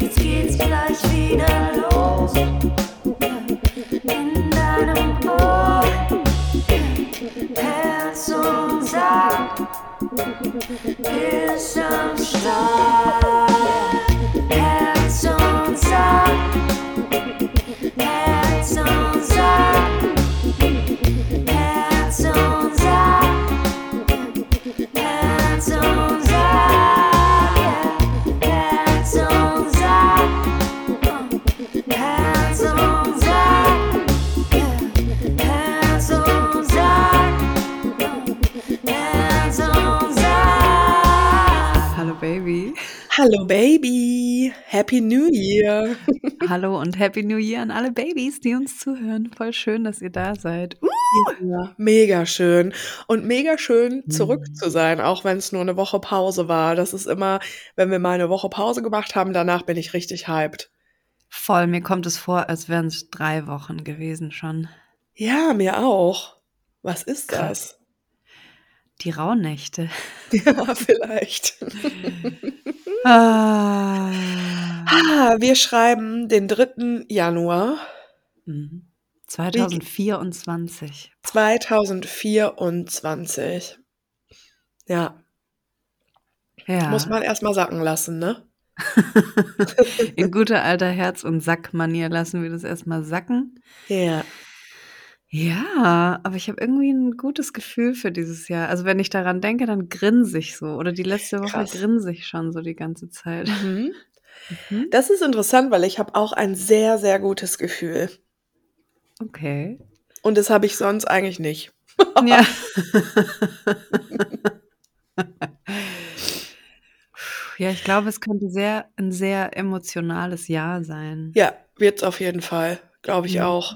Jetzt geht's gleich wieder los. In deinem Ohr. Herz und Sack ist am Start. Hallo Baby, Happy New Year. Hallo und Happy New Year an alle Babys, die uns zuhören. Voll schön, dass ihr da seid. Uh, Ja, mega schön und mega schön zurück Mhm. zu sein, auch wenn es nur eine Woche Pause war. Das ist immer, wenn wir mal eine Woche Pause gemacht haben, danach bin ich richtig hyped. voll, mir kommt es vor, als wären es drei Wochen gewesen schon. Ja, mir auch. Was ist Krass. das? Die Rauhnächte. Ja, vielleicht. Ah. Ah, wir schreiben den 3. Januar Mhm. 2024. 2024. Ja, Ja. muss man erstmal sacken lassen, ne? In guter alter Herz- und Sackmanier lassen wir das erstmal sacken. Ja. Ja, aber ich habe irgendwie ein gutes Gefühl für dieses Jahr. Also wenn ich daran denke, dann grinse ich so. Oder die letzte Woche Krass. grinse ich schon so die ganze Zeit. Mhm. Mhm. Das ist interessant, weil ich habe auch ein sehr, sehr gutes Gefühl. Okay. Und das habe ich sonst eigentlich nicht. Ja. Ja, ich glaube, es könnte sehr ein sehr emotionales Jahr sein. Ja, wird's auf jeden Fall, glaube ich auch.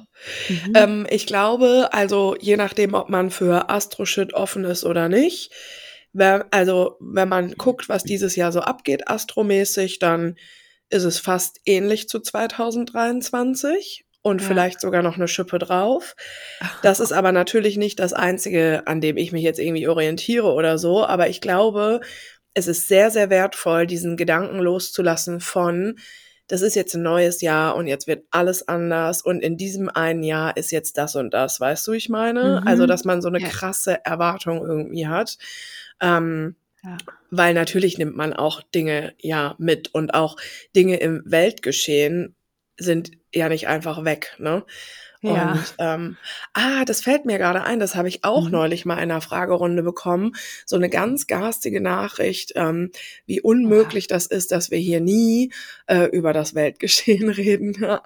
Mhm. Ähm, ich glaube, also je nachdem, ob man für Astro-Shit offen ist oder nicht, wenn, also wenn man guckt, was dieses Jahr so abgeht, astromäßig, dann ist es fast ähnlich zu 2023 und Ja. vielleicht sogar noch eine Schippe drauf. Das ist aber natürlich nicht das Einzige, an dem ich mich jetzt irgendwie orientiere oder so, aber ich glaube, es ist sehr, sehr wertvoll, diesen Gedanken loszulassen von, das ist jetzt ein neues Jahr und jetzt wird alles anders und in diesem einen Jahr ist jetzt das und das, weißt du, ich meine? Mhm. Also, dass man so eine Ja. krasse Erwartung irgendwie hat. Ähm, Ja. weil natürlich nimmt man auch Dinge ja mit und auch Dinge im Weltgeschehen sind ja nicht einfach weg, ne? Ja. Und ähm, ah, das fällt mir gerade ein, das habe ich auch Mhm. neulich mal in einer Fragerunde bekommen. So eine ganz garstige Nachricht, ähm, wie unmöglich das ist, dass wir hier nie äh, über das Weltgeschehen reden. Ja.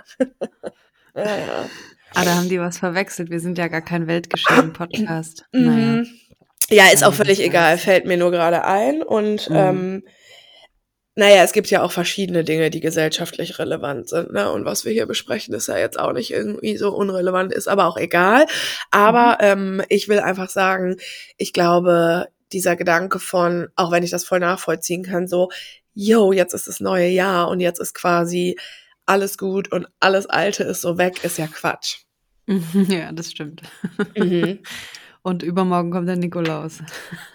ja, ja. Ah, da haben die was verwechselt. Wir sind ja gar kein Weltgeschehen-Podcast. Naja. Mhm. Ja, ist auch völlig egal, fällt mir nur gerade ein. Und Mhm. ähm, naja, es gibt ja auch verschiedene Dinge, die gesellschaftlich relevant sind. Ne? Und was wir hier besprechen, ist ja jetzt auch nicht irgendwie so unrelevant, ist aber auch egal. Aber ähm, ich will einfach sagen, ich glaube, dieser Gedanke von, auch wenn ich das voll nachvollziehen kann, so, yo, jetzt ist das neue Jahr und jetzt ist quasi alles gut und alles Alte ist so weg, ist ja Quatsch. Ja, das stimmt. Mhm. Und übermorgen kommt der Nikolaus.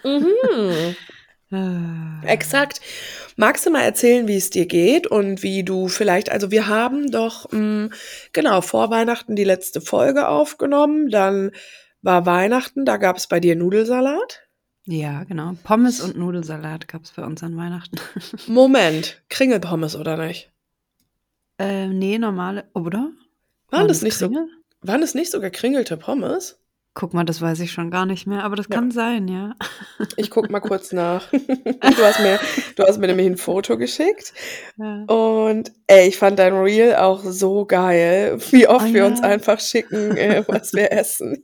mhm. Exakt. Magst du mal erzählen, wie es dir geht und wie du vielleicht, also wir haben doch, mh, genau, vor Weihnachten die letzte Folge aufgenommen, dann war Weihnachten, da gab es bei dir Nudelsalat. Ja, genau. Pommes und Nudelsalat gab es bei uns an Weihnachten. Moment, Kringelpommes oder nicht? äh, nee, normale, oder? Waren das nicht so, waren es nicht sogar kringelte Pommes? Guck mal, das weiß ich schon gar nicht mehr, aber das Ja. kann sein, ja. Ich guck mal kurz nach. Du hast mir, du hast mir nämlich ein Foto geschickt. ja. Und ey, ich fand dein Reel auch so geil, wie oft Oh wir ja. uns einfach schicken, äh, was wir essen.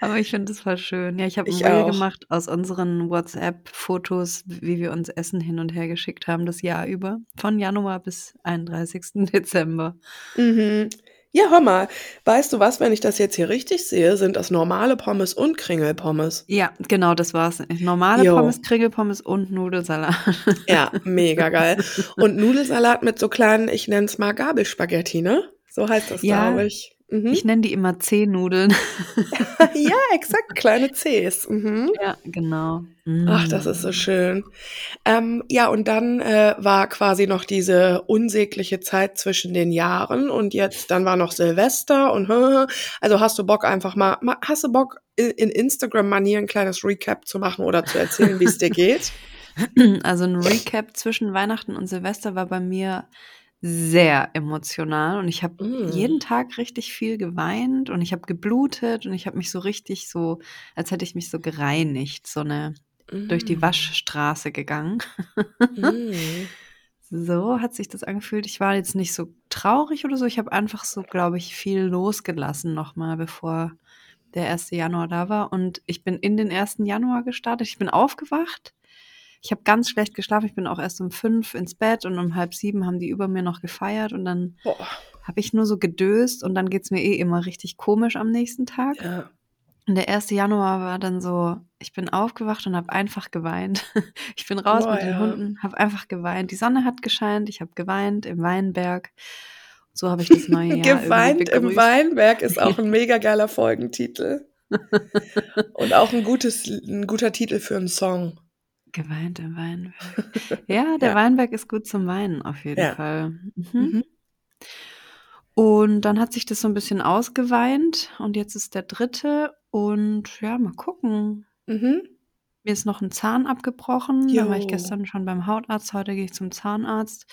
Aber ich finde das voll schön. Ja, ich habe ein Ich Reel auch. gemacht aus unseren WhatsApp-Fotos, wie wir uns Essen hin und her geschickt haben, das Jahr über. Von Januar bis 31. Dezember. Mhm. Ja, hör mal, weißt du was, wenn ich das jetzt hier richtig sehe, sind das normale Pommes und Kringelpommes. Ja, genau, das war's. Normale Jo. Pommes, Kringelpommes und Nudelsalat. Ja, mega geil. Und Nudelsalat mit so kleinen, ich nenne es mal Gabelspaghetti, ne? So heißt das, Ja. glaube ich. Mhm. Ich nenne die immer C-Nudeln. ja, exakt, kleine Cs. Mhm. ja, genau. Ach, das ist so Mm. schön. Ähm, ja, und dann äh, war quasi noch diese unsägliche Zeit zwischen den Jahren und jetzt, dann war noch Silvester und also hast du Bock einfach mal, mal hast du Bock in, in Instagram-Manier ein kleines Recap zu machen oder zu erzählen, wie es dir geht? Also ein Recap zwischen Weihnachten und Silvester war bei mir sehr emotional und ich habe Mm. jeden Tag richtig viel geweint und ich habe geblutet und ich habe mich so richtig so, als hätte ich mich so gereinigt, so eine durch die Mm. Waschstraße gegangen. Mm. So hat sich das angefühlt. Ich war jetzt nicht so traurig oder so. Ich habe einfach so, glaube ich, viel losgelassen nochmal, bevor der 1. Januar da war. Und ich bin in den 1. Januar gestartet. Ich bin aufgewacht. Ich habe ganz schlecht geschlafen. Ich bin auch erst um fünf ins Bett und um halb sieben haben die über mir noch gefeiert. Und dann habe ich nur so gedöst und dann geht's mir eh immer richtig komisch am nächsten Tag. ja. Und der 1. Januar war dann so, ich bin aufgewacht und habe einfach geweint. Ich bin raus Boah, mit den ja. Hunden, habe einfach geweint. Die Sonne hat gescheint, ich habe geweint im Weinberg. So habe ich das neue Jahr Geweint im. Weinberg ist auch ein mega geiler Folgentitel. Und auch ein, gutes, ein guter Titel für einen Song. Geweint im Weinberg. Ja, der Ja. Weinberg ist gut zum Weinen auf jeden Ja. Fall. Mhm. Mhm. Und dann hat sich das so ein bisschen ausgeweint und jetzt ist der dritte und ja, mal gucken. Mhm. Mir ist noch ein Zahn abgebrochen. Da war ich Jo. gestern schon beim Hautarzt. Heute gehe ich zum Zahnarzt.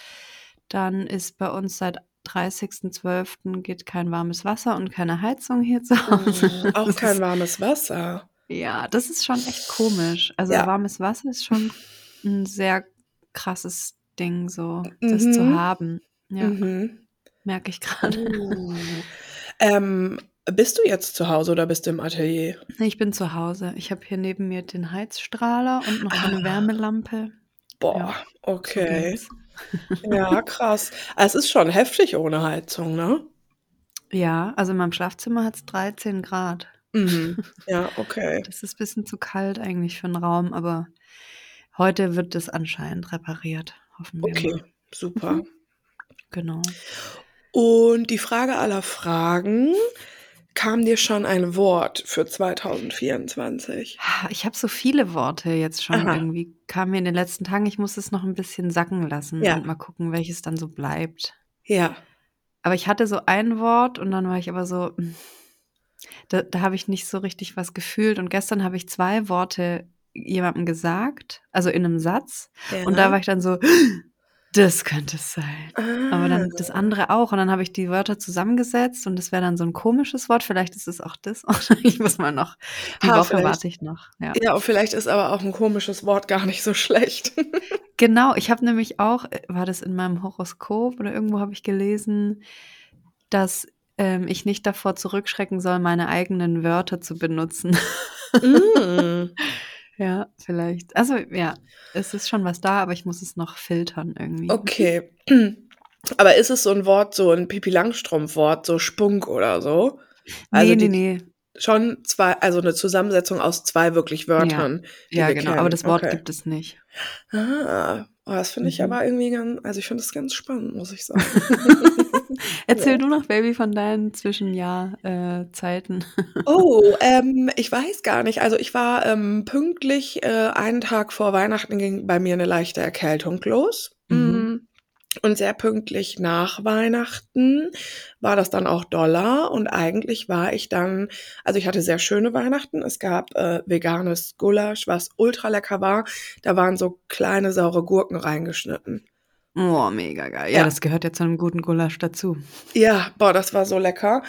Dann ist bei uns seit 30.12. geht kein warmes Wasser und keine Heizung hier zu Hause. Oh, auch kein warmes Wasser. Ja, das ist schon echt komisch. Also Ja. warmes Wasser ist schon ein sehr krasses Ding, so das zu Mhm. haben. Ja, Mhm. merke ich gerade. Uh. Ähm, bist du jetzt zu Hause oder bist du im Atelier? Ich bin zu Hause. Ich habe hier neben mir den Heizstrahler und noch so eine Ah. Wärmelampe. Boah, Ja, so okay. geht's. Ja, krass. Es ist schon heftig ohne Heizung, ne? Ja, also in meinem Schlafzimmer hat es 13 Grad. Mhm. Ja, okay. Das ist ein bisschen zu kalt eigentlich für 'n Raum, aber heute wird das anscheinend repariert, hoffen wir Okay, mal. super. Mhm. Genau. Und die Frage aller Fragen: Kam dir schon ein Wort für 2024? Ich habe so viele Worte jetzt schon Aha. irgendwie kamen mir in den letzten Tagen. Ich muss es noch ein bisschen sacken lassen Ja. und mal gucken, welches dann so bleibt. Ja. Aber ich hatte so ein Wort und dann war ich aber so, da da habe ich nicht so richtig was gefühlt und gestern habe ich 2 Worte jemandem gesagt, also in 'nem Satz und da Ja. war ich dann so: „Das könnte es sein.“ Aber dann das Ah. andere auch und dann habe ich die Wörter zusammengesetzt und das wäre dann so 'n komisches Wort. Vielleicht ist es auch das. Ich muss mal noch die Ha, Woche vielleicht warte ich noch, ja. ja, und vielleicht ist aber auch 'n komisches Wort gar nicht so schlecht. Genau, ich habe nämlich auch war das in meinem Horoskop oder irgendwo habe ich gelesen, dass, ähm, ich nicht davor zurückschrecken soll, meine eigenen Wörter zu benutzen. Hm. Ja, vielleicht. Also, ja, es ist schon was da, aber ich muss es noch filtern irgendwie. Okay. Aber ist es so 'n Wort, so 'n Pipi-Langstrumpf-Wort, so Spunk oder so? Also, Ne, ne, die ne. Schon 2 also 'ne Zusammensetzung aus 2 wirklich Ja. Wörtern, Ja, wir genau, aber kennen. das Wort Okay. gibt es nicht. Ah. Oh, das finde ich Mhm. aber irgendwie gan also, ich finde das ganz spannend, muss ich sagen. Erzähl Ja. du noch, Baby, von deinen Zwischenjahr äh. Oh, ähm, ich weiß gar nicht. Also, ich war, ähm, pünktlich, äh, einen Tag vor Weihnachten ging bei mir 'ne leichte Erkältung los. Mhm. Und sehr pünktlich nach Weihnachten war das dann auch doller und eigentlich war ich dann also, ich hatte sehr schöne Weihnachten. Es gab, äh, veganes Gulasch, was ultra lecker war. Da waren so kleine saure Gurken reingeschnitten. Oh, mega geil. Ja, Ja. das gehört ja zu 'nem guten Gulasch dazu. Ja, boah, das war so lecker.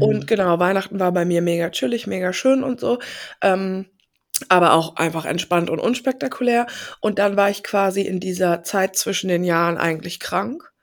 Und Mhm. genau, Weihnachten war bei mir mega chillig, mega schön und so, ähm, aber auch einfach entspannt und unspektakulär. Und dann war ich quasi in dieser Zeit zwischen den Jahren eigentlich krank.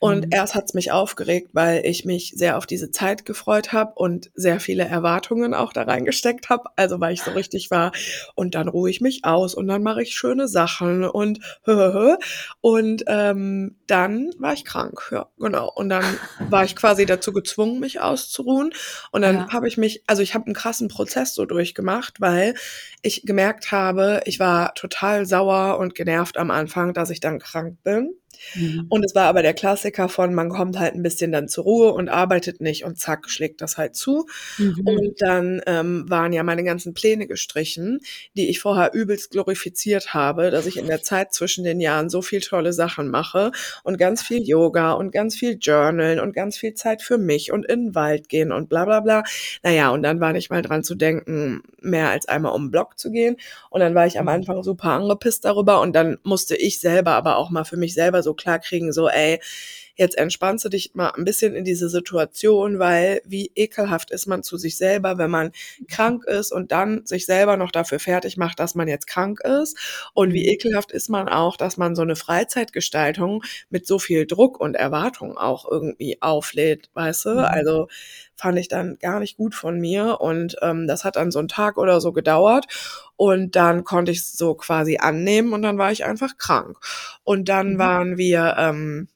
Und Mhm. erst hat's mich aufgeregt, weil ich mich sehr auf diese Zeit gefreut habe und sehr viele Erwartungen auch da reingesteckt habe. Also, weil ich so richtig war: „Und dann ruhe ich mich aus und dann mache ich schöne Sachen und hö, hö, hö.“ Und, ähm, dann war ich krank, ja, genau. Und dann war ich quasi dazu gezwungen, mich auszuruhen. Und dann Ja. habe ich mich also, ich habe 'n krassen Prozess so durchgemacht, weil ich gemerkt habe, ich war total sauer und genervt am Anfang, dass ich dann krank bin. Mhm. Und es war aber der Klassiker von, man kommt halt ein bisschen dann zur Ruhe und arbeitet nicht und zack, schlägt das halt zu. Mhm. Und dann ähm, waren ja meine ganzen Pläne gestrichen, die ich vorher übelst glorifiziert habe, dass ich in der Zeit zwischen den Jahren so viel tolle Sachen mache und ganz viel Yoga und ganz viel Journalen und ganz viel Zeit für mich und in den Wald gehen und bla bla bla. Naja, und dann war nicht mal dran zu denken, mehr als einmal um den Block zu gehen. Und dann war ich am Mhm. Anfang super angepisst darüber und dann musste ich selber aber auch mal für mich selber so klar kriegen, so ey, jetzt entspannst du dich mal ein bisschen in diese Situation, weil wie ekelhaft ist man zu sich selber, wenn man krank ist und dann sich selber noch dafür fertig macht, dass man jetzt krank ist. Und wie Mhm. ekelhaft ist man auch, dass man so eine Freizeitgestaltung mit so viel Druck und Erwartung auch irgendwie auflädt, weißt du? Mhm. Also fand ich dann gar nicht gut von mir und ähm, das hat dann so einen Tag oder so gedauert und dann konnte ich es so quasi annehmen und dann war ich einfach krank. Und dann Mhm. waren wir ähm,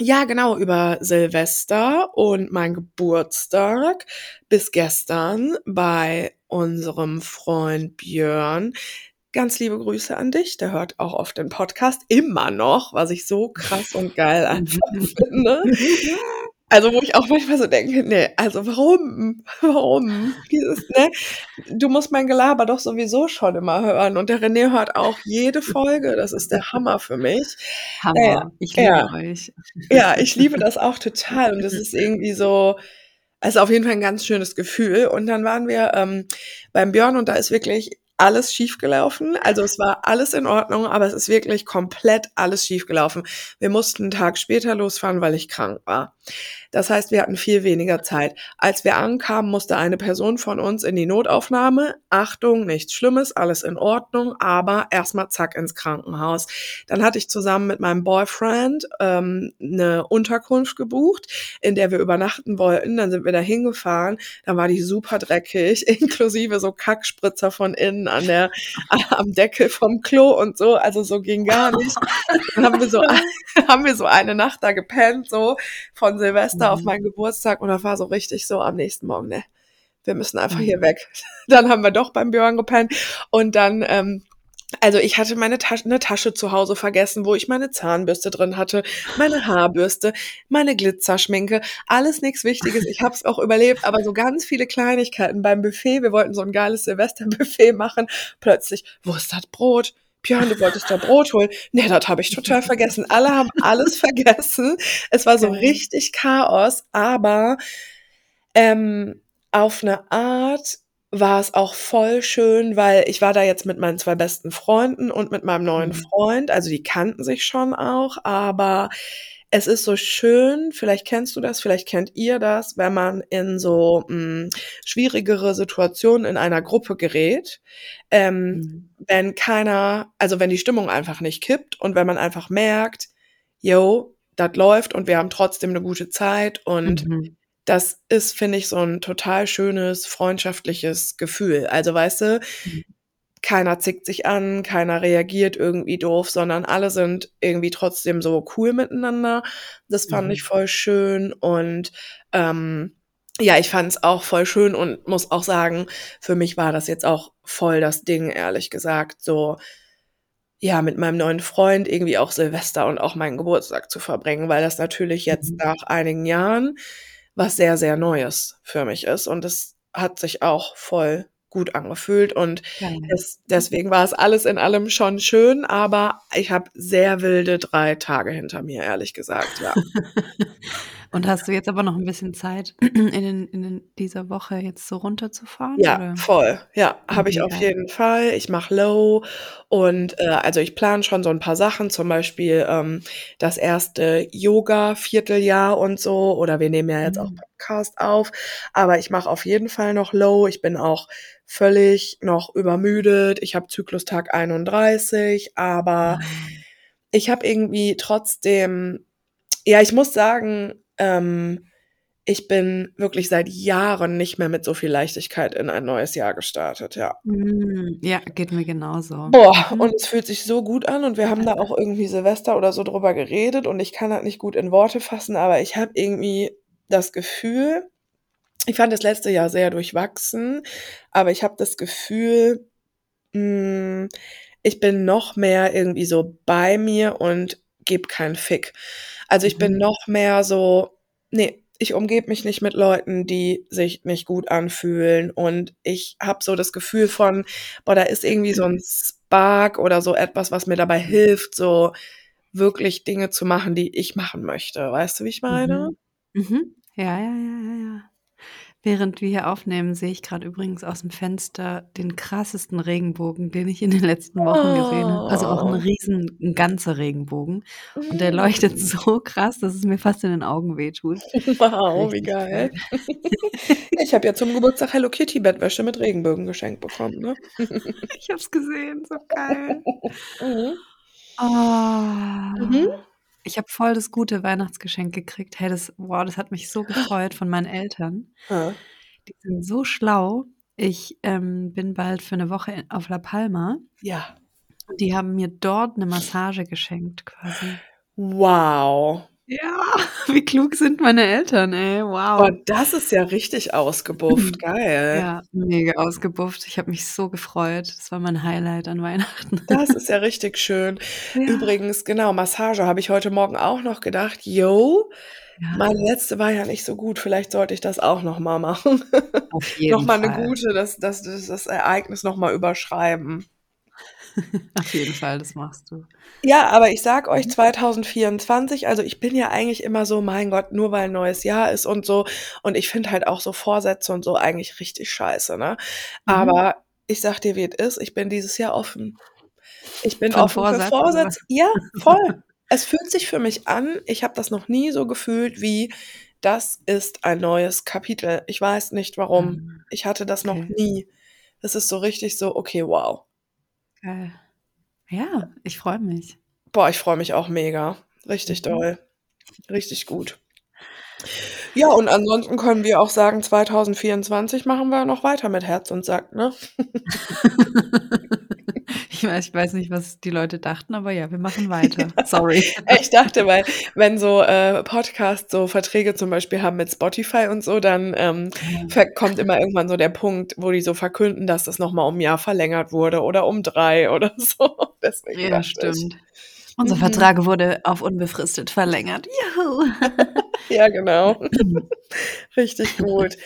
ja, genau, über Silvester und mein Geburtstag bis gestern bei unserem Freund Björn. Ganz liebe Grüße an dich. Der hört auch oft den Podcast immer noch, was ich so krass und geil einfach finde. Also, wo ich auch manchmal so denke, nee, also warum? Warum? Dieses, ne? Du musst mein Gelaber doch sowieso schon immer hören. Und der René hört auch jede Folge. Das ist der Hammer für mich. Hammer. Ich liebe ja. euch. Ja, ich liebe das auch total. Und das ist irgendwie so, also auf jeden Fall ein ganz schönes Gefühl. Und dann waren wir ähm, beim Björn und da ist wirklich alles schiefgelaufen. Also es war alles in Ordnung, aber es ist wirklich komplett alles schiefgelaufen. Wir mussten einen Tag später losfahren, weil ich krank war. Das heißt, wir hatten viel weniger Zeit. Als wir ankamen, musste eine Person von uns in die Notaufnahme. Achtung, nichts Schlimmes, alles in Ordnung, aber erstmal zack ins Krankenhaus. Dann hatte ich zusammen mit meinem Boyfriend ähm, eine Unterkunft gebucht, in der wir übernachten wollten. Dann sind wir da hingefahren. Dann war die super dreckig, inklusive so Kackspritzer von innen an der, am Deckel vom Klo und so. Also so ging gar nicht. Dann haben wir so, haben wir so eine Nacht da gepennt, so von Silvester auf Mhm. meinen Geburtstag und da war so richtig so am nächsten Morgen, ne, wir müssen einfach Mhm. hier weg. Dann haben wir doch beim Björn gepennt und dann, ähm, also ich hatte meine Tasche, eine Tasche zu Hause vergessen, wo ich meine Zahnbürste drin hatte, meine Haarbürste, meine Glitzerschminke, alles nichts Wichtiges. Ich habe es auch überlebt, aber so ganz viele Kleinigkeiten beim Buffet. Wir wollten so ein geiles Silvesterbuffet machen. Plötzlich, wo ist das Brot? Björn, du wolltest da Brot holen. Nee, das habe ich total vergessen. Alle haben alles vergessen. Es war so richtig Chaos, aber ähm, auf eine Art war es auch voll schön, weil ich war da jetzt mit meinen zwei besten Freunden und mit meinem neuen Mhm. Freund. Also die kannten sich schon auch, aber es ist so schön, vielleicht kennst du das, vielleicht kennt ihr das, wenn man in so mh, schwierigere Situationen in einer Gruppe gerät, ähm, Mhm. wenn keiner, also wenn die Stimmung einfach nicht kippt und wenn man einfach merkt, yo, das läuft und wir haben trotzdem eine gute Zeit und Mhm. das ist, finde ich, so ein total schönes, freundschaftliches Gefühl. Also, weißt du, Mhm. Keiner zickt sich an, keiner reagiert irgendwie doof, sondern alle sind irgendwie trotzdem so cool miteinander. Das fand ich Mhm. voll schön und ähm, ja, ich fand es auch voll schön und muss auch sagen, für mich war das jetzt auch voll das Ding, ehrlich gesagt, so ja, mit meinem neuen Freund irgendwie auch Silvester und auch meinen Geburtstag zu verbringen, weil das natürlich jetzt Mhm. nach einigen Jahren was sehr, sehr Neues für mich ist. Und es hat sich auch voll gut angefühlt. Und Geil. es, deswegen war es alles in allem schon schön, aber ich habe sehr wilde drei Tage hinter mir, ehrlich gesagt, ja. Und hast du jetzt aber noch ein bisschen Zeit, in den in den dieser Woche jetzt so runterzufahren, Ja, oder? voll. Ja, habe ich Mhm, auf jeden Fall. Ich mache Low und äh, also ich plane schon so ein paar Sachen, zum Beispiel ähm, das erste Yoga-Vierteljahr und so. Oder wir nehmen ja jetzt auch Mhm. Podcast auf. Aber ich mache auf jeden Fall noch Low. Ich bin auch völlig noch übermüdet. Ich habe Zyklustag 31, aber ich habe irgendwie trotzdem, ja, ich muss sagen, ähm, ich bin wirklich seit Jahren nicht mehr mit so viel Leichtigkeit in ein neues Jahr gestartet, ja. Hm, ja, geht mir genauso. Boah, Mhm. und es fühlt sich so gut an und wir haben da auch irgendwie Silvester oder so drüber geredet und ich kann das nicht gut in Worte fassen, aber ich habe irgendwie das Gefühl, ich fand das letzte Jahr sehr durchwachsen, aber ich habe das Gefühl, hm, ich bin noch mehr irgendwie so bei mir und gebe keinen Fick. Also ich bin Mhm. noch mehr so, nee, ich umgebe mich nicht mit Leuten, die sich nicht gut anfühlen. Und ich habe so das Gefühl von, boah, da ist irgendwie so ein Spark oder so etwas, was mir dabei hilft, so wirklich Dinge zu machen, die ich machen möchte. Weißt du, wie ich meine? Mhm. Mhm. Ja, ja, ja, ja, ja. Während wir hier aufnehmen, sehe ich gerade übrigens aus dem Fenster den krassesten Regenbogen, den ich in den letzten Wochen gesehen habe. Also auch ein Oh. riesen, ein ganzer Regenbogen. Und der Mm. leuchtet so krass, dass es mir fast in den Augen wehtut. Wow, wie Richtig geil. geil. Ich habe ja zum Geburtstag Hello Kitty Bettwäsche mit Regenbögen geschenkt bekommen, ne? Ich habe es gesehen, so geil. Mhm. Oh. Mhm. Ich habe voll das gute Weihnachtsgeschenk gekriegt. Hey, das, wow, das hat mich so gefreut von meinen Eltern. Ja. Die sind so schlau. Ich ähm, bin bald für eine Woche auf La Palma. Ja. Und die haben mir dort eine Massage geschenkt, quasi. Wow. Ja, wie klug sind meine Eltern, ey. Wow. das ist ja richtig ausgebufft. Geil. Ja, mega ausgebufft. Ich habe mich so gefreut. Das war mein Highlight an Weihnachten. Das ist ja richtig schön. Ja. Übrigens, genau, Massage habe ich heute Morgen auch noch gedacht. Yo, Ja, meine letzte war ja nicht so gut. Vielleicht sollte ich das auch noch mal machen. auf jeden Noch mal eine Fall. gute, das, das, das, das Ereignis noch mal überschreiben. Auf jeden Fall, das machst du. Ja, aber ich sag euch Mhm. 2024, also ich bin ja eigentlich immer so, mein Gott, nur weil ein neues Jahr ist und so. Und ich finde halt auch so Vorsätze und so eigentlich richtig scheiße, ne? Mhm. Aber ich sag dir, wie es ist, ich bin dieses Jahr offen. Ich bin Für offen für Vorsatz was? Vorsätze. Ja, voll. es fühlt sich für mich an, ich habe das noch nie so gefühlt wie, das ist ein neues Kapitel. Ich weiß nicht warum. Ah, Ich hatte das noch okay. nie. Das ist so richtig so, okay, wow. Geil. Ja, ich freue mich. Boah, ich freue mich auch mega. Richtig Mhm. doll. Richtig gut. Ja, und ansonsten können wir auch sagen, 2024 machen wir noch weiter mit Herz und Sack, ne? Ich weiß, ich weiß nicht, was die Leute dachten, aber ja, wir machen weiter. Sorry. Ich dachte, weil wenn so äh, Podcasts so Verträge zum Beispiel haben mit Spotify und so, dann ähm, kommt immer irgendwann so der Punkt, wo die so verkünden, dass das nochmal um ein Jahr verlängert wurde oder um drei oder so. Deswegen Ja, dachte ich. Unser Mhm. Vertrag wurde auf unbefristet verlängert. Juhu. Ja, genau. Richtig gut.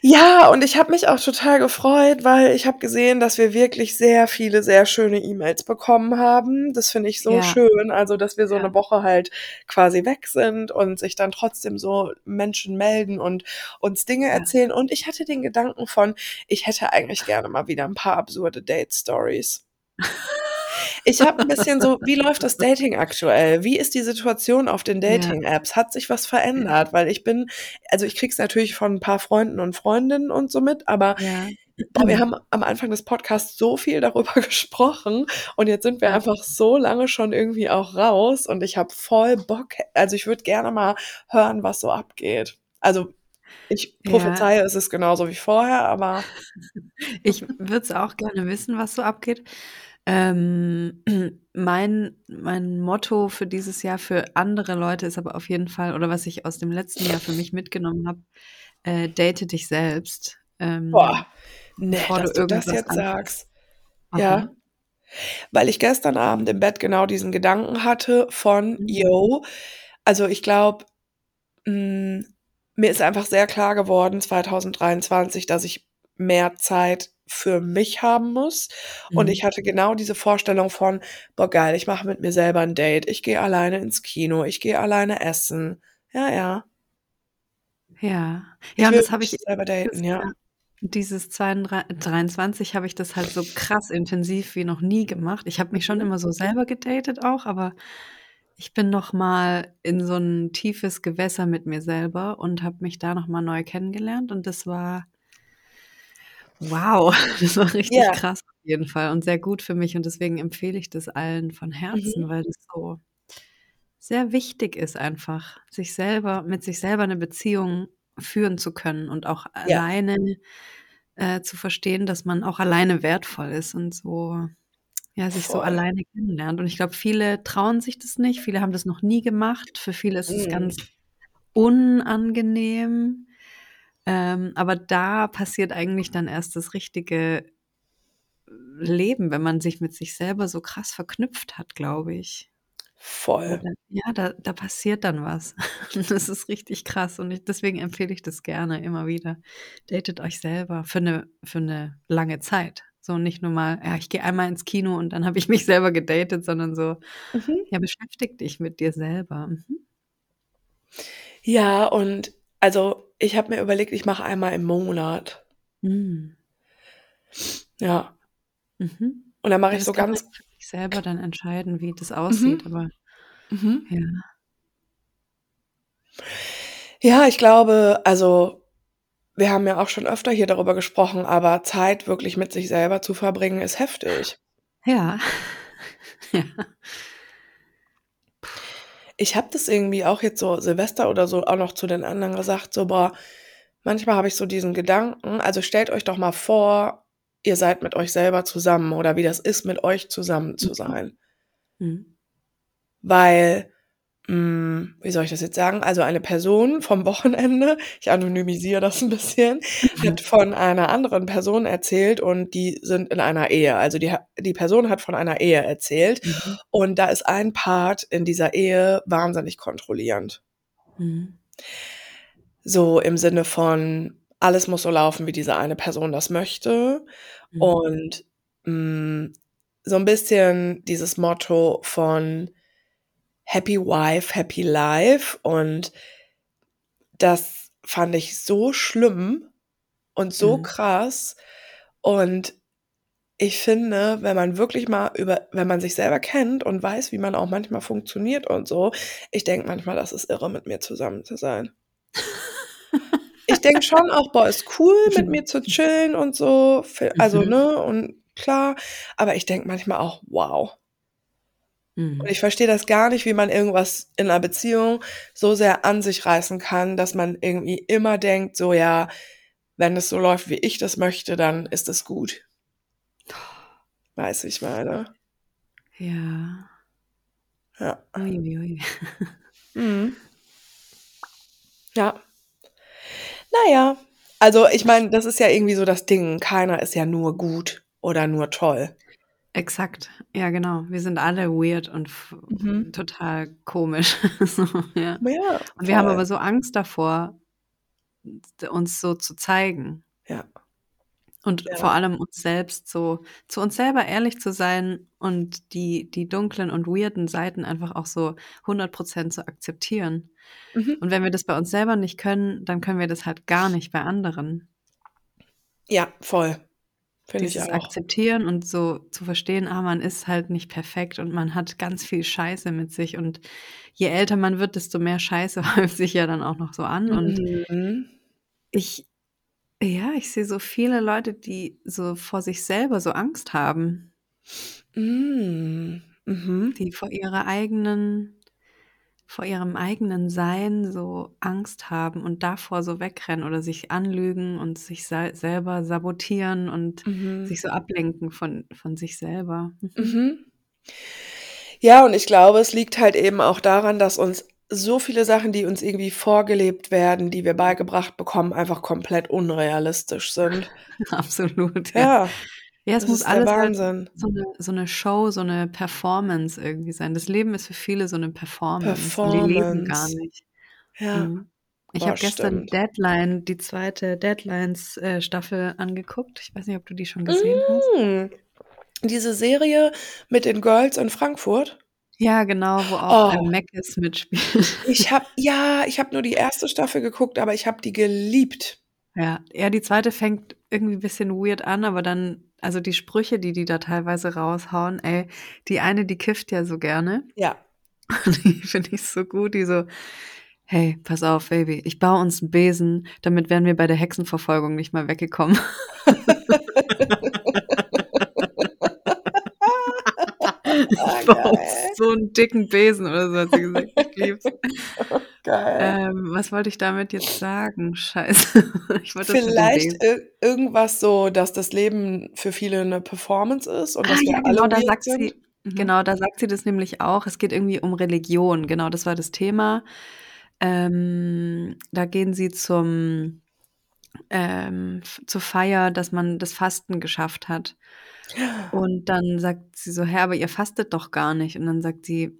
Ja, und ich habe mich auch total gefreut, weil ich habe gesehen, dass wir wirklich sehr viele, sehr schöne E-Mails bekommen haben. Das finde ich so Ja. schön. Also, dass wir so Ja. eine Woche halt quasi weg sind und sich dann trotzdem so Menschen melden und uns Dinge Ja. erzählen. Und ich hatte den Gedanken von, ich hätte eigentlich gerne mal wieder ein paar absurde Date-Stories. Ich habe ein bisschen so, wie läuft das Dating aktuell? Wie ist die Situation auf den Ja. Dating-Apps? Hat sich was verändert? Weil ich bin, also ich krieg's natürlich von ein paar Freunden und Freundinnen und so mit, aber Ja. boah, wir haben am Anfang des Podcasts so viel darüber gesprochen und jetzt sind wir Ja. einfach so lange schon irgendwie auch raus und ich habe voll Bock, also ich würde gerne mal hören, was so abgeht. Also ich Ja. prophezeie, es ist genauso wie vorher, aber Ich würde es auch gerne wissen, was so abgeht. Ähm, mein, mein Motto für dieses Jahr für andere Leute ist aber auf jeden Fall, oder was ich aus dem letzten Jahr für mich mitgenommen habe, äh, date dich selbst. Ähm, boah, ne, bevor dass du du das irgendwas jetzt sagst. Ja. Warum? Weil ich gestern Abend im Bett genau diesen Gedanken hatte von, Mhm. yo, also ich glaube, mir ist einfach sehr klar geworden 2023, dass ich mehr Zeit für mich haben muss. Und Mhm. ich hatte genau diese Vorstellung von, boah geil, ich mache mit mir selber ein Date, ich gehe alleine ins Kino, ich gehe alleine essen. Ja, ja. Ja. Ja, und das habe ich selber daten, dieses ja. Jahr, dieses 23 habe ich das halt so krass intensiv wie noch nie gemacht. Ich habe mich schon Mhm. immer so selber gedatet auch, aber ich bin noch mal in so ein tiefes Gewässer mit mir selber und habe mich da noch mal neu kennengelernt und das war wow, das war richtig Ja. krass auf jeden Fall und sehr gut für mich und deswegen empfehle ich das allen von Herzen, Mhm. weil das so sehr wichtig ist einfach, sich selber mit sich selber eine Beziehung führen zu können und auch Ja. alleine, äh, zu verstehen, dass man auch alleine wertvoll ist und so ja, sich so Voll. alleine kennenlernt. Und ich glaube, viele trauen sich das nicht, viele haben das noch nie gemacht. Für viele ist es Mhm. ganz unangenehm. Ähm, aber da passiert eigentlich dann erst das richtige Leben, wenn man sich mit sich selber so krass verknüpft hat, glaube ich. Voll. Ja, da da passiert dann was. Das ist richtig krass und ich deswegen empfehle ich das gerne immer wieder. Datet euch selber für 'ne für 'ne lange Zeit. So nicht nur mal: „Ja, ich gehe einmal ins Kino und dann habe ich mich selber gedatet“, sondern so, Mhm. ja, beschäftige dich mit dir selber. Mhm. Ja, und also, ich habe mir überlegt, ich mache einmal im Monat. Mhm. Ja. Mhm. Und dann mache ich so ganz sich selber dann entscheiden, wie das Mhm. aussieht, aber Mhm. ja. Ja, ich glaube also, wir haben ja auch schon öfter hier darüber gesprochen, aber Zeit wirklich mit sich selber zu verbringen, ist heftig. Ja. Ja. Ich habe das irgendwie auch jetzt so Silvester oder so auch noch zu den anderen gesagt, so: „Boah, manchmal habe ich so diesen Gedanken also, stellt euch doch mal vor, ihr seid mit euch selber zusammen oder wie das ist, mit euch zusammen zu Mhm. sein.“ Mhm. Weil, hm, wie soll ich das jetzt sagen? Also, eine Person vom Wochenende, ich anonymisiere das 'n bisschen, hat von einer anderen Person erzählt und die sind in einer Ehe. Also, die die Person hat von einer Ehe erzählt Mhm. und da ist ein Part in dieser Ehe wahnsinnig kontrollierend. Mhm. So im Sinne von, alles muss so laufen, wie diese eine Person das möchte Mhm. und, hm, so 'n bisschen dieses Motto von Happy Wife, Happy Life und das fand ich so schlimm und so Mhm. krass und ich finde, wenn man wirklich mal über wenn man sich selber kennt und weiß, wie man auch manchmal funktioniert und so ich denke manchmal, das ist irre, mit mir zusammen zu sein. Ich denke schon auch: „Boah, ist cool, mit mir zu chillen und so“, also, Mhm. ne, und klar, aber ich denke manchmal auch: „Wow.“ Und Mhm. ich verstehe das gar nicht, wie man irgendwas in 'ner Beziehung so sehr an sich reißen kann, dass man irgendwie immer denkt, so: „Ja, wenn es so läuft, wie ich das möchte, dann ist es gut.“ Weißt du, wie ich meine? Ja. Ja. Ui, ui, ui. Mhm. Ja. Na ja, also, ich meine, das ist ja irgendwie so das Ding. Keiner ist ja nur gut oder nur toll. Exakt. Ja, genau. Wir sind alle weird und Mhm. total komisch, so, ja. Ja, Und wir haben aber so Angst davor, uns so zu zeigen. Ja. Und vor Ja. allem uns selbst so zu uns selber ehrlich zu sein und die die dunklen und weirden Seiten einfach auch so 100 % zu akzeptieren. Mhm. Und wenn wir das bei uns selber nicht können, dann können wir das halt gar nicht bei anderen. Ja, voll. Finde ich Dieses. Akzeptieren und so zu verstehen, ah, man ist halt nicht perfekt und man hat ganz viel Scheiße mit sich und je älter man wird, desto mehr Scheiße häuft sich ja dann auch noch so an und Mhm. ich ja, ich sehe so viele Leute, die so vor sich selber so Angst haben. Hm, mhm. Die vor ihrer eigenen vor ihrem eigenen Sein so Angst haben und davor so wegrennen oder sich anlügen und sich selber sabotieren und Mhm. sich so ablenken von von sich selber. Mhm. Mhm. Ja, und ich glaube, es liegt halt eben auch daran, dass uns so viele Sachen, die uns irgendwie vorgelebt werden, die wir beigebracht bekommen, einfach komplett unrealistisch sind. Absolut, ja. Ja, Ja, es das muss alles halt so 'ne so 'ne Show, so 'ne Performance irgendwie sein. Das Leben ist für viele so 'ne Performance und die leben gar Performance. nicht. Ja. Mhm. Ich habe gestern. Deadline, die 2. Deadlines äh, angeguckt. Ich weiß nicht, ob du die schon gesehen hast? Hm, diese Serie mit den Girls in Frankfurt? Ja, genau, wo auch, Oh. Mackes mitspielt. Ich habe ja, ich habe nur die 1. Staffel geguckt, aber ich habe die geliebt. Ja. Ja, die 2. fängt irgendwie bisschen weird an, aber dann also, die Sprüche, die die da teilweise raushauen, ey, die eine, die kifft ja so gerne. Ja. Die finde ich so gut, die so: „Hey, pass auf, Baby, ich baue uns 'n Besen, damit wären wir bei der Hexenverfolgung nicht mal weggekommen.“ „Ich baue uns Geil. so 'n dicken Besen“, oder so hat sie gesagt. Ich liebe es. Geil. Ähm, was wollte ich damit jetzt sagen? Scheiße. Ich wollte Vielleicht irgendwas so, dass das Leben für viele 'ne Performance ist und Ah dass wir ja, alle genau, da sagt sind? sie Mhm. genau, da sagt sie das nämlich auch. Es geht irgendwie um Religion. Genau, das war das Thema. Ähm, da gehen sie zum ähm, zur Feier, dass man das Fasten geschafft hat. Und dann sagt sie so: „Hä, aber ihr fastet doch gar nicht.“ Und dann sagt sie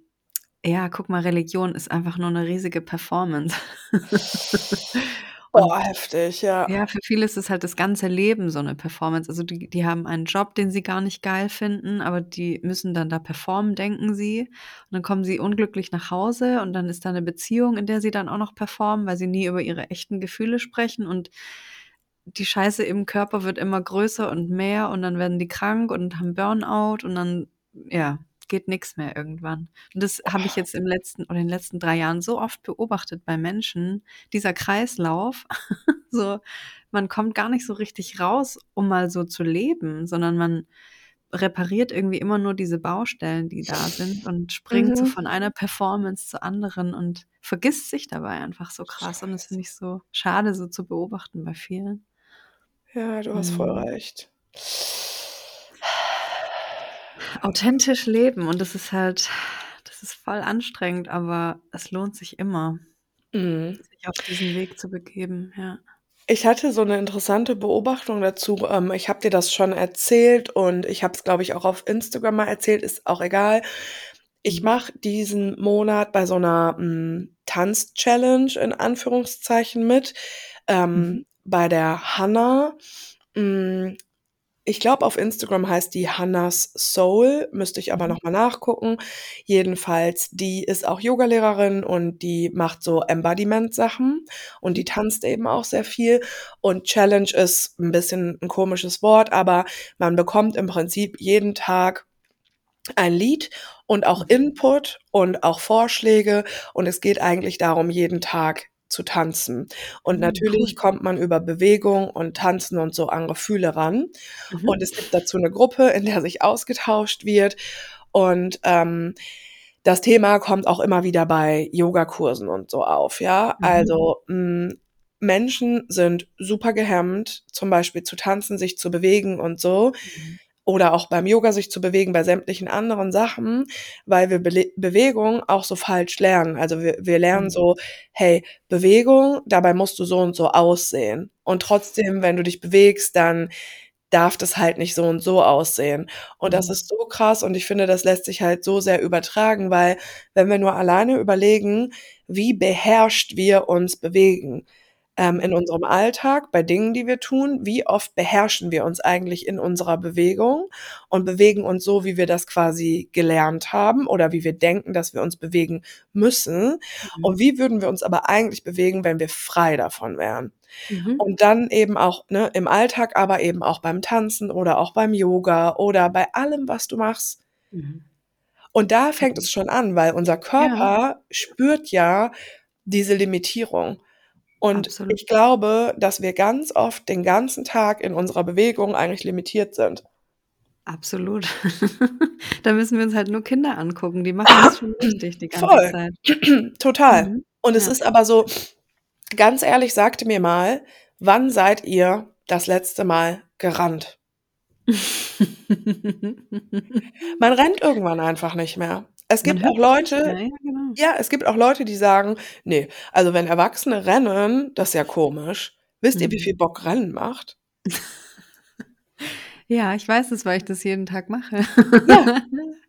ja, guck mal, Religion ist einfach nur eine riesige Performance. Boah, Und heftig, ja. ja, für viele ist es halt das ganze Leben so eine Performance. Also, die die haben einen Job, den sie gar nicht geil finden, aber die müssen dann da performen, denken sie. Und dann kommen sie unglücklich nach Hause und dann ist da 'ne Beziehung, in der sie dann auch noch performen, weil sie nie über ihre echten Gefühle sprechen und die Scheiße im Körper wird immer größer und mehr und dann werden die krank und haben Burnout und dann, ja, geht nix mehr irgendwann. Und das habe ich jetzt im letzten oder in den letzten 3 Jahren so oft beobachtet bei Menschen, dieser Kreislauf. So, man kommt gar nicht so richtig raus, um mal so zu leben, sondern man repariert irgendwie immer nur diese Baustellen, die da sind und springt so Mhm. von einer Performance zur anderen und vergisst sich dabei einfach so krass. Und das finde ich so schade, so zu beobachten bei vielen. Ja, du hast voll Mhm. recht. Authentisch leben und das ist halt das ist voll anstrengend, aber es lohnt sich immer, Mhm. sich auf diesen Weg zu begeben, ja. Ich hatte so 'ne interessante Beobachtung dazu. Ähm, ich habe dir das schon erzählt und ich habe es, glaube ich, auch auf Instagram mal erzählt, ist auch egal. Ich Mhm. mache diesen Monat bei so 'ner, hm, Tanz-Challenge in Anführungszeichen mit, ähm, Mhm. Bei der Hannah. Hm, ich glaube, auf Instagram heißt die Hannah's Soul, müsste ich aber Mhm. noch mal nachgucken. Jedenfalls, die ist auch Yogalehrerin und die macht so Embodiment-Sachen und die tanzt eben auch sehr viel. Und Challenge ist 'n bisschen 'n komisches Wort, aber man bekommt im Prinzip jeden Tag ein Lied und auch Mhm. Input und auch Vorschläge und es geht eigentlich darum, jeden Tag zu tanzen. Und Mhm, natürlich cool. kommt man über Bewegung und Tanzen und so an Gefühle ran. Mhm. Und es gibt dazu 'ne Gruppe, in der sich ausgetauscht wird und, ähm, das Thema kommt auch immer wieder bei Yogakursen und so auf, ja? Mhm. Also, hm, Menschen sind super gehemmt, zum Beispiel zu tanzen, sich zu bewegen und so Mhm. Oder auch beim Yoga sich zu bewegen, bei sämtlichen anderen Sachen, weil wir Bele Bewegung auch so falsch lernen. Also, wir wir lernen Mhm. so: „Hey, Bewegung, dabei musst du so und so aussehen.“ Und trotzdem, wenn du dich bewegst, dann darf das halt nicht so und so aussehen. Und das Mhm. ist so krass und ich finde, das lässt sich halt so sehr übertragen, weil wenn wir nur alleine überlegen, wie beherrscht wir uns bewegen, ähm, in unserem Alltag, bei Dingen, die wir tun, wie oft beherrschen wir uns eigentlich in unserer Bewegung und bewegen uns so, wie wir das quasi gelernt haben oder wie wir denken, dass wir uns bewegen müssen. Mhm. Und wie würden wir uns aber eigentlich bewegen, wenn wir frei davon wären? Mhm. Und dann eben auch, ne, im Alltag, aber eben auch beim Tanzen oder auch beim Yoga oder bei allem, was du machst. Mhm. Und da fängt es schon an, weil unser Ja. Körper spürt ja diese Limitierung. Und Absolut. ich glaube, dass wir ganz oft den ganzen Tag in unserer Bewegung eigentlich limitiert sind. Absolut. Da müssen wir uns halt nur Kinder angucken, die machen das schon richtig die ganze Voll. Zeit. Total. Mhm. Und es Ja. ist aber so ganz ehrlich, sagt mir mal, wann seid ihr das letzte Mal gerannt? Man rennt irgendwann einfach nicht mehr. Es gibt auch Leute ja, genau. ja, es gibt auch Leute, die sagen: „Ne, also wenn Erwachsene rennen, das ist ja komisch.“ Wisst ihr, wie Mhm. viel Bock Rennen macht? Ja, ich weiß es, weil ich das jeden Tag mache. Ja.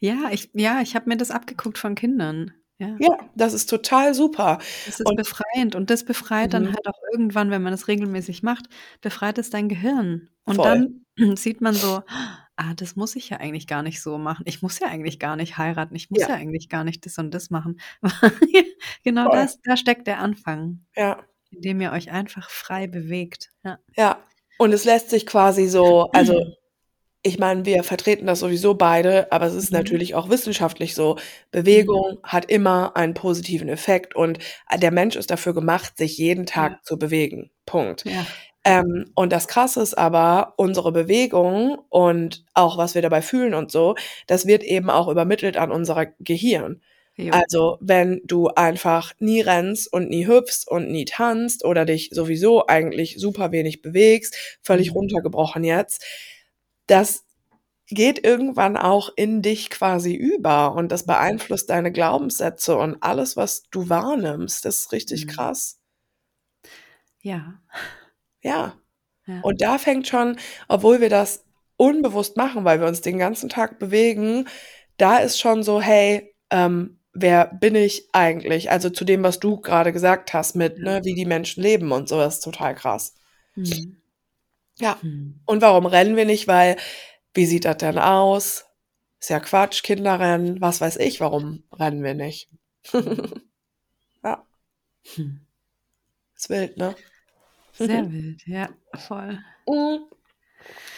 Ja, ich ja, ich habe mir das abgeguckt von Kindern. Ja. Ja, das ist total super. Das ist Und befreiend und das befreit dann Mhm. halt auch irgendwann, wenn man das regelmäßig macht, befreit es dein Gehirn. Und Voll. dann sieht man so: „Ah, das muss ich ja eigentlich gar nicht so machen. Ich muss ja eigentlich gar nicht heiraten. Ich muss Ja. ja eigentlich gar nicht das und das machen.“ Genau Voll. das da steckt der Anfang, Ja. indem ihr euch einfach frei bewegt. Ja. Ja. Und es lässt sich quasi so also, ich meine, wir vertreten das sowieso beide, aber es ist Mhm. natürlich auch wissenschaftlich so. Mhm. Bewegung hat immer einen positiven Effekt und, äh, der Mensch ist dafür gemacht, sich jeden Tag Ja. zu bewegen. Punkt. Ja. Ähm, und das Krasse ist aber, unsere Bewegung und auch was wir dabei fühlen und so, das wird eben auch übermittelt an unser Gehirn. Jo. Also, wenn du einfach nie rennst und nie hüpfst und nie tanzt oder dich sowieso eigentlich super wenig bewegst, völlig Mhm. runtergebrochen jetzt, das geht irgendwann auch in dich quasi über und das Mhm. beeinflusst deine Glaubenssätze und alles, was du wahrnimmst. Das ist richtig Mhm. krass. Ja. Ja. Ja. Und da fängt schon obwohl wir das unbewusst machen, weil wir uns den ganzen Tag bewegen, da ist schon so: „Hey, ähm, wer bin ich eigentlich? Also zu dem, was du gerade gesagt hast, mit, ne, wie die Menschen leben und so, das ist total krass. Hm. Ja. Hm. Und warum rennen wir nicht? Weil, wie sieht das denn aus? Ist ja Quatsch, Kinder rennen, was weiß ich, warum rennen wir nicht? ja, Hm. ist wild, ne? Sehr wild, ja, voll. Mm.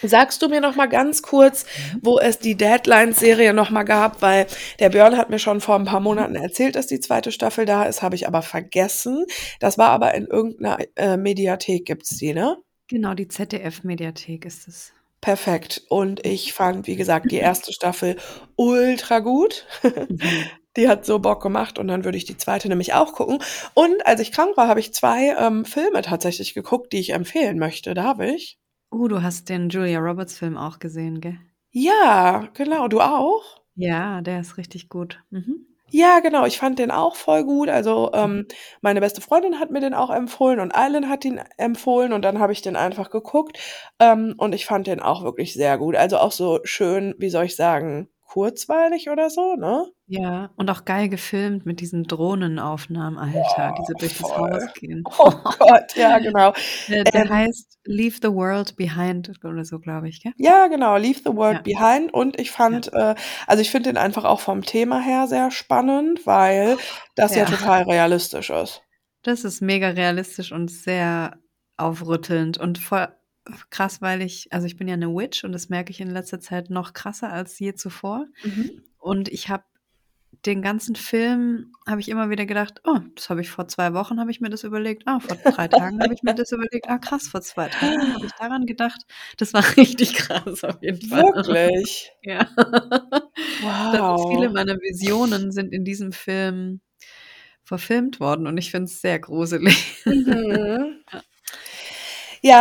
Sagst du mir noch mal ganz kurz, wo es die Deadlines-Serie noch mal gab, weil der Björn hat mir schon vor ein paar Monaten erzählt, dass die zweite Staffel da ist, habe ich aber vergessen. Das war aber in irgendeiner äh, Mediathek gibt's die, ne? Genau, die ZDF-Mediathek ist es. Perfekt. Und ich fand, wie gesagt, die erste Staffel ultra gut. Mhm. Die hat so Bock gemacht und dann würde ich die zweite nämlich auch gucken. Und als ich krank war, habe ich zwei ähm, Filme tatsächlich geguckt, die ich empfehlen möchte. Darf ich? Uh, du hast den Julia Roberts-Film auch gesehen, gell? Ja, genau. Du auch? Ja, der ist richtig gut. Mhm. Ja, genau. Ich fand den auch voll gut. Also ähm, meine beste Freundin hat mir den auch empfohlen und Eileen hat ihn empfohlen und dann habe ich den einfach geguckt ähm, und ich fand den auch wirklich sehr gut. Also auch so schön, wie soll ich sagen, kurzweilig oder so, ne? Ja, und auch geil gefilmt mit diesen Drohnenaufnahmen, Alter, die so durch das. Haus gehen. Oh Gott, ja, genau. Der, der Ähm. heißt Leave the World Behind oder so, glaube ich, gell? Ja, genau, Leave the World Ja. Behind. Und ich fand, äh, also ich finde den einfach auch vom Thema her sehr spannend, weil das ja, Ja. total realistisch ist. Das ist mega realistisch und sehr aufrüttelnd und voll krass, weil ich, also ich bin ja eine Witch und das merke ich in letzter Zeit noch krasser als je zuvor. Und ich habe den ganzen Film, habe ich immer wieder gedacht, oh, das habe ich vor zwei Wochen, habe ich mir das überlegt. Ah, vor drei Tagen habe ich mir das überlegt. Ah, krass, vor zwei Tagen habe ich daran gedacht. Das war richtig krass auf jeden Fall. Wirklich? Ja. Wow. viele meiner Visionen sind in diesem Film verfilmt worden und ich finde es sehr gruselig. Mhm. Ja,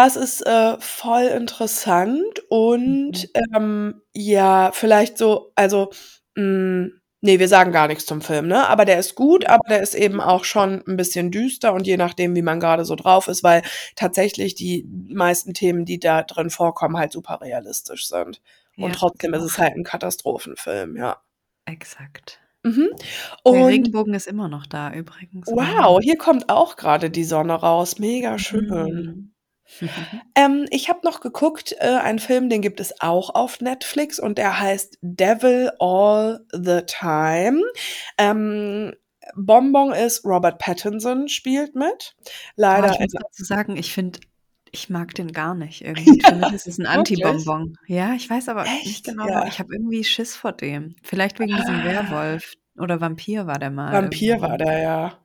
es ist äh, voll interessant und ähm, ja, vielleicht so, also, mh, nee, wir sagen gar nichts zum Film, ne? Aber der ist gut, aber der ist eben auch schon ein bisschen düster und je nachdem, wie man gerade so drauf ist, weil tatsächlich die meisten Themen, die da drin vorkommen, halt super realistisch sind. Und Ja, trotzdem ist genau. es halt ein Katastrophenfilm, ja. Exakt. Mhm. Der Und Regenbogen ist immer noch da übrigens. wow, hier kommt auch gerade die Sonne raus. Mega schön. Mhm. Ähm, ich habe noch geguckt, äh, einen Film, den gibt es auch auf Netflix und der heißt Devil All the Time. Ähm, Bonbon ist Robert Pattinson spielt mit. Leider ich muss dazu sagen, ich finde, ich mag den gar nicht irgendwie. Für mich ist es ein? Anti-Bonbon. Ja, ich weiß aber nicht Echt? genau. Ja. Ich habe irgendwie Schiss vor dem. Vielleicht wegen diesem Ah. Werwolf oder Vampir war der mal. Vampir irgendwo. war der ja.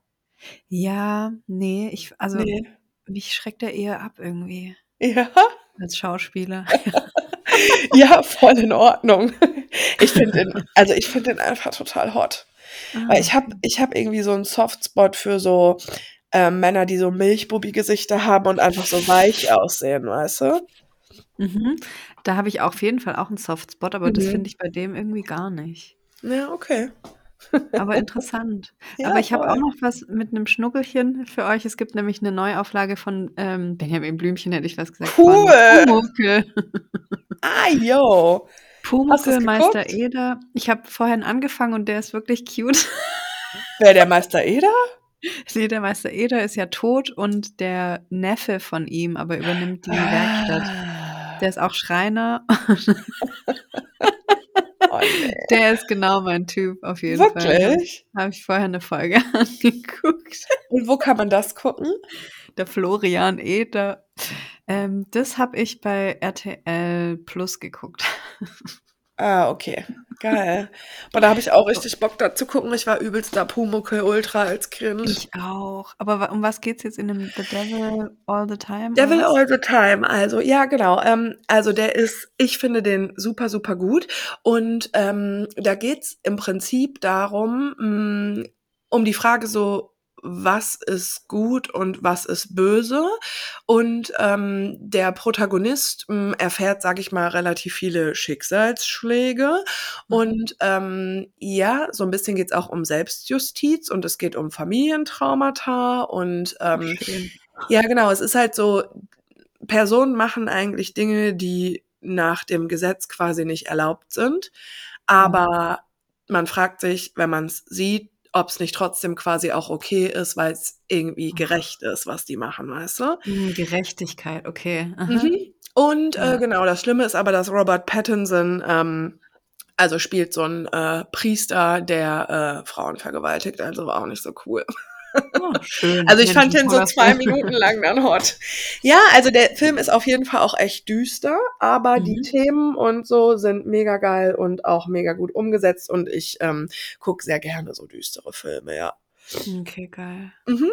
Ja, nee, ich, also Nee. Mich schreckt der eher ab irgendwie Ja, als Schauspieler. ja, voll in Ordnung. Ich finde den, also ich finde den einfach total hot. Weil ich habe ich hab irgendwie so einen Softspot für so äh, Männer, die so Milchbubi-Gesichter haben und einfach so weich aussehen, weißt du? Mhm. Da habe ich auf jeden Fall auch einen Softspot, aber das Mhm. finde ich bei dem irgendwie gar nicht. Ja, okay. Aber interessant. Ja, aber ich habe auch noch was mit einem Schnuckelchen für euch. Es gibt nämlich eine Neuauflage von ähm, Benjamin Blümchen, hätte ich was gesagt. Cool. Ah, yo. Du's Meister? Eder. Ich habe vorhin angefangen und der ist wirklich cute. Wer der Meister Eder? nee, der Meister Eder ist ja tot und der Neffe von ihm aber übernimmt die Werkstatt. Ah. Der ist auch Schreiner. Oh, nee. Der ist genau mein Typ, auf jeden Fall. Wirklich? Habe ich vorher eine Folge angeguckt. Und wo kann man das gucken? Der Florian Eder. Ähm, das habe ich bei RTL Plus geguckt. Ah, okay. Geil. Aber da habe ich auch richtig Bock da zu gucken. Ich war übelster Pumuckl Ultra als Kind. Ich auch. Aber wa- um was geht's jetzt in dem The Devil All the Time? Devil was? All the Time, also ja genau. Ähm, also der ist, ich finde den super, super gut. Und ähm, da geht's im Prinzip darum, mh, um die Frage so, was ist gut und was ist böse. Und ähm, der Protagonist mh, erfährt, sage ich mal, relativ viele Schicksalsschläge. Mhm. Und ähm, ja, so ein bisschen geht's auch um Selbstjustiz und es geht um Familientraumata und ähm, Schön. ja, genau. Es ist halt so, Personen machen eigentlich Dinge, die nach dem Gesetz quasi nicht erlaubt sind. Aber man fragt sich, wenn man es sieht, ob es nicht trotzdem quasi auch okay ist, weil es irgendwie gerecht ist, was die machen, weißt du? Hm, Gerechtigkeit, okay. Mhm. Und äh, Ja. genau, das Schlimme ist aber, dass Robert Pattinson ähm, also spielt so ein äh, Priester, der äh, Frauen vergewaltigt, also war auch nicht so cool. Oh, schön. Also ich Ja, das fand den so zwei. Minuten lang dann hot. Ja, also der Film ist auf jeden Fall auch echt düster, aber die Mhm. Themen und so sind mega geil und auch mega gut umgesetzt und ich ähm, gucke sehr gerne so düstere Filme, ja. Okay, geil. Mhm.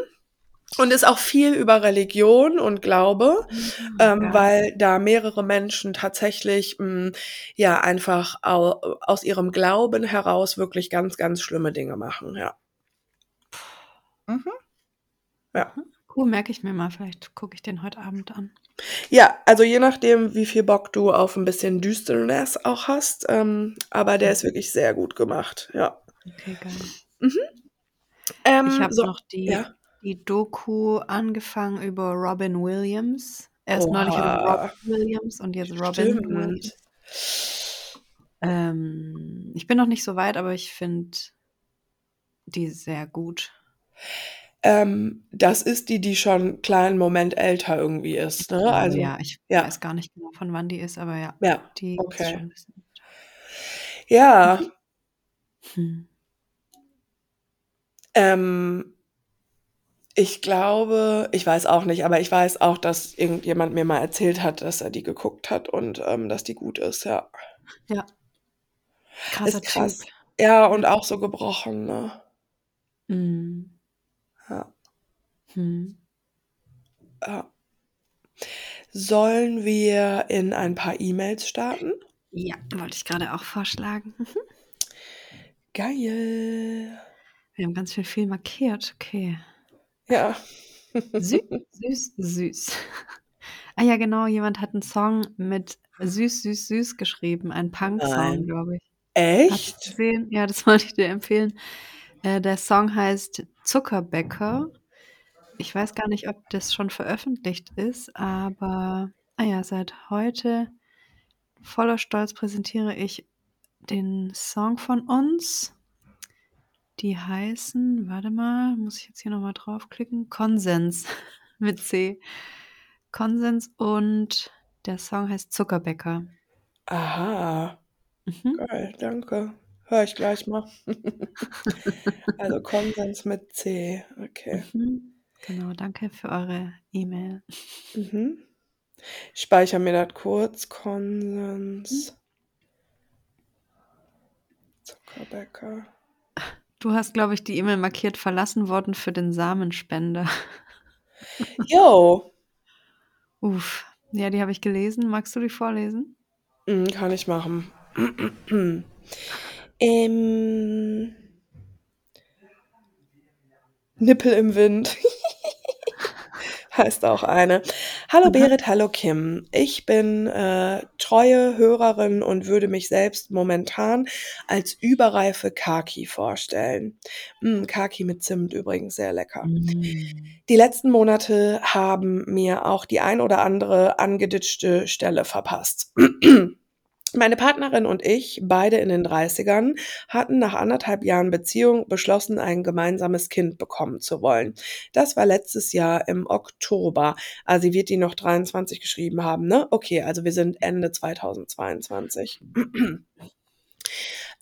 Und ist auch viel über Religion und Glaube, ähm, Geil. weil da mehrere Menschen tatsächlich mh, ja einfach au aus ihrem Glauben heraus wirklich ganz, ganz schlimme Dinge machen, ja. Mhm. Ja. Cool, merke ich mir mal. Vielleicht gucke ich den heute Abend an. Ja, also je nachdem, wie viel Bock du auf ein bisschen Düsternis auch hast, ähm, aber der ist wirklich sehr gut gemacht, ja. Okay, geil. Mhm. Ich Ähm, habe so, noch die, ja. die Doku angefangen über Robin Williams. Erst neulich über Oha. Robin Williams und jetzt Robin Stimmt. Williams. Ähm, ich bin noch nicht so weit, aber ich finde die sehr gut. Ähm, das ist die, die schon einen kleinen Moment älter irgendwie ist, ne? Oh, Also, ja, ich ja. weiß gar nicht genau, von wann die ist, aber ja, Ja, die ist schon okay. ein bisschen. Ja, Hm. ähm, ich glaube, ich weiß auch nicht, aber ich weiß auch, dass irgendjemand mir mal erzählt hat, dass er die geguckt hat und ähm, dass die gut ist, ja. Ja. Krasser Ist krass. Typ. Ja, und auch so gebrochen, ne? Hm. Ja. Hm. ja. Sollen wir in ein paar E-Mails starten? Ja, wollte ich gerade auch vorschlagen. Mhm. Geil. Wir haben ganz viel viel markiert. Okay. Ja. Süß, süß, süß. Ah ja, genau, jemand hat einen Song mit süß, süß, süß geschrieben. Ein Punk-Song, glaube ich. Echt? Ja, das wollte ich dir empfehlen. Äh, der Song heißt Zuckerbäcker. Ich weiß gar nicht, ob das schon veröffentlicht ist, aber ah ja, seit heute voller Stolz präsentiere ich den Song von uns. Die heißen, warte mal, muss ich jetzt hier nochmal draufklicken? Konsens mit C. Konsens und der Song heißt Zuckerbäcker. Aha. Mhm. Geil, danke. Hör ich gleich mal. also Konsens mit C. Okay. Mhm. Genau, danke für eure E-Mail. Mhm. Ich speichere mir das kurz. Konsens. Zuckerbäcker. Du hast, glaube ich, die E-Mail markiert verlassen worden für den Samenspender. Jo. Uff. Ja, die habe ich gelesen. Magst du die vorlesen? Mhm, kann ich machen. ähm, Nippel im Wind. heißt auch eine. Hallo Aha. Berit, hallo Kim. Ich bin äh, treue Hörerin und würde mich selbst momentan als überreife Kaki vorstellen. Mm, Kaki mit Zimt übrigens sehr lecker. Mm. Die letzten Monate haben mir auch die ein oder andere angeditschte Stelle verpasst. Meine Partnerin und ich, beide in den 30ern, hatten nach anderthalb Jahren Beziehung beschlossen, ein gemeinsames Kind bekommen zu wollen. Das war letztes Jahr im Oktober. Also sie wird die noch 23 geschrieben haben, ne? Okay, also wir sind Ende 2022.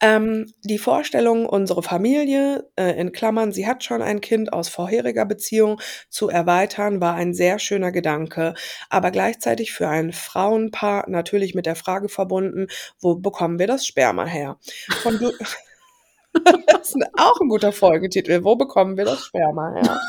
Ähm, die Vorstellung, unsere Familie, äh, in Klammern, sie hat schon ein Kind aus vorheriger Beziehung, zu erweitern, war ein sehr schöner Gedanke, aber gleichzeitig für ein Frauenpaar natürlich mit der Frage verbunden, wo bekommen wir das Sperma her? Von das ist auch ein guter Folgetitel. Wo bekommen wir das Sperma her?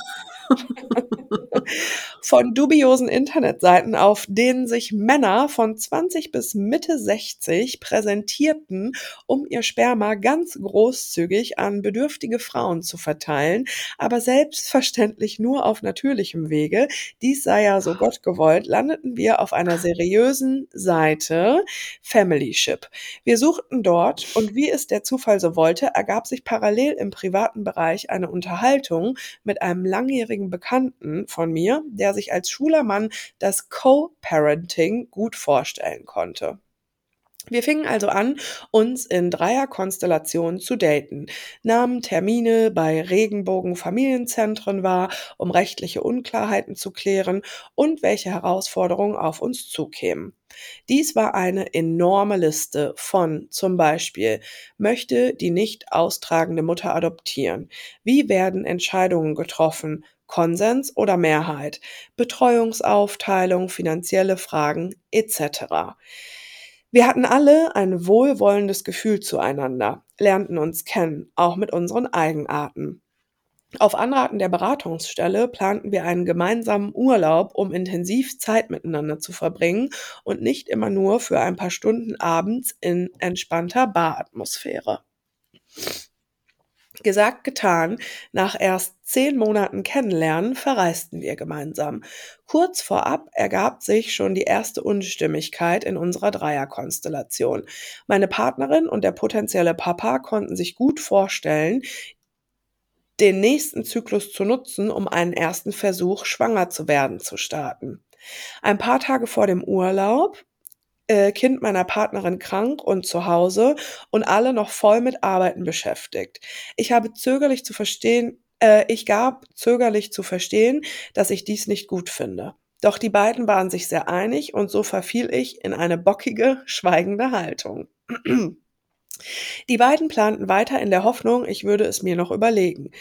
von dubiosen Internetseiten, auf denen sich Männer von 20 bis Mitte 60 präsentierten, um ihr Sperma ganz großzügig an bedürftige Frauen zu verteilen, aber selbstverständlich nur auf natürlichem Wege. Dies sei ja so Gott gewollt, landeten wir auf einer seriösen Seite Family Ship. Wir suchten dort und wie es der Zufall so wollte, ergab sich parallel im privaten Bereich eine Unterhaltung mit einem langjährigen Bekannten von mir, der sich als schwuler Mann das Co-Parenting gut vorstellen konnte. Wir fingen also an, uns in Dreierkonstellationen zu daten, nahmen Termine bei Regenbogen-Familienzentren wahr, um rechtliche Unklarheiten zu klären und welche Herausforderungen auf uns zukämen. Dies war eine enorme Liste von zum Beispiel, möchte die nicht austragende Mutter adoptieren? Wie werden Entscheidungen getroffen? Konsens oder Mehrheit? Betreuungsaufteilung, finanzielle Fragen etc. Wir hatten alle ein wohlwollendes Gefühl zueinander, lernten uns kennen, auch mit unseren Eigenarten. Auf Anraten der Beratungsstelle planten wir einen gemeinsamen Urlaub, um intensiv Zeit miteinander zu verbringen und nicht immer nur für ein paar Stunden abends in entspannter Baratmosphäre. Gesagt, getan. Nach erst zehn Monaten Kennenlernen verreisten wir gemeinsam. Kurz vorab ergab sich schon die erste Unstimmigkeit in unserer Dreierkonstellation. Meine Partnerin und der potenzielle Papa konnten sich gut vorstellen, den nächsten Zyklus zu nutzen, um einen ersten Versuch, schwanger zu werden, zu starten. Ein paar Tage vor dem Urlaub äh, Kind meiner Partnerin krank und zu Hause und alle noch voll mit Arbeiten beschäftigt. Ich habe zögerlich zu verstehen, äh, ich gab zögerlich zu verstehen, dass ich dies nicht gut finde. Doch die beiden waren sich sehr einig und so verfiel ich in eine bockige, schweigende Haltung. Die beiden planten weiter in der Hoffnung, ich würde es mir noch überlegen.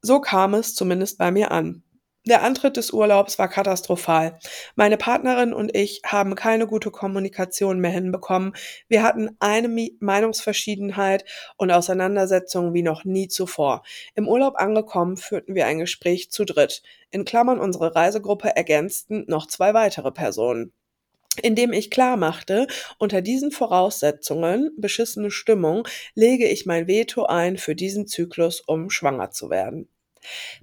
So kam es zumindest bei mir an. Der Antritt des Urlaubs war katastrophal. Meine Partnerin und ich haben keine gute Kommunikation mehr hinbekommen. Wir hatten eine Meinungsverschiedenheit und Auseinandersetzungen wie noch nie zuvor. Im Urlaub angekommen führten wir ein Gespräch zu dritt. In Klammern unsere Reisegruppe ergänzten noch zwei weitere Personen indem ich klar machte, unter diesen Voraussetzungen, beschissene Stimmung, lege ich mein Veto ein für diesen Zyklus, um schwanger zu werden.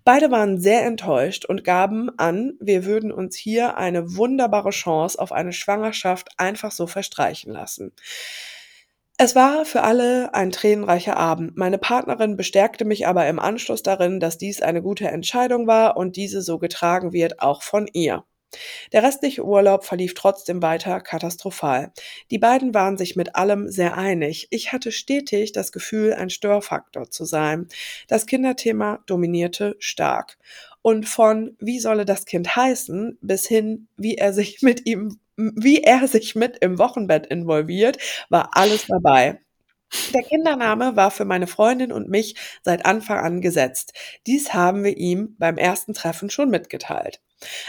Beide waren sehr enttäuscht und gaben an, wir würden uns hier eine wunderbare Chance auf eine Schwangerschaft einfach so verstreichen lassen. Es war für alle ein tränenreicher Abend. Meine Partnerin bestärkte mich aber im Anschluss darin, dass dies eine gute Entscheidung war und diese so getragen wird auch von ihr. Der restliche Urlaub verlief trotzdem weiter katastrophal. Die beiden waren sich mit allem sehr einig. Ich hatte stetig das Gefühl, ein Störfaktor zu sein. Das Kinderthema dominierte stark. Und von wie solle das Kind heißen bis hin, wie er sich mit ihm, wie er sich mit im Wochenbett involviert, war alles dabei. Der Kindername war für meine Freundin und mich seit Anfang an gesetzt. Dies haben wir ihm beim ersten Treffen schon mitgeteilt.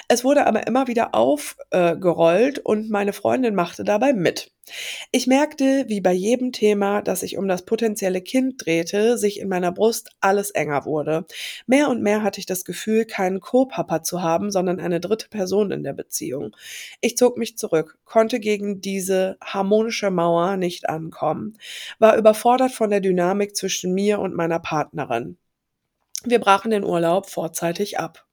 Es wurde aber immer wieder aufgerollt äh, und meine Freundin machte dabei mit. Ich merkte, wie bei jedem Thema, das sich um das potenzielle Kind drehte, sich in meiner Brust alles enger wurde. Mehr und mehr hatte ich das Gefühl, keinen Co-Papa zu haben, sondern eine dritte Person in der Beziehung. Ich zog mich zurück, konnte gegen diese harmonische Mauer nicht ankommen, war überfordert von der Dynamik zwischen mir und meiner Partnerin. Wir brachen den Urlaub vorzeitig ab.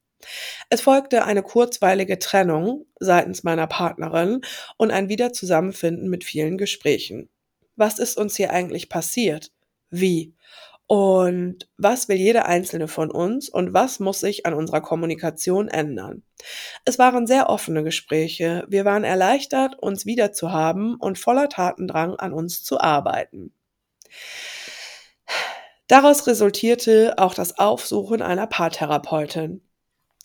Es folgte eine kurzweilige Trennung seitens meiner Partnerin und ein Wiederzusammenfinden mit vielen Gesprächen. Was ist uns hier eigentlich passiert? Wie? Und was will jede einzelne von uns und was muss sich an unserer Kommunikation ändern? Es waren sehr offene Gespräche. Wir waren erleichtert, uns wiederzuhaben und voller Tatendrang an uns zu arbeiten. Daraus resultierte auch das Aufsuchen einer Paartherapeutin.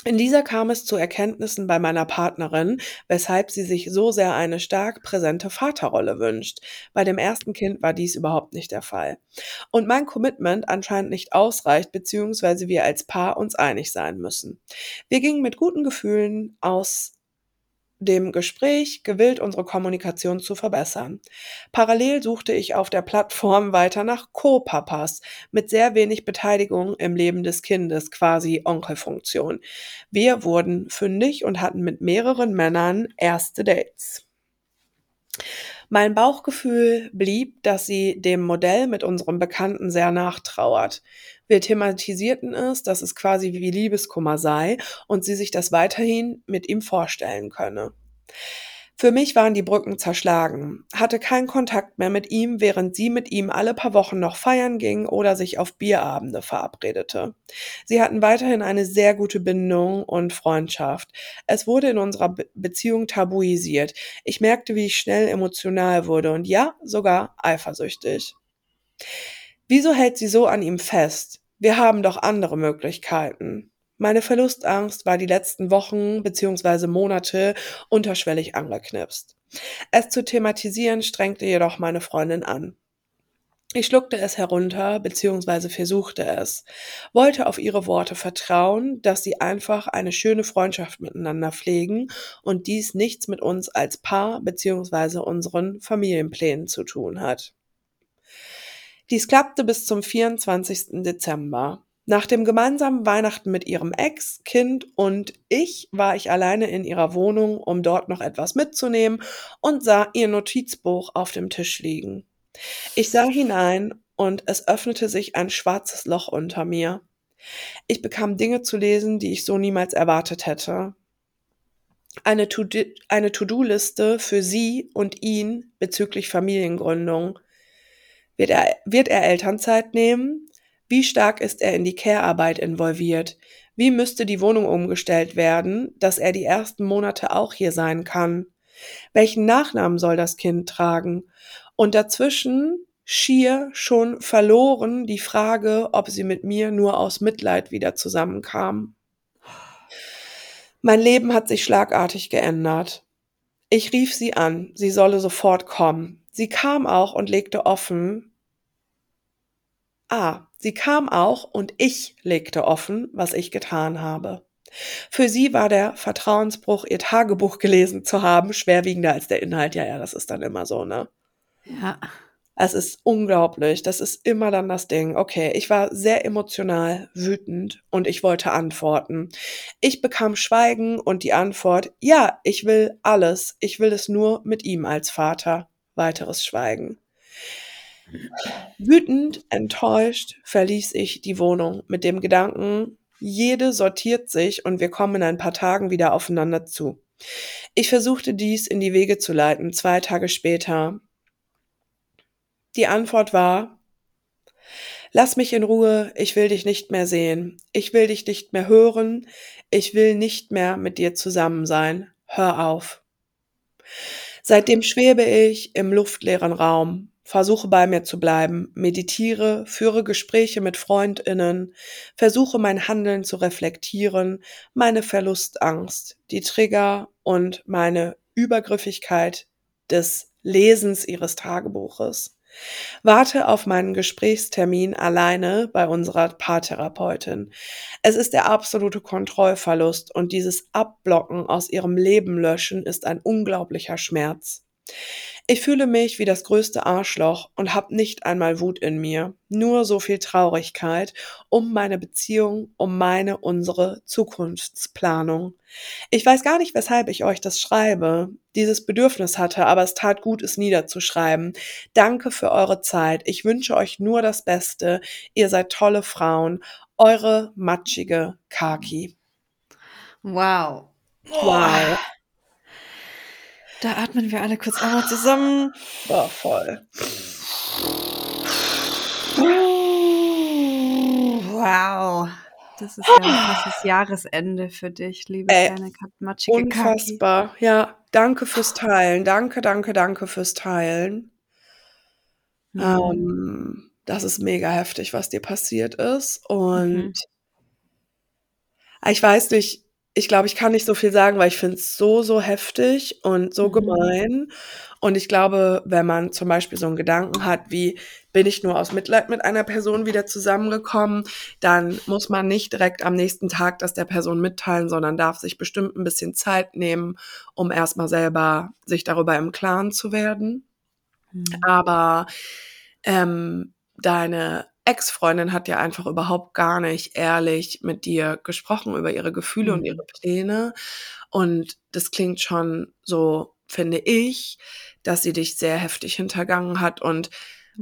In dieser kam es zu Erkenntnissen bei meiner Partnerin, weshalb sie sich so sehr eine stark präsente Vaterrolle wünscht. Bei dem ersten Kind war dies überhaupt nicht der Fall. Und mein Commitment anscheinend nicht ausreicht, beziehungsweise wir als Paar uns einig sein müssen. Wir gingen mit guten Gefühlen aus dem Gespräch gewillt, unsere Kommunikation zu verbessern. Parallel suchte ich auf der Plattform weiter nach Co-Papas mit sehr wenig Beteiligung im Leben des Kindes, quasi Onkelfunktion. Wir wurden fündig und hatten mit mehreren Männern erste Dates. Mein Bauchgefühl blieb, dass sie dem Modell mit unserem Bekannten sehr nachtrauert. Wir thematisierten es, dass es quasi wie Liebeskummer sei und sie sich das weiterhin mit ihm vorstellen könne. Für mich waren die Brücken zerschlagen, hatte keinen Kontakt mehr mit ihm, während sie mit ihm alle paar Wochen noch feiern ging oder sich auf Bierabende verabredete. Sie hatten weiterhin eine sehr gute Bindung und Freundschaft. Es wurde in unserer Be Beziehung tabuisiert. Ich merkte, wie ich schnell emotional wurde und ja, sogar eifersüchtig. Wieso hält sie so an ihm fest? Wir haben doch andere Möglichkeiten. Meine Verlustangst war die letzten Wochen bzw. Monate unterschwellig angeknipst. Es zu thematisieren strengte jedoch meine Freundin an. Ich schluckte es herunter bzw. versuchte es, wollte auf ihre Worte vertrauen, dass sie einfach eine schöne Freundschaft miteinander pflegen und dies nichts mit uns als Paar bzw. unseren Familienplänen zu tun hat. Dies klappte bis zum 24. Dezember. Nach dem gemeinsamen Weihnachten mit ihrem Ex, Kind und ich war ich alleine in ihrer Wohnung, um dort noch etwas mitzunehmen und sah ihr Notizbuch auf dem Tisch liegen. Ich sah hinein und es öffnete sich ein schwarzes Loch unter mir. Ich bekam Dinge zu lesen, die ich so niemals erwartet hätte. Eine To-Do-Liste für sie und ihn bezüglich Familiengründung. Wird er, wird er Elternzeit nehmen? Wie stark ist er in die Care-Arbeit involviert? Wie müsste die Wohnung umgestellt werden, dass er die ersten Monate auch hier sein kann? Welchen Nachnamen soll das Kind tragen? Und dazwischen schier schon verloren die Frage, ob sie mit mir nur aus Mitleid wieder zusammenkam. Mein Leben hat sich schlagartig geändert. Ich rief sie an, sie solle sofort kommen. Sie kam auch und legte offen, Ah, sie kam auch und ich legte offen, was ich getan habe. Für sie war der Vertrauensbruch, ihr Tagebuch gelesen zu haben, schwerwiegender als der Inhalt. Ja, ja, das ist dann immer so, ne? Ja. Es ist unglaublich. Das ist immer dann das Ding. Okay, ich war sehr emotional, wütend und ich wollte antworten. Ich bekam Schweigen und die Antwort, ja, ich will alles. Ich will es nur mit ihm als Vater. Weiteres Schweigen. Wütend, enttäuscht verließ ich die Wohnung mit dem Gedanken, jede sortiert sich und wir kommen in ein paar Tagen wieder aufeinander zu. Ich versuchte dies in die Wege zu leiten, zwei Tage später. Die Antwort war, Lass mich in Ruhe, ich will dich nicht mehr sehen, ich will dich nicht mehr hören, ich will nicht mehr mit dir zusammen sein, hör auf. Seitdem schwebe ich im luftleeren Raum, versuche bei mir zu bleiben, meditiere, führe Gespräche mit Freundinnen, versuche mein Handeln zu reflektieren, meine Verlustangst, die Trigger und meine Übergriffigkeit des Lesens ihres Tagebuches. Warte auf meinen Gesprächstermin alleine bei unserer Paartherapeutin. Es ist der absolute Kontrollverlust und dieses Abblocken aus ihrem Leben löschen ist ein unglaublicher Schmerz. Ich fühle mich wie das größte Arschloch und hab nicht einmal Wut in mir, nur so viel Traurigkeit um meine Beziehung, um meine, unsere Zukunftsplanung. Ich weiß gar nicht, weshalb ich euch das schreibe, dieses Bedürfnis hatte, aber es tat gut, es niederzuschreiben. Danke für eure Zeit. Ich wünsche euch nur das Beste. Ihr seid tolle Frauen. Eure matschige Kaki. Wow. Wow. Da atmen wir alle kurz einmal zusammen. War voll. Wow. Das ist ja ein krasses Jahresende für dich, liebe Ey, kleine matschige Kaki. Unfassbar. Ja, danke fürs Teilen. Danke, danke, danke fürs Teilen. Mhm. Ähm, das ist mega heftig, was dir passiert ist. Und Mhm. ich weiß nicht, ich glaube, ich kann nicht so viel sagen, weil ich finde es so, so heftig und so Mhm. gemein. Und ich glaube, wenn man zum Beispiel so einen Gedanken hat, wie bin ich nur aus Mitleid mit einer Person wieder zusammengekommen, dann muss man nicht direkt am nächsten Tag das der Person mitteilen, sondern darf sich bestimmt ein bisschen Zeit nehmen, um erstmal selber sich darüber im Klaren zu werden. Mhm. Aber ähm, deine Ex-Freundin hat ja einfach überhaupt gar nicht ehrlich mit dir gesprochen über ihre Gefühle und Mhm. ihre Pläne. Und das klingt schon so, finde ich, dass sie dich sehr heftig hintergangen hat. Und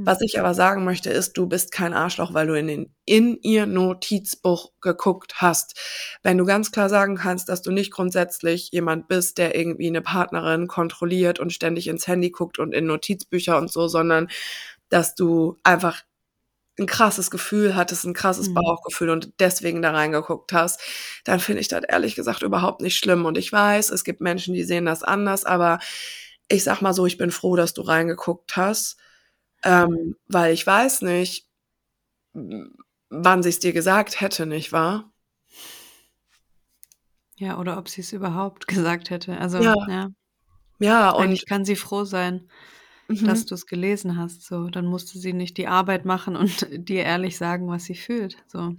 Was ich aber sagen möchte, ist, du bist kein Arschloch, weil du in, den, in ihr Notizbuch geguckt hast. Wenn du ganz klar sagen kannst, dass du nicht grundsätzlich jemand bist, der irgendwie eine Partnerin kontrolliert und ständig ins Handy guckt und in Notizbücher und so, sondern dass du einfach ein krasses Gefühl hattest, ein krasses Mhm. Bauchgefühl und deswegen da reingeguckt hast, dann finde ich das ehrlich gesagt überhaupt nicht schlimm. Und ich weiß, es gibt Menschen, die sehen das anders, aber ich sag mal so, ich bin froh, dass du reingeguckt hast, ähm, weil ich weiß nicht, wann sie es dir gesagt hätte, nicht wahr? Ja, oder ob sie es überhaupt gesagt hätte. Also, Ja, ja, ja, und eigentlich kann sie froh sein, dass mhm, du es gelesen hast. So, dann musste sie nicht die Arbeit machen und dir ehrlich sagen, was sie fühlt. So,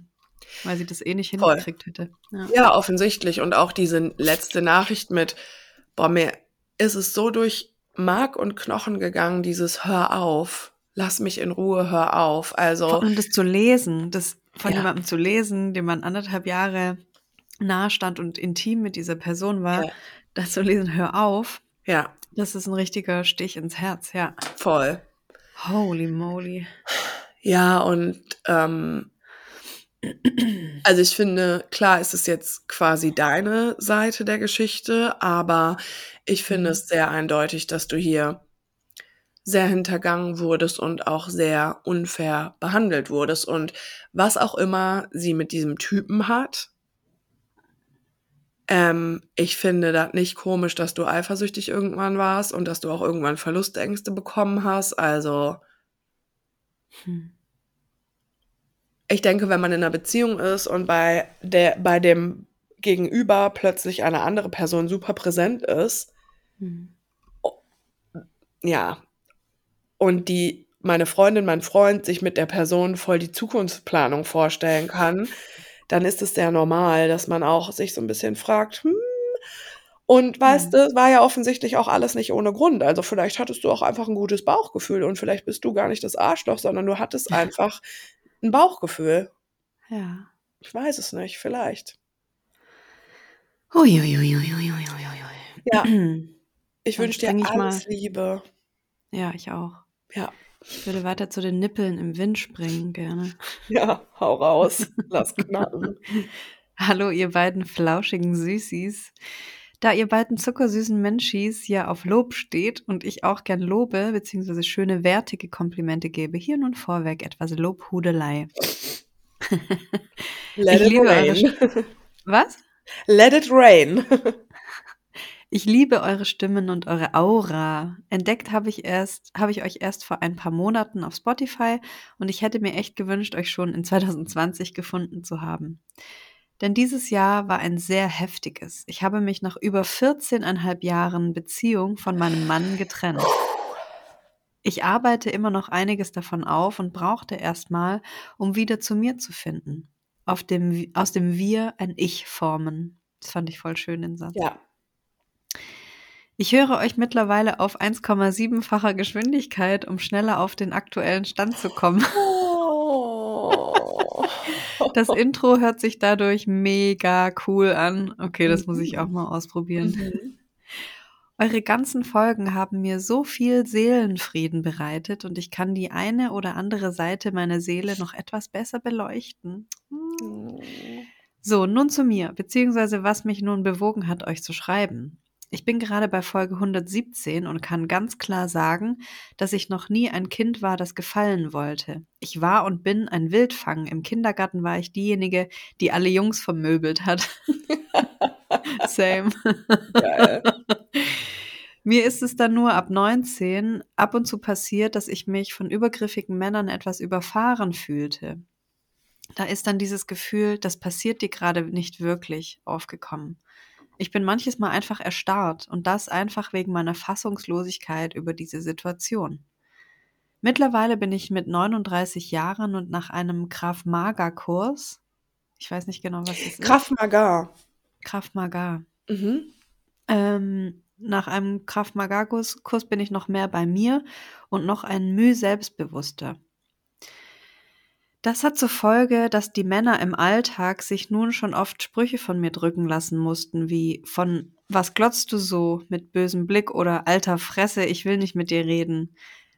weil sie das eh nicht voll. hingekriegt hätte. Ja. Ja, offensichtlich. Und auch diese letzte Nachricht mit, boah, mir ist es so durch Mark und Knochen gegangen, dieses Hör auf, lass mich in Ruhe, hör auf. Vor Also, allem das zu lesen, das von ja, jemandem zu lesen, dem man anderthalb Jahre nahe stand und intim mit dieser Person war, ja, das zu lesen, hör auf, ja, das ist ein richtiger Stich ins Herz, ja. voll. Holy moly. Ja, und ähm, also ich finde, klar ist es jetzt quasi deine Seite der Geschichte, aber ich finde Mhm. es sehr eindeutig, dass du hier sehr hintergangen wurdest und auch sehr unfair behandelt wurdest. Und was auch immer sie mit diesem Typen hat, ähm, ich finde das nicht komisch, dass du eifersüchtig irgendwann warst und dass du auch irgendwann Verlustängste bekommen hast. Also Hm. ich denke, wenn man in einer Beziehung ist und bei der, bei dem Gegenüber plötzlich eine andere Person super präsent ist, Hm. ja, und die meine Freundin, mein Freund sich mit der Person voll die Zukunftsplanung vorstellen kann, dann ist es sehr normal, dass man auch sich so ein bisschen fragt, hm, und weißt Hm. du, es war ja offensichtlich auch alles nicht ohne Grund. Also vielleicht hattest du auch einfach ein gutes Bauchgefühl und vielleicht bist du gar nicht das Arschloch, sondern du hattest einfach ein Bauchgefühl. Ja. Ich weiß es nicht, vielleicht. Uiuiuiuiuiuiui. Ja, ich wünsche dir ich mal. alles Liebe. Ja, ich auch. Ja, Ich würde weiter zu den Nippeln im Wind springen, gerne. ja, hau raus, lass knacken. Hallo, ihr beiden flauschigen Süßis. Da ihr beiden zuckersüßen Menschis ja auf Lob steht und ich auch gern lobe, beziehungsweise schöne, wertige Komplimente gebe, hier nun vorweg etwas Lobhudelei. Let Ich it liebe eure... Rain. Was? Let it rain. Ich liebe eure Stimmen und eure Aura. Entdeckt habe ich erst, habe ich euch erst vor ein paar Monaten auf Spotify und ich hätte mir echt gewünscht, euch schon in 2020 gefunden zu haben. Denn dieses Jahr war ein sehr heftiges. Ich habe mich nach über 14,5 Jahren Beziehung von meinem Mann getrennt. Ich arbeite immer noch einiges davon auf und brauchte erstmal, um wieder zu mir zu finden. Dem, aus dem Wir ein Ich formen. Das fand ich voll schön, den Satz. Ja. Ich höre euch mittlerweile auf 1,7-facher Geschwindigkeit, um schneller auf den aktuellen Stand zu kommen. Oh. Das Intro hört sich dadurch mega cool an. Okay, das muss ich auch mal ausprobieren. Mhm. Eure ganzen Folgen haben mir so viel Seelenfrieden bereitet und ich kann die eine oder andere Seite meiner Seele noch etwas besser beleuchten. Hm. So, nun zu mir, beziehungsweise was mich nun bewogen hat, euch zu schreiben. Ich bin gerade bei Folge 117 und kann ganz klar sagen, dass ich noch nie ein Kind war, das gefallen wollte. Ich war und bin ein Wildfang. Im Kindergarten war ich diejenige, die alle Jungs vermöbelt hat. Same. Geil. Mir ist es dann nur ab 19 ab und zu passiert, dass ich mich von übergriffigen Männern etwas überfahren fühlte. Da ist dann dieses Gefühl, das passiert dir gerade nicht wirklich, aufgekommen. Ich bin manches Mal einfach erstarrt und das einfach wegen meiner Fassungslosigkeit über diese Situation. Mittlerweile bin ich mit 39 Jahren und nach einem Krav Maga Kurs, ich weiß nicht genau, was das ist. Krav Maga. Krav Maga. Mhm. Ähm, nach einem Krav Maga Kurs, Kurs bin ich noch mehr bei mir und noch ein Mühe selbstbewusster. Das hat zur Folge, dass die Männer im Alltag sich nun schon oft Sprüche von mir drücken lassen mussten, wie von was glotzt du so mit bösem Blick oder alter Fresse, ich will nicht mit dir reden.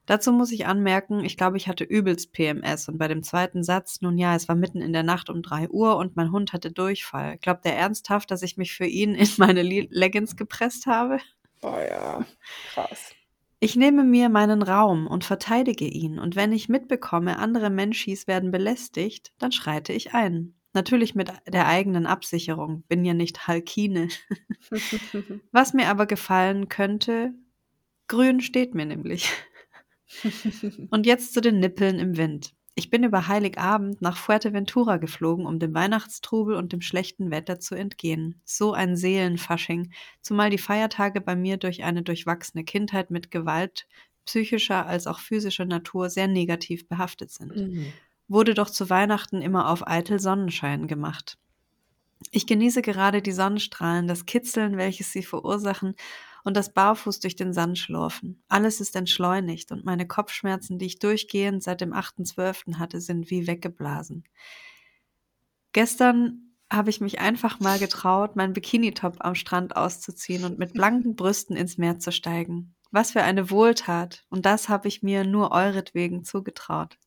Dazu muss ich anmerken, ich glaube, ich hatte übelst PMS und bei dem zweiten Satz, nun ja, es war mitten in der Nacht um drei Uhr und mein Hund hatte Durchfall. Glaubt er ernsthaft, dass ich mich für ihn in meine Le- Leggings gepresst habe? Boah, ja. Krass. Ich nehme mir meinen Raum und verteidige ihn, und wenn ich mitbekomme, andere Menschis werden belästigt, dann schreite ich ein. Natürlich mit der eigenen Absicherung, bin ja nicht Halkine. Was mir aber gefallen könnte, grün steht mir nämlich. Und jetzt zu den Nippeln im Wind. Ich bin über Heiligabend nach Fuerteventura geflogen, um dem Weihnachtstrubel und dem schlechten Wetter zu entgehen. So ein Seelenfasching, zumal die Feiertage bei mir durch eine durchwachsene Kindheit mit Gewalt psychischer als auch physischer Natur sehr negativ behaftet sind. Mhm. Wurde doch zu Weihnachten immer auf eitel Sonnenschein gemacht. Ich genieße gerade die Sonnenstrahlen, das Kitzeln, welches sie verursachen, und das Barfuß durch den Sand schlurfen. Alles ist entschleunigt und meine Kopfschmerzen, die ich durchgehend seit dem 8.12. hatte, sind wie weggeblasen. Gestern habe ich mich einfach mal getraut, meinen Bikinitop am Strand auszuziehen und mit blanken Brüsten ins Meer zu steigen. Was für eine Wohltat. Und das habe ich mir nur euretwegen zugetraut.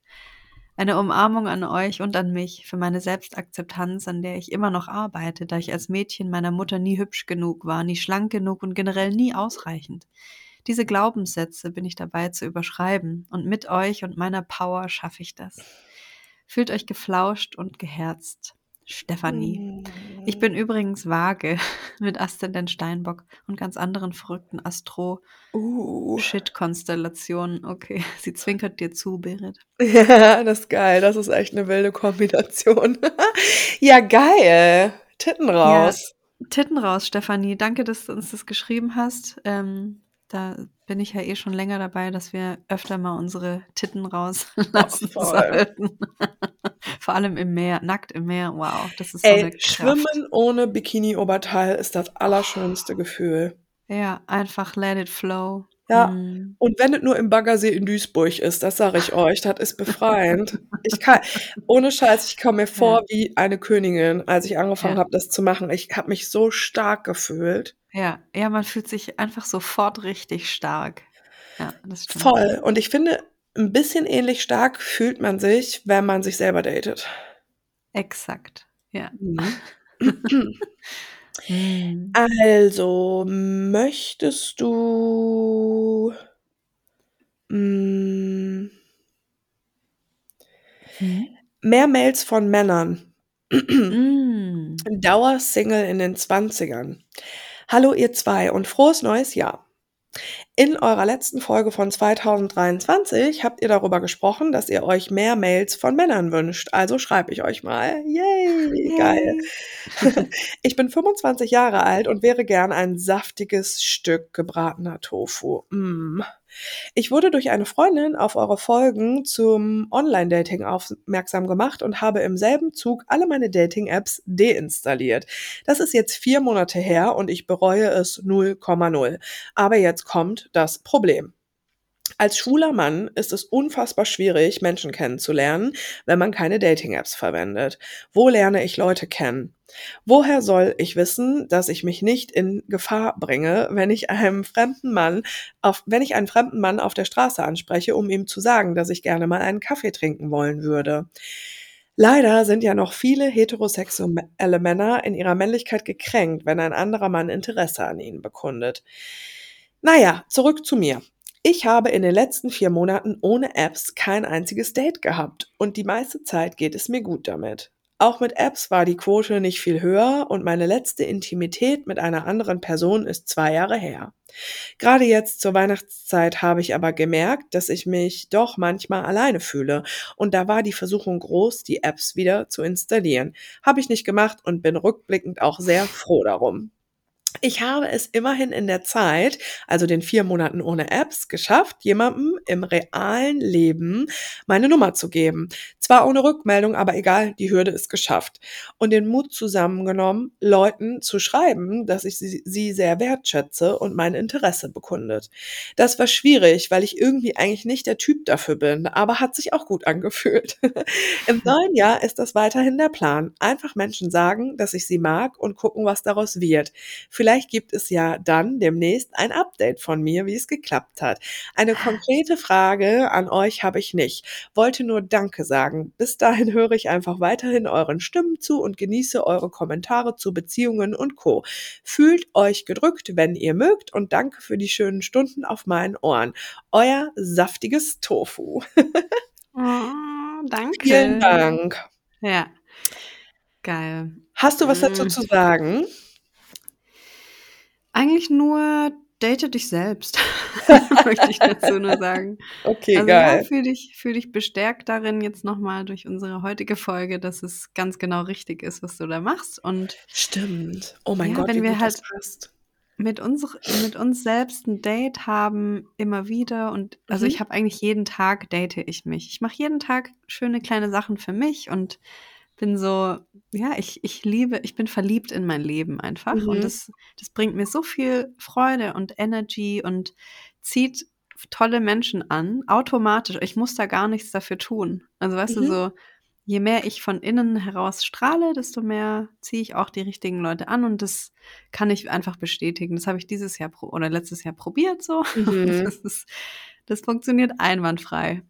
Eine Umarmung an euch und an mich für meine Selbstakzeptanz, an der ich immer noch arbeite, da ich als Mädchen meiner Mutter nie hübsch genug war, nie schlank genug und generell nie ausreichend. Diese Glaubenssätze bin ich dabei zu überschreiben und mit euch und meiner Power schaffe ich das. Fühlt euch geflauscht und geherzt. Stefanie. Ich bin übrigens vage mit Aszendent Steinbock und ganz anderen verrückten Uh. Astro-Shit-Konstellationen. Okay, sie zwinkert dir zu, Berit. Ja, das ist geil. Das ist echt eine wilde Kombination. ja, geil. Titten raus. Titten raus, Stefanie. Danke, dass du uns das geschrieben hast. Ähm, da bin ich ja eh schon länger dabei, dass wir öfter mal unsere Titten rauslassen sollten. Vor allem im Meer, nackt im Meer. Wow, das ist so eine Ey, Kraft. Schwimmen ohne Bikini-Oberteil ist das allerschönste Gefühl. Ja, einfach let it flow. Ja. Mm. Und wenn es nur im Baggersee in Duisburg ist, das sage ich euch, das ist befreiend. Ich kann, ohne Scheiß, ich komme mir vor wie eine Königin, als ich angefangen Ja. habe, das zu machen. Ich habe mich so stark gefühlt. Ja, ja, man fühlt sich einfach sofort richtig stark. Ja, das stimmt. Voll. Und ich finde, ein bisschen ähnlich stark fühlt man sich, wenn man sich selber datet. Exakt. Ja. Mhm. Mm. Also, möchtest du mm, mehr Mails von Männern? Mm. Dauersingle in den 20ern. Hallo ihr zwei und frohes neues Jahr. In eurer letzten Folge von 2023 habt ihr darüber gesprochen, dass ihr euch mehr Mails von Männern wünscht. Also schreibe ich euch mal. Yay, geil. Ich bin 25 Jahre alt und wäre gern ein saftiges Stück gebratener Tofu. Mm. Ich wurde durch eine Freundin auf eure Folgen zum Online-Dating aufmerksam gemacht und habe im selben Zug alle meine Dating-Apps deinstalliert. Das ist jetzt vier Monate her und ich bereue es 0,0. Aber jetzt kommt das Problem. Als schwuler Mann ist es unfassbar schwierig, Menschen kennenzulernen, wenn man keine Dating-Apps verwendet. Wo lerne ich Leute kennen? Woher soll ich wissen, dass ich mich nicht in Gefahr bringe, wenn ich einem fremden Mann auf, wenn ich einen fremden Mann auf der Straße anspreche, um ihm zu sagen, dass ich gerne mal einen Kaffee trinken wollen würde? Leider sind ja noch viele heterosexuelle Männer in ihrer Männlichkeit gekränkt, wenn ein anderer Mann Interesse an ihnen bekundet. Naja, zurück zu mir. Ich habe in den letzten vier Monaten ohne Apps kein einziges Date gehabt und die meiste Zeit geht es mir gut damit. Auch mit Apps war die Quote nicht viel höher und meine letzte Intimität mit einer anderen Person ist zwei Jahre her. Gerade jetzt zur Weihnachtszeit habe ich aber gemerkt, dass ich mich doch manchmal alleine fühle und da war die Versuchung groß, die Apps wieder zu installieren. Habe ich nicht gemacht und bin rückblickend auch sehr froh darum. Ich habe es immerhin in der Zeit, also den vier Monaten ohne Apps, geschafft, jemandem im realen Leben meine Nummer zu geben. Zwar ohne Rückmeldung, aber egal, die Hürde ist geschafft. Und den Mut zusammengenommen, Leuten zu schreiben, dass ich sie, sie sehr wertschätze und mein Interesse bekundet. Das war schwierig, weil ich irgendwie eigentlich nicht der Typ dafür bin, aber hat sich auch gut angefühlt. Im neuen Jahr ist das weiterhin der Plan. Einfach Menschen sagen, dass ich sie mag und gucken, was daraus wird. Vielleicht gibt es ja dann demnächst ein Update von mir, wie es geklappt hat. Eine konkrete Frage an euch habe ich nicht. Wollte nur Danke sagen. Bis dahin höre ich einfach weiterhin euren Stimmen zu und genieße eure Kommentare zu Beziehungen und Co. Fühlt euch gedrückt, wenn ihr mögt und danke für die schönen Stunden auf meinen Ohren. Euer saftiges Tofu. Oh, danke. Vielen Dank. Ja. Geil. Hast du was dazu Mm. zu sagen? Eigentlich nur date dich selbst, möchte ich dazu nur sagen. Okay, Also ja, geil. fühl dich, fühl dich bestärkt darin jetzt nochmal durch unsere heutige Folge, dass es ganz genau richtig ist, was du da machst. Und Stimmt. Oh mein Ja, Gott, wenn wir halt- mit uns, mit uns selbst ein Date haben, immer wieder. Und also Mhm. ich habe eigentlich jeden Tag date ich mich. Ich mache jeden Tag schöne kleine Sachen für mich und bin so, ja, ich, ich liebe, ich bin verliebt in mein Leben einfach. Mhm. Und das, das bringt mir so viel Freude und Energy und zieht tolle Menschen an, automatisch. Ich muss da gar nichts dafür tun. Also weißt Mhm. du, so, je mehr ich von innen heraus strahle, desto mehr ziehe ich auch die richtigen Leute an und das kann ich einfach bestätigen. Das habe ich dieses Jahr oder letztes Jahr probiert so. Mhm. Das, ist, das funktioniert einwandfrei.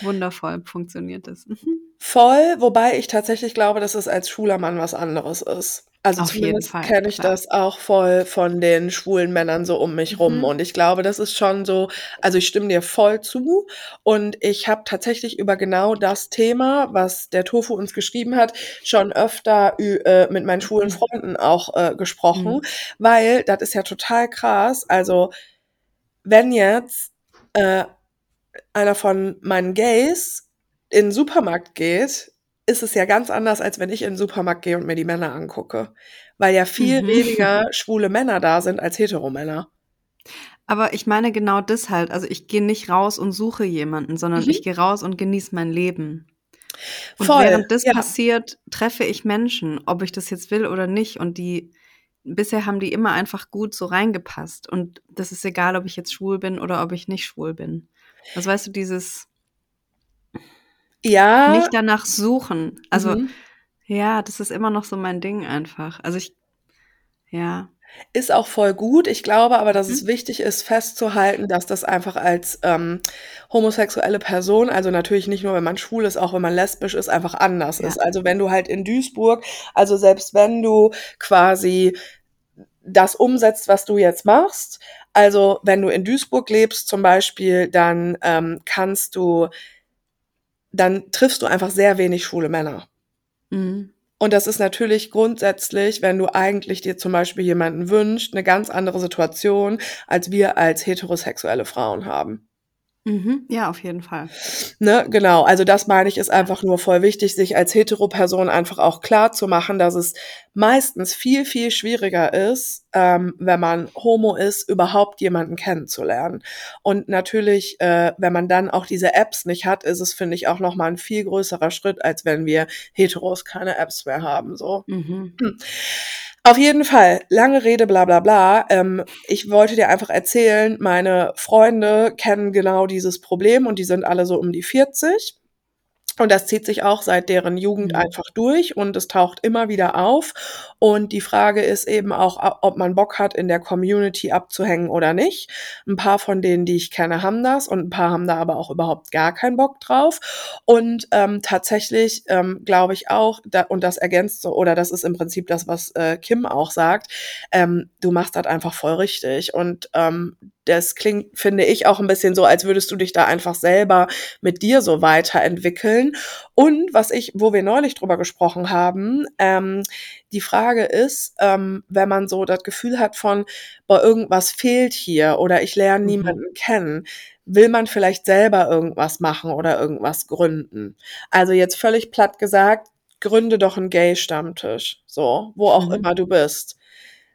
Wundervoll funktioniert das. Mhm. Voll, wobei ich tatsächlich glaube, dass es als schwuler Mann was anderes ist. Also Auf zumindest kenne ich klar. das auch voll von den schwulen Männern so um mich rum. Mhm. Und ich glaube, das ist schon so, also ich stimme dir voll zu. Und ich habe tatsächlich über genau das Thema, was der Tofu uns geschrieben hat, schon öfter äh, mit meinen schwulen Mhm. Freunden auch äh, gesprochen. Mhm. Weil das ist ja total krass. Also wenn jetzt äh, einer von meinen Gays in den Supermarkt geht, ist es ja ganz anders, als wenn ich in den Supermarkt gehe und mir die Männer angucke. Weil ja viel Mhm. weniger schwule Männer da sind als Heteromänner. Aber ich meine genau das halt. Also ich gehe nicht raus und suche jemanden, sondern Mhm. ich gehe raus und genieße mein Leben. Und Voll, während das ja. passiert, treffe ich Menschen, ob ich das jetzt will oder nicht. Und die bisher haben die immer einfach gut so reingepasst. Und das ist egal, ob ich jetzt schwul bin oder ob ich nicht schwul bin. Also weißt du, dieses Ja. nicht danach suchen. Also mhm. ja, das ist immer noch so mein Ding einfach. Also ich, ja. Ist auch voll gut. Ich glaube aber, dass Mhm. es wichtig ist, festzuhalten, dass das einfach als ähm, homosexuelle Person, also natürlich nicht nur, wenn man schwul ist, auch wenn man lesbisch ist, einfach anders Ja. ist. Also wenn du halt in Duisburg, also selbst wenn du quasi das umsetzt, was du jetzt machst, also wenn du in Duisburg lebst zum Beispiel, dann ähm, kannst du, dann triffst du einfach sehr wenig schwule Männer. Mhm. Und das ist natürlich grundsätzlich, wenn du eigentlich dir zum Beispiel jemanden wünschst, eine ganz andere Situation, als wir als heterosexuelle Frauen haben. Mhm. Ja, auf jeden Fall. Ne, genau. Also das meine ich, ist einfach nur voll wichtig, sich als Hetero-Person einfach auch klar zu machen, dass es meistens viel, viel schwieriger ist, ähm, wenn man Homo ist, überhaupt jemanden kennenzulernen. Und natürlich, äh, wenn man dann auch diese Apps nicht hat, ist es, finde ich, auch nochmal ein viel größerer Schritt, als wenn wir Heteros keine Apps mehr haben, so. Mhm. Auf jeden Fall, lange Rede, bla bla bla. Ähm, ich wollte dir einfach erzählen, meine Freunde kennen genau dieses Problem und die sind alle so um die 40. Und das zieht sich auch seit deren Jugend Mhm. einfach durch und es taucht immer wieder auf. Und die Frage ist eben auch, ob man Bock hat, in der Community abzuhängen oder nicht. Ein paar von denen, die ich kenne, haben das und ein paar haben da aber auch überhaupt gar keinen Bock drauf. Und ähm, tatsächlich ähm, glaube ich auch, da, und das ergänzt so, oder das ist im Prinzip das, was äh, Kim auch sagt, ähm, du machst das einfach voll richtig. Und ähm, das klingt, finde ich, auch ein bisschen so, als würdest du dich da einfach selber mit dir so weiterentwickeln. Und was ich, wo wir neulich drüber gesprochen haben, ähm, die Frage ist, ähm, wenn man so das Gefühl hat von, boah, irgendwas fehlt hier oder ich lerne Mhm. niemanden kennen, will man vielleicht selber irgendwas machen oder irgendwas gründen. Also jetzt völlig platt gesagt, gründe doch einen Gay-Stammtisch, so, wo auch Mhm. immer du bist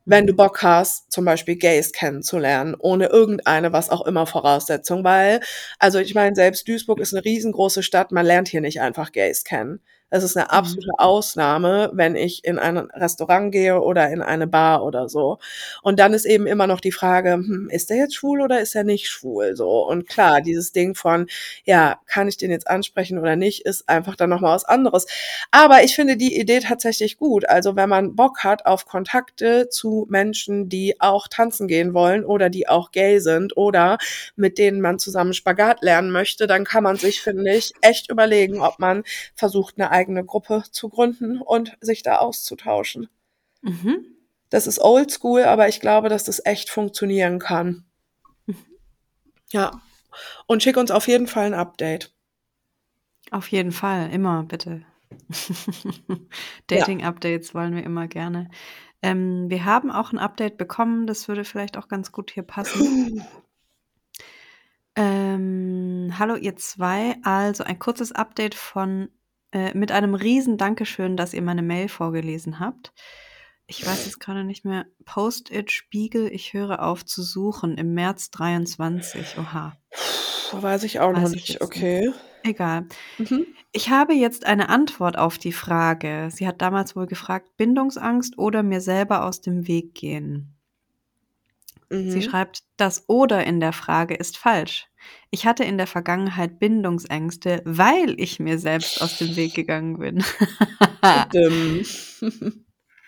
wenn du Bock hast, zum Beispiel Gays kennenzulernen, ohne irgendeine, was auch immer Voraussetzung, weil, also ich meine, selbst Duisburg ist eine riesengroße Stadt, man lernt hier nicht einfach Gays kennen. Es ist eine Mhm. absolute Ausnahme, wenn ich in ein Restaurant gehe oder in eine Bar oder so. Und dann ist eben immer noch die Frage, hm, ist der jetzt schwul oder ist er nicht schwul? So. Und klar, dieses Ding von, ja, kann ich den jetzt ansprechen oder nicht, ist einfach dann nochmal was anderes. Aber ich finde die Idee tatsächlich gut. Also wenn man Bock hat auf Kontakte zu Menschen, die auch tanzen gehen wollen oder die auch gay sind oder mit denen man zusammen Spagat lernen möchte, dann kann man sich, finde ich, echt überlegen, ob man versucht, eine eigene Gruppe zu gründen und sich da auszutauschen. Mhm. Das ist oldschool, aber ich glaube, dass das echt funktionieren kann. Mhm. Ja. Und schick uns auf jeden Fall ein Update. Auf jeden Fall, immer bitte. Dating-Updates wollen wir immer gerne. Ähm, wir haben auch ein Update bekommen, das würde vielleicht auch ganz gut hier passen. Ähm, hallo ihr zwei, also ein kurzes Update von äh, mit einem riesen Dankeschön, dass ihr meine Mail vorgelesen habt. Ich weiß jetzt gerade nicht mehr. Post-it Spiegel, ich höre auf zu suchen im März 23. Oha. Weiß ich auch noch Weiß ich nicht. Okay. Egal. Mhm. Ich habe jetzt eine Antwort auf die Frage. Sie hat damals wohl gefragt, Bindungsangst oder mir selber aus dem Weg gehen. Sie Mhm. schreibt, das oder in der Frage ist falsch. Ich hatte in der Vergangenheit Bindungsängste, weil ich mir selbst aus dem Weg gegangen bin.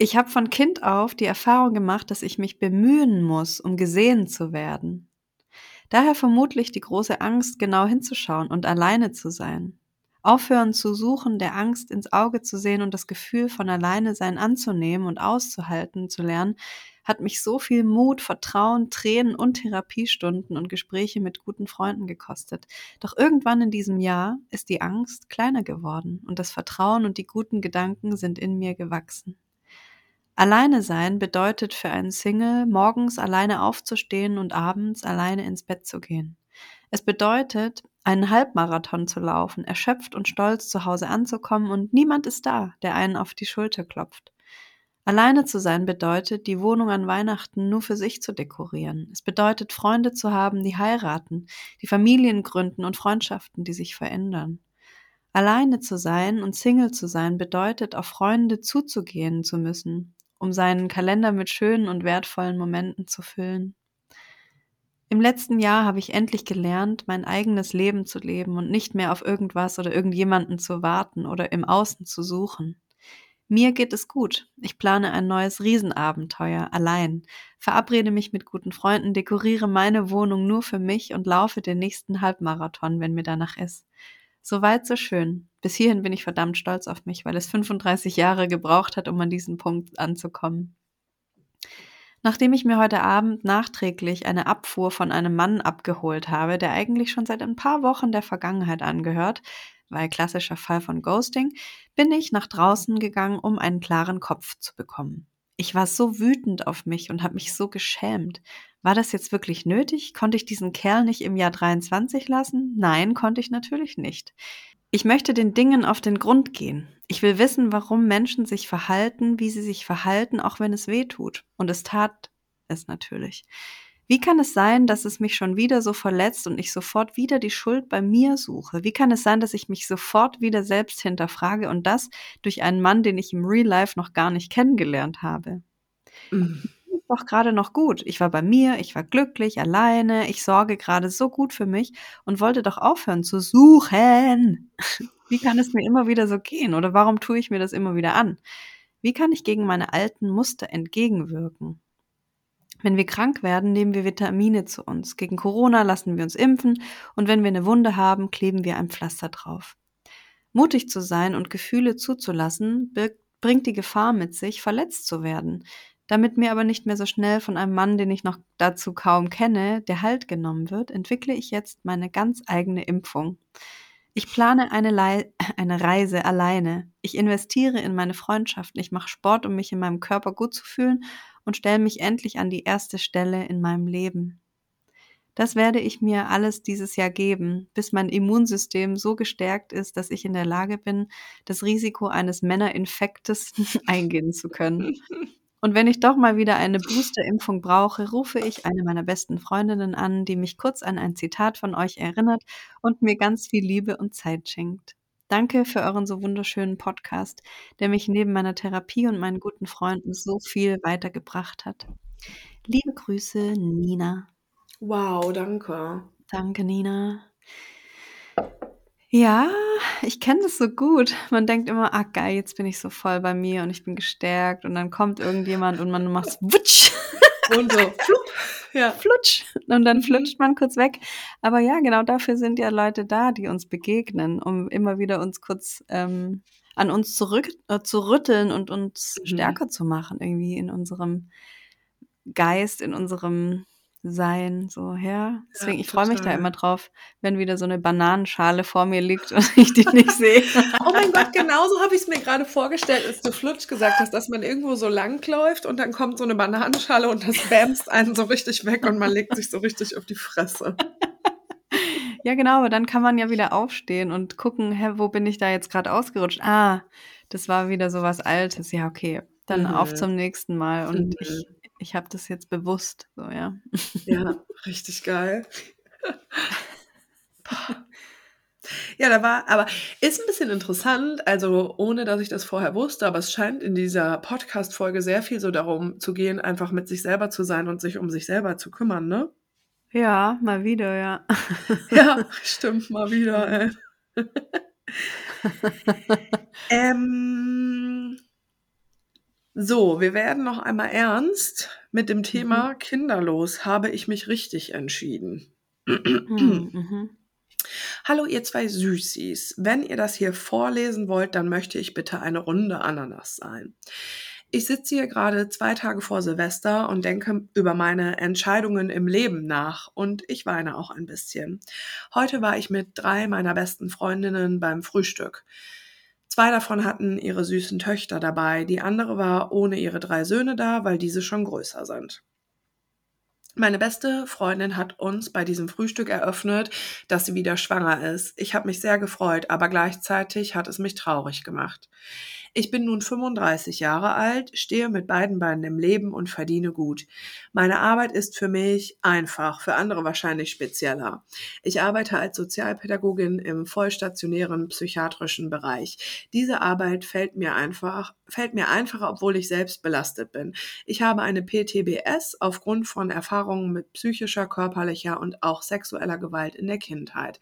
Ich habe von Kind auf die Erfahrung gemacht, dass ich mich bemühen muss, um gesehen zu werden. Daher vermutlich die große Angst, genau hinzuschauen und alleine zu sein. Aufhören zu suchen, der Angst ins Auge zu sehen und das Gefühl von alleine sein anzunehmen und auszuhalten zu lernen, hat mich so viel Mut, Vertrauen, Tränen und Therapiestunden und Gespräche mit guten Freunden gekostet. Doch irgendwann in diesem Jahr ist die Angst kleiner geworden und das Vertrauen und die guten Gedanken sind in mir gewachsen. Alleine sein bedeutet für einen Single, morgens alleine aufzustehen und abends alleine ins Bett zu gehen. Es bedeutet, einen Halbmarathon zu laufen, erschöpft und stolz zu Hause anzukommen und niemand ist da, der einen auf die Schulter klopft. Alleine zu sein bedeutet, die Wohnung an Weihnachten nur für sich zu dekorieren. Es bedeutet, Freunde zu haben, die heiraten, die Familien gründen und Freundschaften, die sich verändern. Alleine zu sein und Single zu sein bedeutet, auf Freunde zuzugehen zu müssen, um seinen Kalender mit schönen und wertvollen Momenten zu füllen. Im letzten Jahr habe ich endlich gelernt, mein eigenes Leben zu leben und nicht mehr auf irgendwas oder irgendjemanden zu warten oder im Außen zu suchen. Mir geht es gut. Ich plane ein neues Riesenabenteuer allein, verabrede mich mit guten Freunden, dekoriere meine Wohnung nur für mich und laufe den nächsten Halbmarathon, wenn mir danach ist. Soweit so schön. Bis hierhin bin ich verdammt stolz auf mich, weil es 35 Jahre gebraucht hat, um an diesen Punkt anzukommen. Nachdem ich mir heute Abend nachträglich eine Abfuhr von einem Mann abgeholt habe, der eigentlich schon seit ein paar Wochen der Vergangenheit angehört, weil klassischer Fall von Ghosting, bin ich nach draußen gegangen, um einen klaren Kopf zu bekommen. Ich war so wütend auf mich und habe mich so geschämt. War das jetzt wirklich nötig? Konnte ich diesen Kerl nicht im Jahr 23 lassen? Nein, konnte ich natürlich nicht. Ich möchte den Dingen auf den Grund gehen. Ich will wissen, warum Menschen sich verhalten, wie sie sich verhalten, auch wenn es weh tut. Und es tat es natürlich. Wie kann es sein, dass es mich schon wieder so verletzt und ich sofort wieder die Schuld bei mir suche? Wie kann es sein, dass ich mich sofort wieder selbst hinterfrage und das durch einen Mann, den ich im Real Life noch gar nicht kennengelernt habe? Mhm. Ist doch gerade noch gut. Ich war bei mir, ich war glücklich, alleine, ich sorge gerade so gut für mich und wollte doch aufhören zu suchen. Wie kann es mir immer wieder so gehen oder warum tue ich mir das immer wieder an? Wie kann ich gegen meine alten Muster entgegenwirken? Wenn wir krank werden, nehmen wir Vitamine zu uns. Gegen Corona lassen wir uns impfen und wenn wir eine Wunde haben, kleben wir ein Pflaster drauf. Mutig zu sein und Gefühle zuzulassen, bringt die Gefahr mit sich, verletzt zu werden. Damit mir aber nicht mehr so schnell von einem Mann, den ich noch dazu kaum kenne, der Halt genommen wird, entwickle ich jetzt meine ganz eigene Impfung. Ich plane eine, Lei eine Reise alleine. Ich investiere in meine Freundschaften. Ich mache Sport, um mich in meinem Körper gut zu fühlen und stelle mich endlich an die erste Stelle in meinem Leben. Das werde ich mir alles dieses Jahr geben, bis mein Immunsystem so gestärkt ist, dass ich in der Lage bin, das Risiko eines Männerinfektes eingehen zu können. Und wenn ich doch mal wieder eine Boosterimpfung brauche, rufe ich eine meiner besten Freundinnen an, die mich kurz an ein Zitat von euch erinnert und mir ganz viel Liebe und Zeit schenkt. Danke für euren so wunderschönen Podcast, der mich neben meiner Therapie und meinen guten Freunden so viel weitergebracht hat. Liebe Grüße, Nina. Wow, danke. Danke, Nina. Ja, ich kenne das so gut. Man denkt immer, ah geil, jetzt bin ich so voll bei mir und ich bin gestärkt und dann kommt irgendjemand und man macht wutsch, Und so, flupp. Ja. flutsch und dann Mhm. flutscht man kurz weg. Aber ja, genau dafür sind ja Leute da, die uns begegnen, um immer wieder uns kurz ähm, an uns zurück äh, zu rütteln und uns Mhm. stärker zu machen, irgendwie in unserem Geist, in unserem Sein. So, ja. Deswegen, Ja, ich freue mich da immer drauf, wenn wieder so eine Bananenschale vor mir liegt und ich die nicht sehe. Oh mein Gott, genauso habe ich es mir gerade vorgestellt, als du Flutsch gesagt hast, dass man irgendwo so lang läuft und dann kommt so eine Bananenschale und das bämst einen so richtig weg und man legt sich so richtig auf die Fresse. Ja, genau, aber dann kann man ja wieder aufstehen und gucken, hä, wo bin ich da jetzt gerade ausgerutscht? Ah, das war wieder so was Altes. Ja, okay. Dann auf Mhm. zum nächsten Mal. Und Mhm. ich, ich habe das jetzt bewusst. So, ja. Ja, richtig geil. Ja, da war, aber ist ein bisschen interessant, also ohne dass ich das vorher wusste, aber es scheint in dieser Podcast-Folge sehr viel so darum zu gehen, einfach mit sich selber zu sein und sich um sich selber zu kümmern, ne? Ja, mal wieder, ja. Ja, stimmt, mal wieder, ey. ähm, so, wir werden noch einmal ernst. Mit dem Thema kinderlos habe ich mich richtig entschieden. Hm, mhm. Hallo ihr zwei Süßis. Wenn ihr das hier vorlesen wollt, dann möchte ich bitte eine runde Ananas sein. Ich sitze hier gerade zwei Tage vor Silvester und denke über meine Entscheidungen im Leben nach und ich weine auch ein bisschen. Heute war ich mit drei meiner besten Freundinnen beim Frühstück. Zwei davon hatten ihre süßen Töchter dabei, die andere war ohne ihre drei Söhne da, weil diese schon größer sind. Meine beste Freundin hat uns bei diesem Frühstück eröffnet, dass sie wieder schwanger ist. Ich habe mich sehr gefreut, aber gleichzeitig hat es mich traurig gemacht. Ich bin nun 35 Jahre alt, stehe mit beiden Beinen im Leben und verdiene gut. Meine Arbeit ist für mich einfach, für andere wahrscheinlich spezieller. Ich arbeite als Sozialpädagogin im vollstationären psychiatrischen Bereich. Diese Arbeit fällt mir einfach, fällt mir einfacher, obwohl ich selbst belastet bin. Ich habe eine PTBS aufgrund von Erfahrungen mit psychischer, körperlicher und auch sexueller Gewalt in der Kindheit.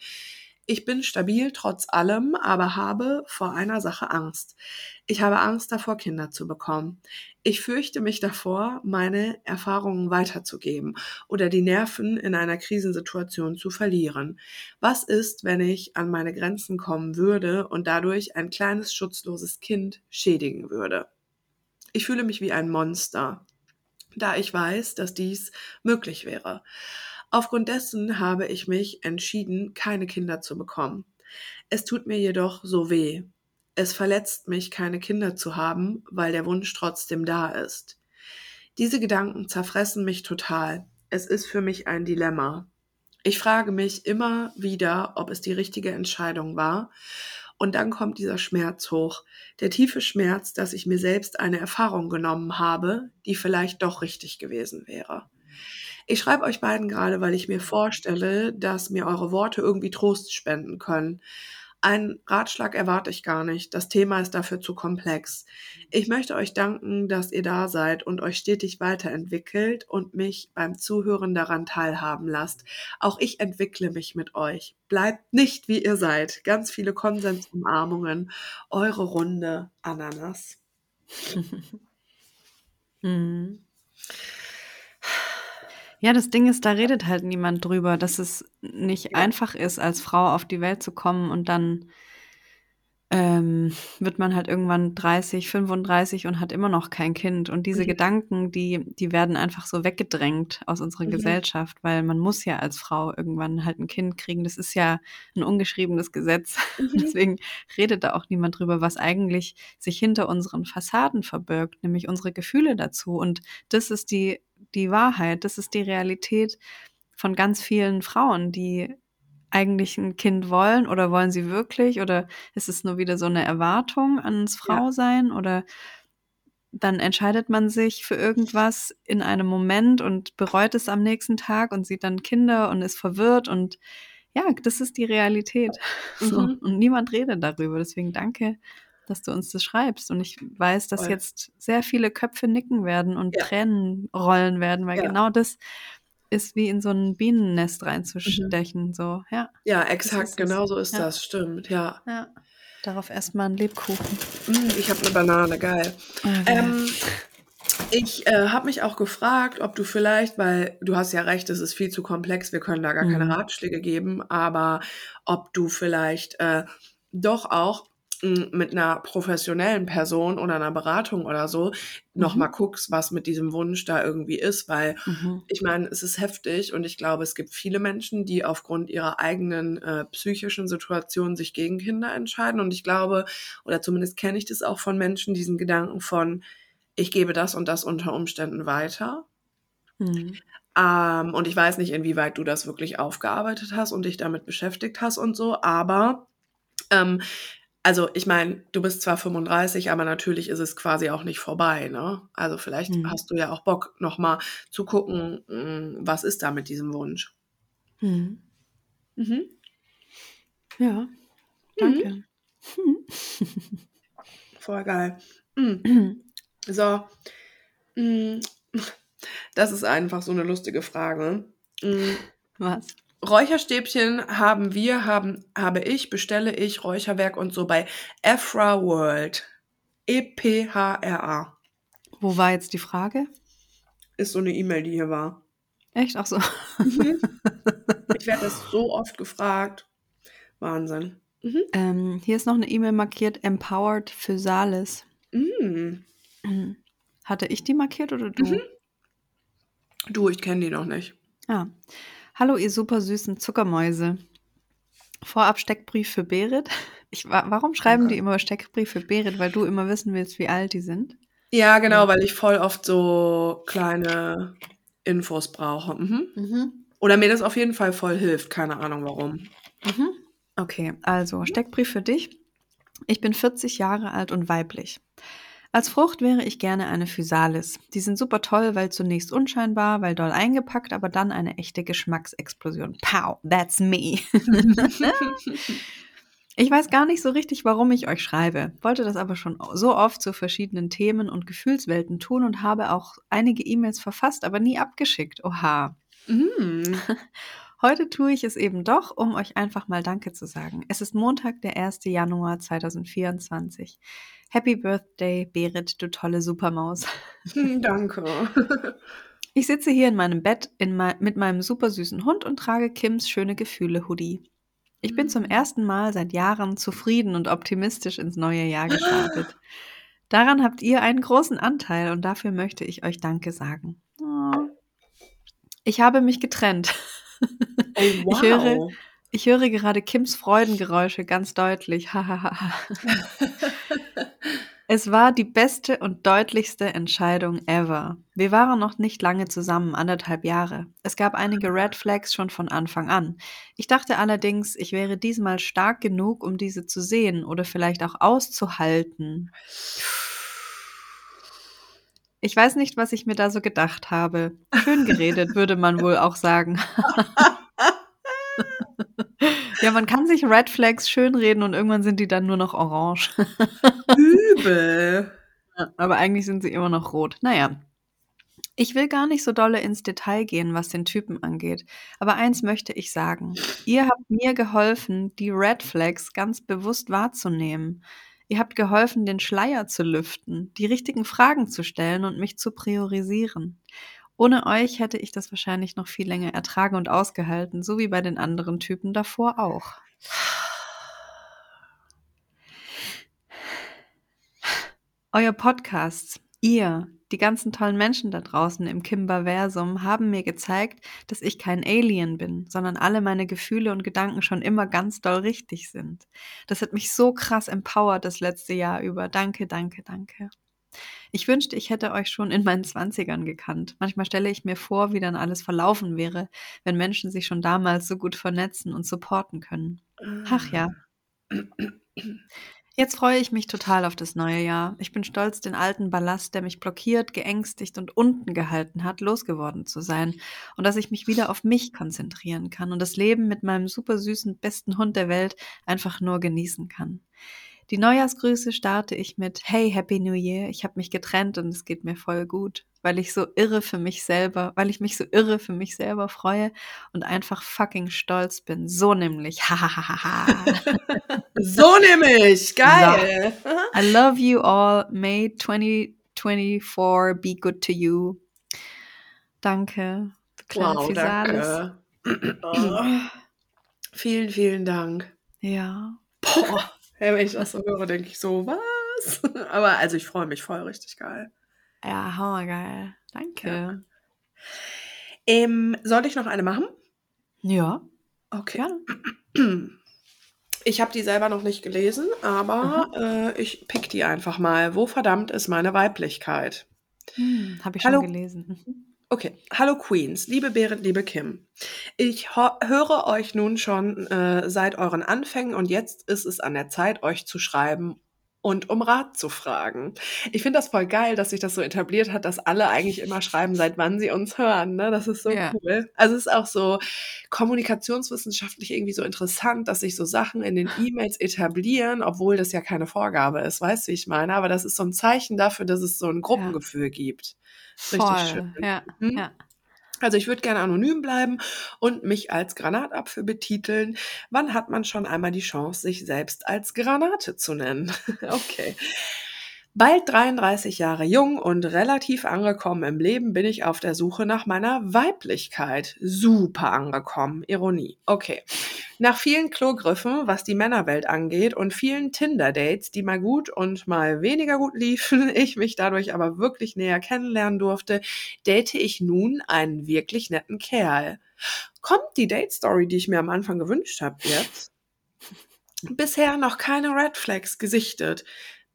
Ich bin stabil trotz allem, aber habe vor einer Sache Angst. Ich habe Angst davor, Kinder zu bekommen. Ich fürchte mich davor, meine Erfahrungen weiterzugeben oder die Nerven in einer Krisensituation zu verlieren. Was ist, wenn ich an meine Grenzen kommen würde und dadurch ein kleines schutzloses Kind schädigen würde? Ich fühle mich wie ein Monster, da ich weiß, dass dies möglich wäre. Aufgrund dessen habe ich mich entschieden, keine Kinder zu bekommen. Es tut mir jedoch so weh. Es verletzt mich, keine Kinder zu haben, weil der Wunsch trotzdem da ist. Diese Gedanken zerfressen mich total. Es ist für mich ein Dilemma. Ich frage mich immer wieder, ob es die richtige Entscheidung war. Und dann kommt dieser Schmerz hoch. Der tiefe Schmerz, dass ich mir selbst eine Erfahrung genommen habe, die vielleicht doch richtig gewesen wäre. Ich schreibe euch beiden gerade, weil ich mir vorstelle, dass mir eure Worte irgendwie Trost spenden können. Einen Ratschlag erwarte ich gar nicht. Das Thema ist dafür zu komplex. Ich möchte euch danken, dass ihr da seid und euch stetig weiterentwickelt und mich beim Zuhören daran teilhaben lasst. Auch ich entwickle mich mit euch. Bleibt nicht, wie ihr seid. Ganz viele Konsensumarmungen. Eure Runde Ananas. Mhm. Ja, das Ding ist, da redet halt niemand drüber, dass es nicht einfach ist, als Frau auf die Welt zu kommen und dann ähm, wird man halt irgendwann 30, 35 und hat immer noch kein Kind. Und diese Mhm. Gedanken, die, die werden einfach so weggedrängt aus unserer Mhm. Gesellschaft, weil man muss ja als Frau irgendwann halt ein Kind kriegen. Das ist ja ein ungeschriebenes Gesetz. Mhm. Deswegen redet da auch niemand drüber, was eigentlich sich hinter unseren Fassaden verbirgt, nämlich unsere Gefühle dazu. Und das ist die, die Wahrheit, das ist die Realität von ganz vielen Frauen, die eigentlich ein Kind wollen oder wollen sie wirklich oder ist es nur wieder so eine Erwartung ans Ja. Frausein oder dann entscheidet man sich für irgendwas in einem Moment und bereut es am nächsten Tag und sieht dann Kinder und ist verwirrt und ja, das ist die Realität. So. Mhm. Und niemand redet darüber. Deswegen danke, dass du uns das schreibst. Und ich weiß, dass Voll. jetzt sehr viele Köpfe nicken werden und Ja. Tränen rollen werden, weil Ja. genau das ist wie in so ein Bienennest reinzustechen. So, ja. Ja, exakt, genau so ist Ja. das, stimmt, ja. ja. Darauf erstmal einen Lebkuchen. Mm, Ich habe eine Banane, geil. Okay. Ähm, ich äh, habe mich auch gefragt, ob du vielleicht, weil du hast ja recht, es ist viel zu komplex, wir können da gar keine Mhm. Ratschläge geben, aber ob du vielleicht äh, doch auch mit einer professionellen Person oder einer Beratung oder so nochmal Mhm. guckst, was mit diesem Wunsch da irgendwie ist, weil Mhm. ich meine, es ist heftig und ich glaube, es gibt viele Menschen, die aufgrund ihrer eigenen äh, psychischen Situation sich gegen Kinder entscheiden. Und ich glaube, oder zumindest kenne ich das auch von Menschen, diesen Gedanken von, ich gebe das und das unter Umständen weiter. Mhm. Ähm, und ich weiß nicht, inwieweit du das wirklich aufgearbeitet hast und dich damit beschäftigt hast und so, aber ähm, also ich meine, du bist zwar 35, aber natürlich ist es quasi auch nicht vorbei, ne? Also vielleicht Mhm. hast du ja auch Bock, nochmal zu gucken, mh, was ist da mit diesem Wunsch. Mhm. Mhm. Ja, danke. Voll geil. Mhm. So. Mhm. Das ist einfach so eine lustige Frage. Mhm. Was? Räucherstäbchen haben wir, haben, habe ich, bestelle ich, Räucherwerk und so bei Ephra World. E-P-H-R-A. Wo war jetzt die Frage? Ist so eine E-Mail, die hier war. Echt? Ach so. Ich werde das so oft gefragt. Wahnsinn. Mhm. Ähm, hier ist noch eine E-Mail markiert, Empowered Physalis. Mhm. Mhm. Hatte ich die markiert oder du? Mhm. Du, ich kenne die noch nicht. Ah. Hallo, ihr super süßen Zuckermäuse. Vorab Steckbrief für Berit. Ich, wa- warum schreiben Okay. die immer Steckbrief für Berit? Weil du immer wissen willst, wie alt die sind? Ja, genau, weil ich voll oft so kleine Infos brauche. Mhm. Oder mir das auf jeden Fall voll hilft. Keine Ahnung warum. Mhm. Okay, also Steckbrief für dich. Ich bin 40 Jahre alt und weiblich. Als Frucht wäre ich gerne eine Physalis. Die sind super toll, weil zunächst unscheinbar, weil doll eingepackt, aber dann eine echte Geschmacksexplosion. Pow, that's me. Ich weiß gar nicht so richtig, warum ich euch schreibe, wollte das aber schon so oft zu verschiedenen Themen und Gefühlswelten tun und habe auch einige E-Mails verfasst, aber nie abgeschickt. Oha. Mhm. Heute tue ich es eben doch, um euch einfach mal Danke zu sagen. Es ist Montag, der 1. Januar 2024. Happy Birthday, Berit, du tolle Supermaus. Danke. Ich sitze hier in meinem Bett in mei mit meinem super süßen Hund und trage Kims schöne Gefühle Hoodie. Ich bin zum ersten Mal seit Jahren zufrieden und optimistisch ins neue Jahr gestartet. Daran habt ihr einen großen Anteil und dafür möchte ich euch Danke sagen. Oh. Ich habe mich getrennt. Oh, Ich höre, ich höre gerade Kims Freudengeräusche ganz deutlich. Es war die beste und deutlichste Entscheidung ever. Wir waren noch nicht lange zusammen, anderthalb Jahre. Es gab einige Red Flags schon von Anfang an. Ich dachte allerdings, ich wäre diesmal stark genug, um diese zu sehen oder vielleicht auch auszuhalten. Ich weiß nicht, was ich mir da so gedacht habe. Schön geredet, würde man wohl auch sagen. ja, man kann sich Red Flags schön reden und irgendwann sind die dann nur noch orange. Übel. Aber eigentlich sind sie immer noch rot. Naja. Ich will gar nicht so dolle ins Detail gehen, was den Typen angeht. Aber eins möchte ich sagen. Ihr habt mir geholfen, die Red Flags ganz bewusst wahrzunehmen. Ihr habt geholfen, den Schleier zu lüften, die richtigen Fragen zu stellen und mich zu priorisieren. Ohne euch hätte ich das wahrscheinlich noch viel länger ertragen und ausgehalten, so wie bei den anderen Typen davor auch. Euer Podcasts, ihr, die ganzen tollen Menschen da draußen im Kimberversum haben mir gezeigt, dass ich kein Alien bin, sondern alle meine Gefühle und Gedanken schon immer ganz doll richtig sind. Das hat mich so krass empowert das letzte Jahr über. Danke, danke, danke. Ich wünschte, ich hätte euch schon in meinen Zwanzigern gekannt. Manchmal stelle ich mir vor, wie dann alles verlaufen wäre, wenn Menschen sich schon damals so gut vernetzen und supporten können. Ach ja. Jetzt freue ich mich total auf das neue Jahr. Ich bin stolz, den alten Ballast, der mich blockiert, geängstigt und unten gehalten hat, losgeworden zu sein. Und dass ich mich wieder auf mich konzentrieren kann und das Leben mit meinem super süßen besten Hund der Welt einfach nur genießen kann. Die Neujahrsgrüße starte ich mit Hey, Happy New Year. Ich habe mich getrennt und es geht mir voll gut, weil ich so irre für mich selber, weil ich mich so irre für mich selber freue und einfach fucking stolz bin. So nämlich. Hahaha. So nämlich, geil. I love you all. May 2024 be good to you. Danke. Kleine Wow, Physalis. danke. Oh. Vielen, vielen Dank. Ja. Boah, wenn ich das so höre, denke ich so, was? Aber also ich freue mich voll, richtig geil. Ja, hammergeil. Danke. Ähm, soll ich noch eine machen? Ja, Okay. gerne. Ich habe die selber noch nicht gelesen, aber äh, ich pick die einfach mal. Wo verdammt ist meine Weiblichkeit? Hm, Habe ich Hallo. schon gelesen. Okay, hallo Queens, liebe Berit, liebe Kim. Ich höre euch nun schon äh, seit euren Anfängen und jetzt ist es an der Zeit, euch zu schreiben und um Rat zu fragen. Ich finde das voll geil, dass sich das so etabliert hat, dass alle eigentlich immer schreiben, seit wann sie uns hören. Ne? Das ist so Ja. cool. Also es ist auch so kommunikationswissenschaftlich irgendwie so interessant, dass sich so Sachen in den E-Mails etablieren, obwohl das ja keine Vorgabe ist. Weißt du, wie ich meine? Aber das ist so ein Zeichen dafür, dass es so ein Gruppengefühl gibt. Richtig Voll. schön. Ja, Mhm. ja. Also ich würde gerne anonym bleiben und mich als Granatapfel betiteln. Wann hat man schon einmal die Chance, sich selbst als Granate zu nennen? okay. Bald 33 Jahre jung und relativ angekommen im Leben bin ich auf der Suche nach meiner Weiblichkeit. Super angekommen. Ironie. Okay. Nach vielen Klogriffen, was die Männerwelt angeht und vielen Tinder-Dates, die mal gut und mal weniger gut liefen, ich mich dadurch aber wirklich näher kennenlernen durfte, date ich nun einen wirklich netten Kerl. Kommt die Date-Story, die ich mir am Anfang gewünscht habe, jetzt? Bisher noch keine Red Flags gesichtet,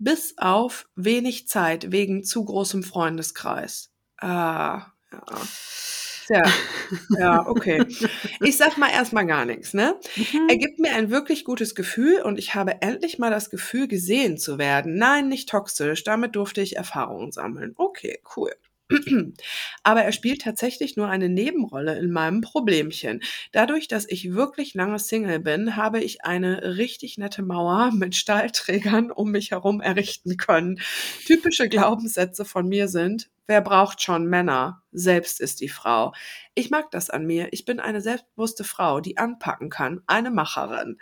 bis auf wenig Zeit wegen zu großem Freundeskreis. Ah, ja. Ja, ja, okay. Ich sag mal erstmal gar nichts, ne? Mhm. Er gibt mir ein wirklich gutes Gefühl und ich habe endlich mal das Gefühl, gesehen zu werden. Nein, nicht toxisch. Damit durfte ich Erfahrungen sammeln. Okay, cool. Aber er spielt tatsächlich nur eine Nebenrolle in meinem Problemchen. Dadurch, dass ich wirklich lange Single bin, habe ich eine richtig nette Mauer mit Stahlträgern um mich herum errichten können. Typische Glaubenssätze von mir sind, wer braucht schon Männer? Selbst ist die Frau. Ich mag das an mir. Ich bin eine selbstbewusste Frau, die anpacken kann, eine Macherin.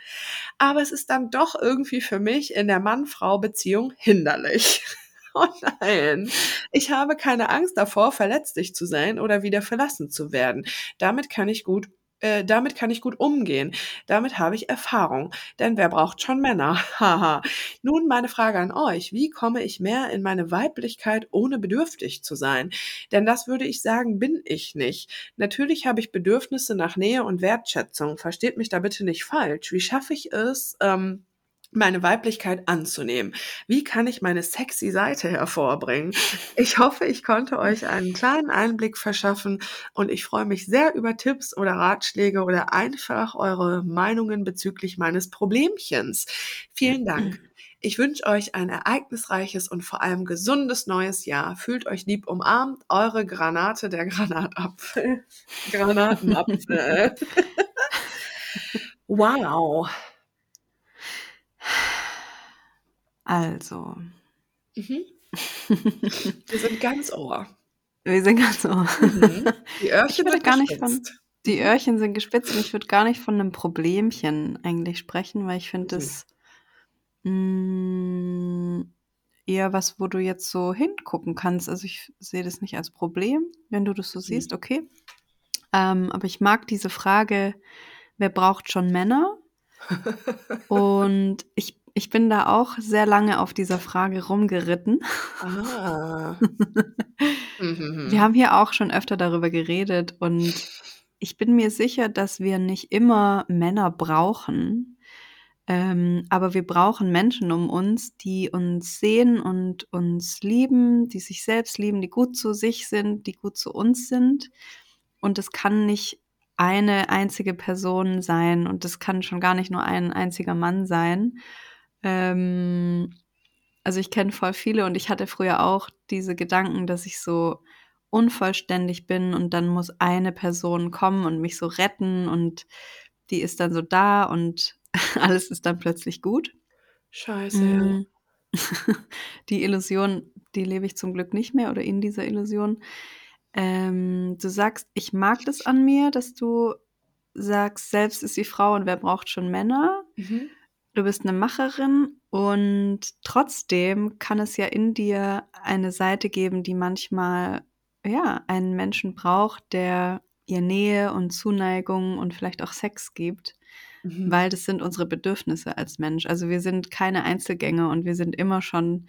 Aber es ist dann doch irgendwie für mich in der Mann-Frau-Beziehung hinderlich. Oh nein, ich habe keine Angst davor, verletzlich zu sein oder wieder verlassen zu werden. Damit kann ich gut, äh, damit kann ich gut umgehen. Damit habe ich Erfahrung. Denn wer braucht schon Männer? Haha. Nun meine Frage an euch. Wie komme ich mehr in meine Weiblichkeit, ohne bedürftig zu sein? Denn das würde ich sagen, bin ich nicht. Natürlich habe ich Bedürfnisse nach Nähe und Wertschätzung. Versteht mich da bitte nicht falsch. Wie schaffe ich es, ähm, meine Weiblichkeit anzunehmen. Wie kann ich meine sexy Seite hervorbringen? Ich hoffe, ich konnte euch einen kleinen Einblick verschaffen und ich freue mich sehr über Tipps oder Ratschläge oder einfach eure Meinungen bezüglich meines Problemchens. Vielen Dank. Ich wünsche euch ein ereignisreiches und vor allem gesundes neues Jahr. Fühlt euch lieb umarmt. Eure Granate, der Granatapfel. Granatenapfel. wow. Also, Mhm. Wir sind ganz Ohr. wir sind ganz so. Mhm. Die Öhrchen sind gar nicht von, gespitzt. die Öhrchen sind gespitzt und ich würde gar nicht von einem Problemchen eigentlich sprechen, weil ich finde Mhm. das mh, eher was, wo du jetzt so hingucken kannst. Also ich sehe das nicht als Problem, wenn du das so siehst, okay. Ähm, aber ich mag diese Frage, wer braucht schon Männer? Und ich, ich bin da auch sehr lange auf dieser Frage rumgeritten. Ah. Mhm. Wir haben hier auch schon öfter darüber geredet und ich bin mir sicher, dass wir nicht immer Männer brauchen, ähm, aber wir brauchen Menschen um uns, die uns sehen und uns lieben, die sich selbst lieben, die gut zu sich sind, die gut zu uns sind. Und es kann nicht eine einzige Person sein und es kann schon gar nicht nur ein einziger Mann sein. Ähm, also ich kenne voll viele und ich hatte früher auch diese Gedanken, dass ich so unvollständig bin und dann muss eine Person kommen und mich so retten und die ist dann so da und alles ist dann plötzlich gut. Scheiße, ja. Mm. Die Illusion, die lebe ich zum Glück nicht mehr oder in dieser Illusion. Ähm, du sagst, ich mag das an mir, dass du sagst, selbst ist die Frau und wer braucht schon Männer? Mhm. Du bist eine Macherin und trotzdem kann es ja in dir eine Seite geben, die manchmal ja einen Menschen braucht, der ihr Nähe und Zuneigung und vielleicht auch Sex gibt, Mhm. weil das sind unsere Bedürfnisse als Mensch. Also wir sind keine Einzelgänger und wir sind immer schon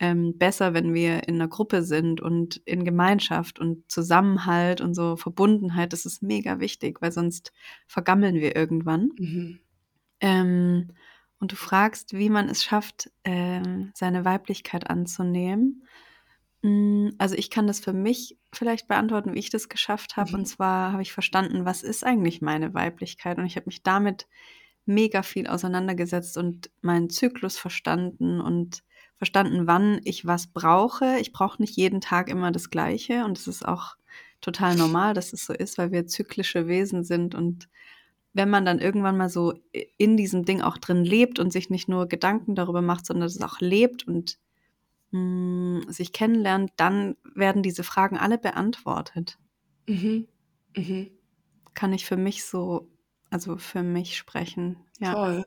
ähm, besser, wenn wir in einer Gruppe sind und in Gemeinschaft und Zusammenhalt und so Verbundenheit. Das ist mega wichtig, weil sonst vergammeln wir irgendwann. Mhm. Ähm, und du fragst, wie man es schafft, ähm, seine Weiblichkeit anzunehmen. Mm, Also ich kann das für mich vielleicht beantworten, wie ich das geschafft habe. Mhm. Und zwar habe ich verstanden, was ist eigentlich meine Weiblichkeit? Und ich habe mich damit mega viel auseinandergesetzt und meinen Zyklus verstanden und verstanden, wann ich was brauche. Ich brauche nicht jeden Tag immer das Gleiche. Und es ist auch total normal, dass es so ist, weil wir zyklische Wesen sind und wenn man dann irgendwann mal so in diesem Ding auch drin lebt und sich nicht nur Gedanken darüber macht, sondern es auch lebt und mh, sich kennenlernt, dann werden diese Fragen alle beantwortet. Mhm. Mhm. Kann ich für mich so, also für mich sprechen. Ja. Toll.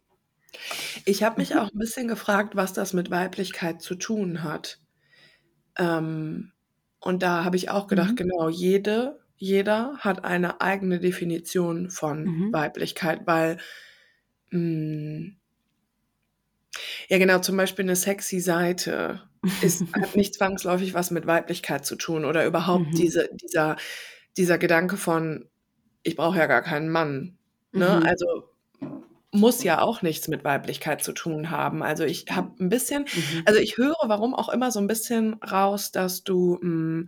Ich habe mich Mhm. auch ein bisschen gefragt, was das mit Weiblichkeit zu tun hat. Ähm, und da habe ich auch gedacht, Mhm. genau, jede, jeder hat eine eigene Definition von Mhm. Weiblichkeit, weil, mh, ja genau, zum Beispiel eine sexy Seite ist, hat nicht zwangsläufig was mit Weiblichkeit zu tun oder überhaupt Mhm. diese, dieser, dieser Gedanke von, ich brauche ja gar keinen Mann. Ne? Mhm. Also muss ja auch nichts mit Weiblichkeit zu tun haben. Also ich habe ein bisschen, Mhm. also ich höre, warum auch immer so ein bisschen raus, dass du mh,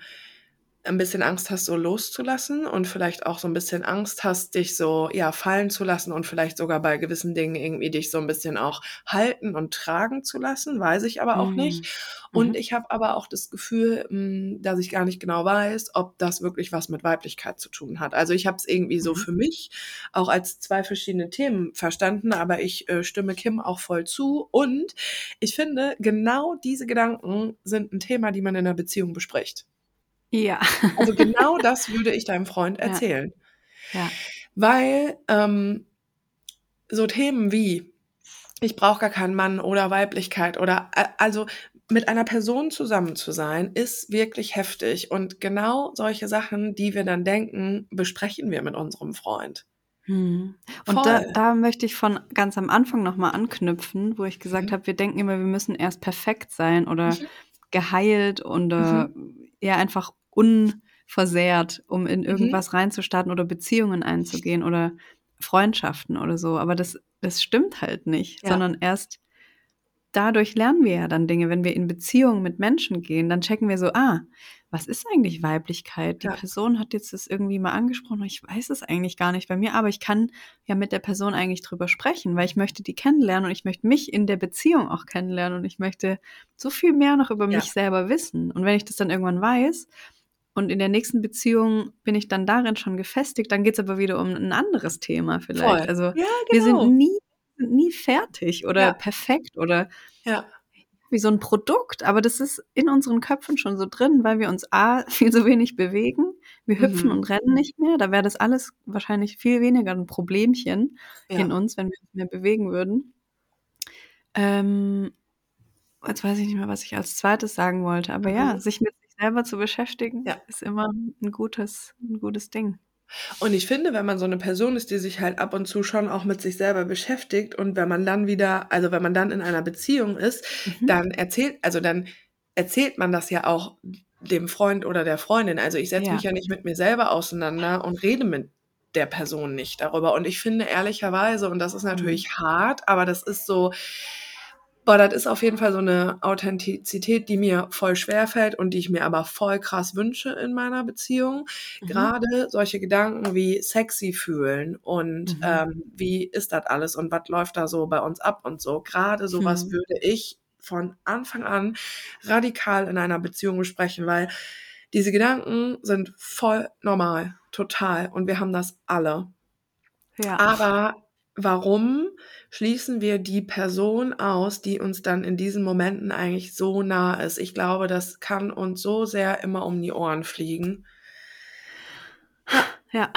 ein bisschen Angst hast, so loszulassen und vielleicht auch so ein bisschen Angst hast, dich so ja fallen zu lassen und vielleicht sogar bei gewissen Dingen irgendwie dich so ein bisschen auch halten und tragen zu lassen, weiß ich aber auch nicht. Mhm. Und Mhm. ich habe aber auch das Gefühl, mh, dass ich gar nicht genau weiß, ob das wirklich was mit Weiblichkeit zu tun hat. Also ich habe es irgendwie so Mhm. für mich auch als zwei verschiedene Themen verstanden, aber ich äh, stimme Kim auch voll zu. Und ich finde, genau diese Gedanken sind ein Thema, die man in einer Beziehung bespricht. Ja. Also genau das würde ich deinem Freund Ja. erzählen. Ja. Weil ähm, so Themen wie, ich brauche gar keinen Mann oder Weiblichkeit oder also mit einer Person zusammen zu sein, ist wirklich heftig. Und genau solche Sachen, die wir dann denken, besprechen wir mit unserem Freund. Hm. Und da, da möchte ich von ganz am Anfang nochmal anknüpfen, wo ich gesagt Mhm. habe, wir denken immer, wir müssen erst perfekt sein oder Mhm. geheilt oder ja einfach unversehrt, um in Mhm. irgendwas reinzustarten oder Beziehungen einzugehen oder Freundschaften oder so. Aber das, das stimmt halt nicht, Ja. sondern erst dadurch lernen wir ja dann Dinge. Wenn wir in Beziehungen mit Menschen gehen, dann checken wir so, ah, was ist eigentlich Weiblichkeit? Die Ja. Person hat jetzt das irgendwie mal angesprochen, ich weiß es eigentlich gar nicht bei mir, aber ich kann ja mit der Person eigentlich drüber sprechen, weil ich möchte die kennenlernen und ich möchte mich in der Beziehung auch kennenlernen und ich möchte so viel mehr noch über Ja. mich selber wissen. Und wenn ich das dann irgendwann weiß und in der nächsten Beziehung bin ich dann darin schon gefestigt, dann geht es aber wieder um ein anderes Thema vielleicht. Voll. Also Ja, wir genau. sind nie, sind nie fertig oder Ja. perfekt oder Ja. wie so ein Produkt, aber das ist in unseren Köpfen schon so drin, weil wir uns A, viel zu wenig bewegen. Wir hüpfen Mhm. und rennen nicht mehr. Da wäre das alles wahrscheinlich viel weniger ein Problemchen in Ja. uns, wenn wir uns mehr bewegen würden. Ähm, jetzt weiß ich nicht mehr, was ich als zweites sagen wollte, aber ja, Mhm. sich mit sich selber zu beschäftigen, Ja. ist immer ein gutes, ein gutes Ding. Und ich finde, wenn man so eine Person ist, die sich halt ab und zu schon auch mit sich selber beschäftigt und wenn man dann wieder, also wenn man dann in einer Beziehung ist, Mhm. dann erzählt, also dann erzählt man das ja auch dem Freund oder der Freundin. Also ich setze Ja. mich ja nicht mit mir selber auseinander und rede mit der Person nicht darüber. Und ich finde ehrlicherweise, und das ist Mhm. natürlich hart, aber das ist so, Boah, das ist auf jeden Fall so eine Authentizität, die mir voll schwer fällt und die ich mir aber voll krass wünsche in meiner Beziehung. Mhm. Gerade solche Gedanken wie sexy fühlen und Mhm. ähm, wie ist das alles und was läuft da so bei uns ab und so. Gerade sowas Mhm. würde ich von Anfang an radikal in einer Beziehung besprechen, weil diese Gedanken sind voll normal, total. Und wir haben das alle. Ja. Aber warum schließen wir die Person aus, die uns dann in diesen Momenten eigentlich so nah ist? Ich glaube, das kann uns so sehr immer um die Ohren fliegen. Ja.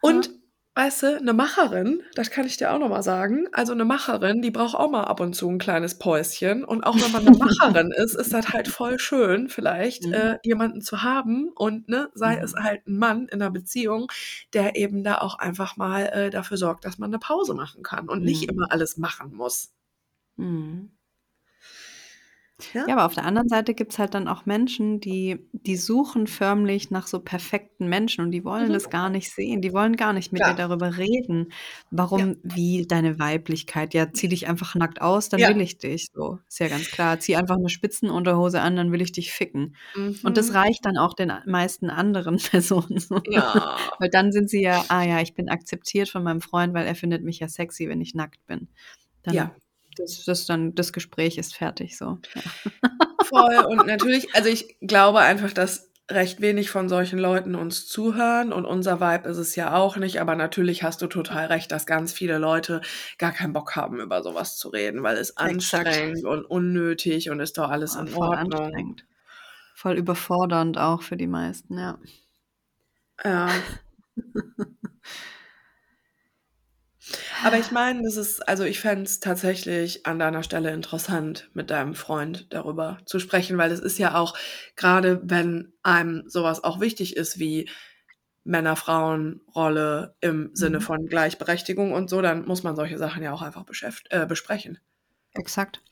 Und weißt du, eine Macherin, das kann ich dir auch nochmal sagen, also eine Macherin, die braucht auch mal ab und zu ein kleines Päuschen. Und auch wenn man eine Macherin ist, ist das halt voll schön, vielleicht Mhm. äh, jemanden zu haben und ne, sei Mhm. es halt ein Mann in einer Beziehung, der eben da auch einfach mal äh, dafür sorgt, dass man eine Pause machen kann und nicht Mhm. immer alles machen muss. Mhm. Ja? Ja, aber auf der anderen Seite gibt's halt dann auch Menschen, die die suchen förmlich nach so perfekten Menschen und die wollen Mhm. das gar nicht sehen. Die wollen gar nicht mit dir Klar. darüber reden. Warum wie deine Weiblichkeit? Ja, zieh dich einfach nackt aus, dann Ja. will ich dich so. Ist ja ganz klar. Zieh einfach 'ne Spitzenunterhose an, dann will ich dich ficken. Und das Mhm. reicht dann auch den a meisten anderen Personen so. Ja. Weil dann sind sie ja: „Ah ja, ich bin akzeptiert von meinem Freund, weil er findet mich ja sexy, wenn ich nackt bin.“ Dann Ja. Das das dann das Gespräch ist fertig so, ja. Voll und natürlich also, ich glaube einfach, dass recht wenig von solchen Leuten uns zuhören und unser Vibe ist es ja auch nicht, aber natürlich hast du total recht, dass ganz viele Leute gar keinen Bock haben, über so was zu reden, weil es anstrengend und unnötig und ist doch alles Oh, in Ordnung. Voll überfordernd auch für die meisten, ja. Ja. Aber ich meine, das ist also, ich fände es tatsächlich an deiner Stelle interessant, mit deinem Freund darüber zu sprechen, weil es ist ja auch grade wenn einem so was auch wichtig ist wie Männer-Frauen-Rolle im Sinne Mhm. von Gleichberechtigung und so, dann muss man solche Sachen ja auch einfach äh, besprechen. Exakt.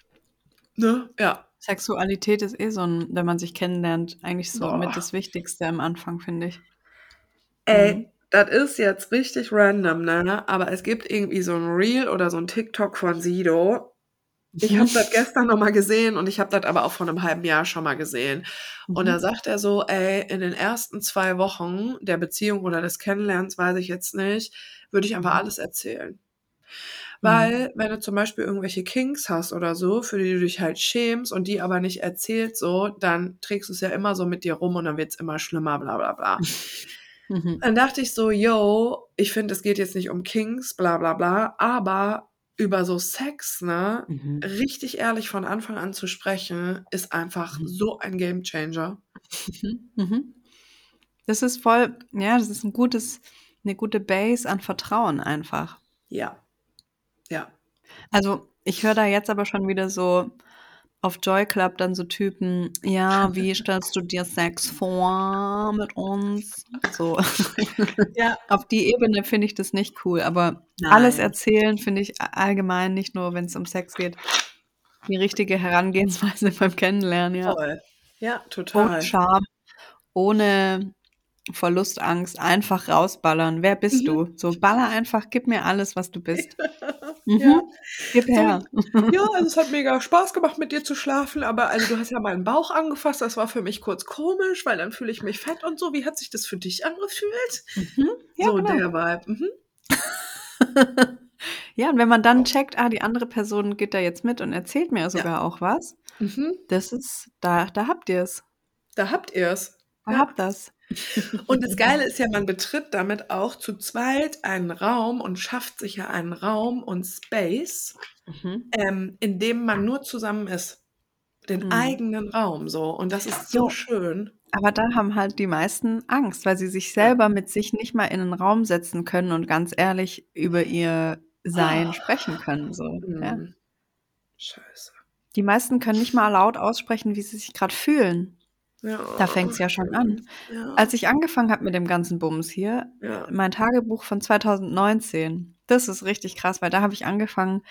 Ne? Ja. Sexualität ist eh so 'n wenn man sich kennenlernt, eigentlich so mit Boah. das Wichtigste am Anfang, finde ich. Ey, Mhm. Das ist jetzt richtig random, ne? Aber es gibt irgendwie so 'n Reel oder so 'n TikTok von Sido. Ich habe das gestern noch mal gesehen und ich habe das aber auch vor 'nem halben Jahr schon mal gesehen. Und da Mhm. sagt er so: „Ey, in den ersten 2 Wochen der Beziehung oder des Kennenlernens, weiß ich jetzt nicht, würde ich einfach Mhm. alles erzählen.“ Mhm. Weil, wenn du zum Beispiel irgendwelche Kinks hast oder so, für die du dich halt schämst und die aber nicht erzählst so, dann trägst du's ja immer so mit dir rum und dann wird's immer schlimmer, bla bla bla. Mhm. Dann dachte ich so: „Yo, ich finde, es geht jetzt nicht um Kinks, bla bla bla, aber über so Sex, ne, Mhm. richtig ehrlich von Anfang an zu sprechen, ist einfach Mhm. so ein Gamechanger.“ Mhm. Mhm. Das ist voll ja, das ist 'n gutes 'ne gute Base an Vertrauen einfach. Ja. Ja. Also, ich höre da jetzt aber schon wieder so auf Joy Club dann so Typen: „Ja, wie stellst du dir Sex vor mit uns?“ So. Ja. Auf die Ebene finde ich das nicht cool, aber alles Nein. erzählen finde ich allgemein, nicht nur wenn's um Sex geht, die richtige Herangehensweise beim Kennenlernen, ja. Voll. Ja, total. Scham, ohne Verlustangst, einfach rausballern. „Wer bist Mhm. du?“ So, baller einfach, gib mir alles, was du bist. Mhm. Ja. Gib So, her. ja, also, es hat mega Spaß gemacht, mit dir zu schlafen, aber also, du hast ja meinen Bauch angefasst, das war für mich kurz komisch, weil dann fühle ich mich fett und so. Wie hat sich das für dich angefühlt? Mhm. Ja, So genau. der Vibe. Mhm. Ja, und wenn man dann checkt, ah, die andere Person geht da jetzt mit und erzählt mir Ja. sogar auch was, Mhm. das ist da da habt ihr's. Da habt ihr's. Da Ja. habt das. Und das Geile ist ja, man betritt damit auch zu zweit einen Raum und schafft sich ja einen Raum und Space, Mhm. ähm, in dem man nur zusammen ist. Den Mhm. eigenen Raum so und das ist so Jo. schön. Aber da haben halt die meisten Angst, weil sie sich Ja. selber mit sich nicht mal in 'nen Raum setzen können und ganz ehrlich über ihr Sein sprechen können so, ja. Mhm. Scheiße. Die meisten können nicht mal laut aussprechen, wie sie sich grad fühlen. Ja. Da fängt's ja schon an. Ja. Als ich angefangen habe mit dem ganzen Bums hier, Ja. mein Tagebuch von 2019, das ist richtig krass, weil da habe ich angefangen,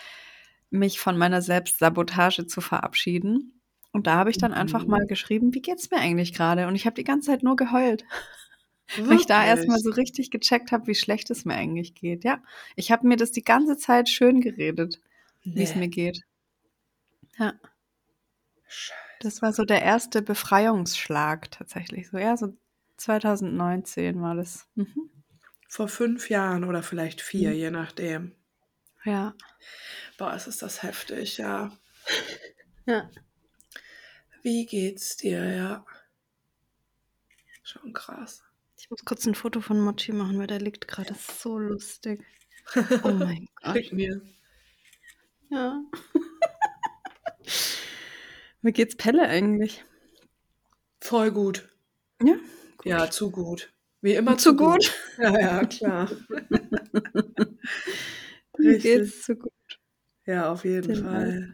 mich von meiner Selbstsabotage zu verabschieden. Und da habe ich dann einfach mal Mhm. geschrieben: „Wie geht's mir eigentlich grade?“ Und ich habe die ganze Zeit nur geheult. Weil ich da erst mal Wirklich? so richtig gecheckt habe, wie schlecht es mir eigentlich geht. Ja, ich habe mir das die ganze Zeit schöngeredet, wie's Ne. mir geht. Ja, Scheiße. Das war so der erste Befreiungsschlag tatsächlich. So, ja, so 2019 war das. Mhm. Vor fünf Jahren oder vielleicht vier, Mhm. je nachdem. Ja. Boah, es ist das heftig, ja. Ja. Wie geht's dir, ja? Schon krass. Ich muss kurz ein Foto von Mochi machen, weil der liegt gerade Das ist so lustig. Oh mein Gott. Schick mir. Ja. Wie geht's Pelle eigentlich? Voll gut. Ja. Ja, zu gut. Wie immer Zu gut? Ja, ja, klar. Richtig. geht's so gut? Ja, auf jeden Den Fall.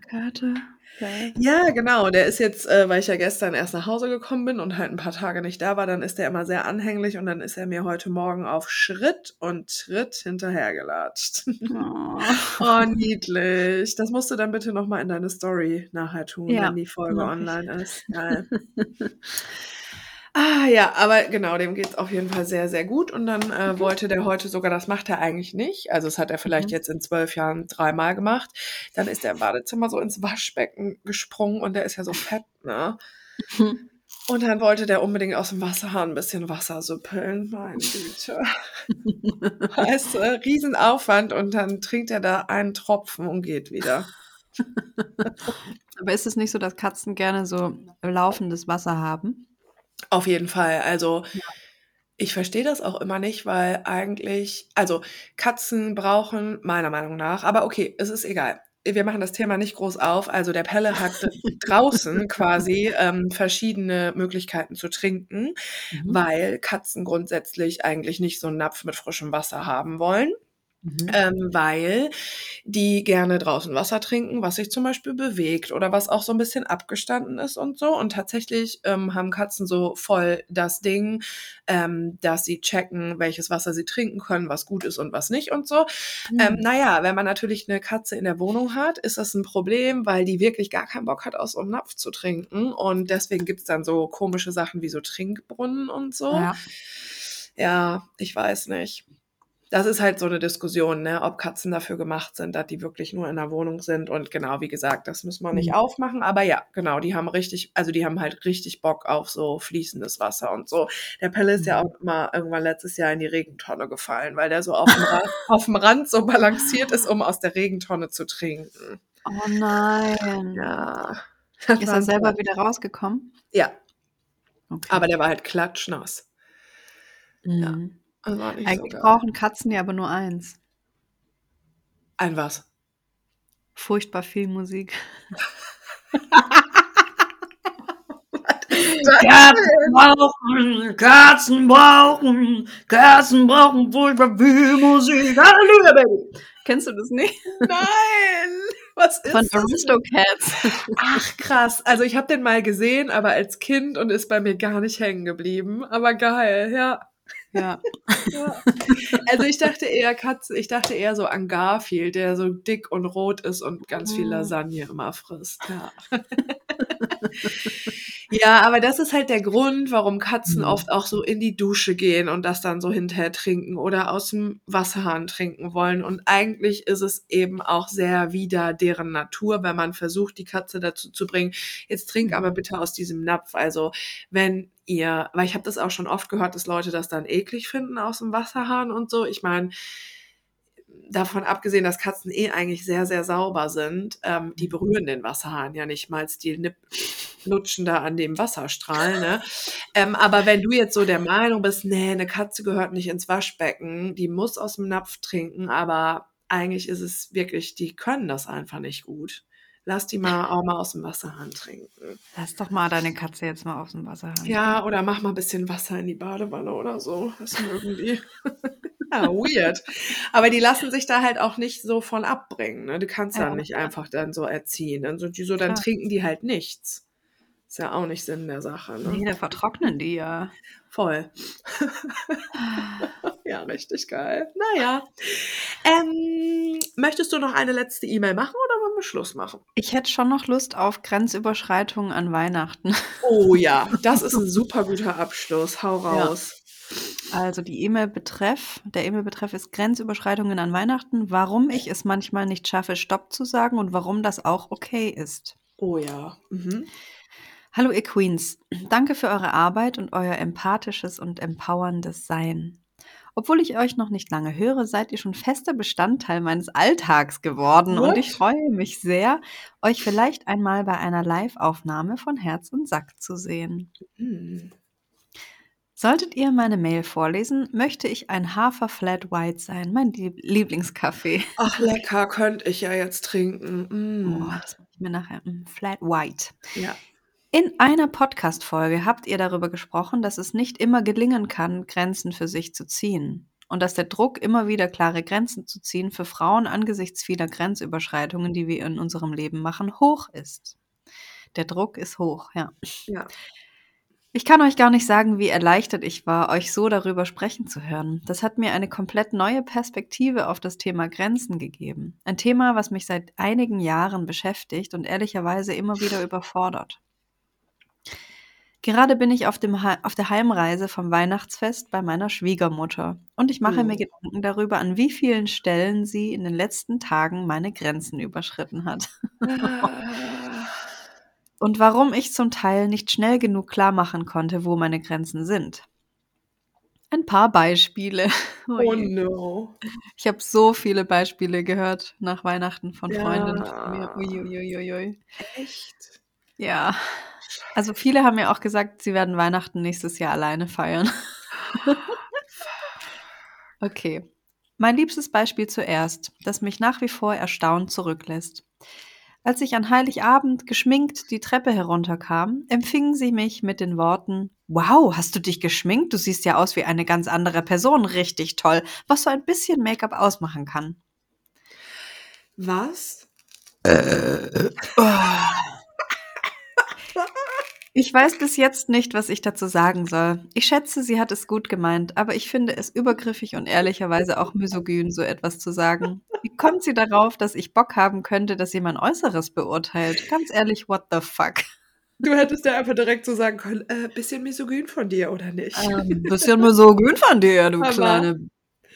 Geil. Ja, genau. Der ist jetzt, äh, weil ich ja gestern erst nach Hause gekommen bin und halt ein paar Tage nicht da war, dann ist der immer sehr anhänglich und dann ist er mir heute Morgen auf Schritt und Tritt hinterhergelatscht. Oh. oh, niedlich. Das musst du dann bitte nochmal in deine Story nachher tun, Ja, wenn die Folge ich. online ist. Geil. Ah ja, aber genau, dem geht's auf jeden Fall sehr, sehr gut. Und dann äh, wollte der heute sogar, das macht er eigentlich nicht. Also das hat er vielleicht Mhm. jetzt in zwölf Jahren dreimal gemacht. Dann ist er im Badezimmer so ins Waschbecken gesprungen und der ist ja so fett, ne? Und dann wollte der unbedingt aus dem Wasserhahn ein bisschen Wasser süppeln. Meine Güte. Weißt du, Riesenaufwand und dann trinkt er da einen Tropfen und geht wieder. Aber ist es nicht so, dass Katzen gerne so laufendes Wasser haben? Auf jeden Fall. Also ich verstehe das auch immer nicht, weil eigentlich, also Katzen brauchen meiner Meinung nach, aber okay, es ist egal. Wir machen das Thema nicht groß auf. Also der Pelle hat draußen quasi ähm, verschiedene Möglichkeiten zu trinken, Mhm. weil Katzen grundsätzlich eigentlich nicht so einen Napf mit frischem Wasser haben wollen. Mhm. Ähm, weil die gerne draußen Wasser trinken, was sich zum Beispiel bewegt oder was auch so ein bisschen abgestanden ist und so. Und tatsächlich ähm, haben Katzen so voll das Ding, ähm, dass sie checken, welches Wasser sie trinken können, was gut ist und was nicht und so. Ähm, naja, wenn man natürlich eine Katze in der Wohnung hat, ist das ein Problem, weil die wirklich gar keinen Bock hat, aus einem Napf zu trinken. Und deswegen gibt's dann so komische Sachen wie so Trinkbrunnen und so. Ja. Ja, ich weiß nicht. Das ist halt so eine Diskussion, ne, ob Katzen dafür gemacht sind, dass die wirklich nur in der Wohnung sind. Und genau, wie gesagt, das müssen wir nicht Mhm. aufmachen. Aber ja, genau, die haben richtig, also die haben halt richtig Bock auf so fließendes Wasser und so. Der Pelle ist ja Mhm. auch immer irgendwann letztes Jahr in die Regentonne gefallen, weil der so auf dem, Rand, auf dem Rand so balanciert ist, um aus der Regentonne zu trinken. Oh nein. Ja. Ist er selber wieder rausgekommen? Ja, Okay. aber der war halt klatschnass. Mhm. Also war nicht Eigentlich so geil. brauchen Katzen ja aber nur eins. Ein was? Furchtbar viel Musik. Katzen brauchen, Katzen brauchen, Katzen brauchen furchtbar viel Musik. Halleluja, Baby. Kennst du das nicht? Nein! Was ist Von das? Aristocats. Ach krass, also ich habe den mal gesehen, aber als Kind und ist bei mir gar nicht hängen geblieben. Aber geil, ja. Ja. ja. Also ich dachte eher Katze, ich dachte eher so an Garfield, der so dick und rot ist und ganz viel Oh. Lasagne immer frisst. Ja. ja, aber das ist halt der Grund, warum Katzen Mhm. oft auch so in die Dusche gehen und das dann so hinterher trinken oder aus dem Wasserhahn trinken wollen. Und eigentlich ist es eben auch sehr wider deren Natur, wenn man versucht, die Katze dazu zu bringen, jetzt trink aber bitte aus diesem Napf. Also wenn ihr, weil ich habe das auch schon oft gehört, dass Leute das dann eklig finden aus dem Wasserhahn und so. Ich meine, davon abgesehen, dass Katzen eh eigentlich sehr, sehr sauber sind, ähm, die berühren den Wasserhahn ja nicht mal, die nipp- lutschen da an dem Wasserstrahl, ne? Ähm, aber wenn du jetzt so der Meinung bist, nee, eine Katze gehört nicht ins Waschbecken, die muss aus dem Napf trinken, aber eigentlich ist es wirklich, die können das einfach nicht gut. Lass die mal auch mal aus dem Wasserhahn trinken. Lass doch mal deine Katze jetzt mal aus dem Wasser haben. Ja, oder mach mal ein bisschen Wasser in die Badewanne oder so. Das mögen die. ja, weird. Aber die lassen sich da halt auch nicht so von abbringen. Ne? Du kannst Ja, dann nicht einfach dann so erziehen. Dann sind die so, dann Klar. trinken die halt nichts. Ist ja auch nicht Sinn der Sache. Ne? Nee, da vertrocknen die ja. Voll. ja, richtig geil. Naja. Ähm, möchtest du noch eine letzte E-Mail machen oder wollen wir Schluss machen? Ich hätte schon noch Lust auf Grenzüberschreitungen an Weihnachten. Oh ja, das ist ein super guter Abschluss. Hau Ja. raus. Also die E-Mail-Betreff, der E-Mail-Betreff ist Grenzüberschreitungen an Weihnachten, warum ich es manchmal nicht schaffe, Stopp zu sagen und warum das auch okay ist. Oh ja. Mhm. Hallo ihr Queens, danke für eure Arbeit und euer empathisches und empowerndes Sein. Obwohl ich euch noch nicht lange höre, seid ihr schon fester Bestandteil meines Alltags geworden und What? ich freue mich sehr, euch vielleicht einmal bei einer Live-Aufnahme von Herz und Sack zu sehen. Hm. Solltet ihr meine Mail vorlesen, möchte ich ein Hafer Flat White sein, mein Lieb Lieblingskaffee. Ach, lecker, könnte ich ja jetzt trinken. Oh, Mm. das mache ich mir nachher. Mm, Flat White. Ja. In einer Podcast-Folge habt ihr darüber gesprochen, dass es nicht immer gelingen kann, Grenzen für sich zu ziehen. Und dass der Druck, immer wieder klare Grenzen zu ziehen, für Frauen angesichts vieler Grenzüberschreitungen, die wir in unserem Leben machen, hoch ist. Der Druck ist hoch, ja. Ja. Ich kann euch gar nicht sagen, wie erleichtert ich war, euch so darüber sprechen zu hören. Das hat mir eine komplett neue Perspektive auf das Thema Grenzen gegeben. Ein Thema, was mich seit einigen Jahren beschäftigt und ehrlicherweise immer wieder überfordert. Gerade bin ich auf, dem auf der Heimreise vom Weihnachtsfest bei meiner Schwiegermutter und ich mache mir Oh. Gedanken darüber, an wie vielen Stellen sie in den letzten Tagen meine Grenzen überschritten hat. Ah. Und warum ich zum Teil nicht schnell genug klar machen konnte, wo meine Grenzen sind. Ein paar Beispiele. Oh Oh je. no. Ich habe so viele Beispiele gehört nach Weihnachten von Freundinnen von mir. Ja. Echt? Ja, also viele haben mir auch gesagt, sie werden Weihnachten nächstes Jahr alleine feiern. Okay. Mein liebstes Beispiel zuerst, das mich nach wie vor erstaunt zurücklässt. Als ich an Heiligabend geschminkt die Treppe herunterkam, empfingen sie mich mit den Worten Wow, hast du dich geschminkt? Du siehst ja aus wie eine ganz andere Person. Richtig toll, was so ein bisschen Make-up ausmachen kann. Was? Ich weiß bis jetzt nicht, was ich dazu sagen soll. Ich schätze, sie hat es gut gemeint, aber ich finde es übergriffig und ehrlicherweise auch misogyn, so etwas zu sagen. Wie kommt sie darauf, dass ich Bock haben könnte, dass mein Äußeres beurteilt? Ganz ehrlich, what the fuck? Du hättest ja einfach direkt so sagen können, äh, bisschen misogyn von dir, oder nicht? Ähm, bisschen misogyn von dir, du Aber- kleine.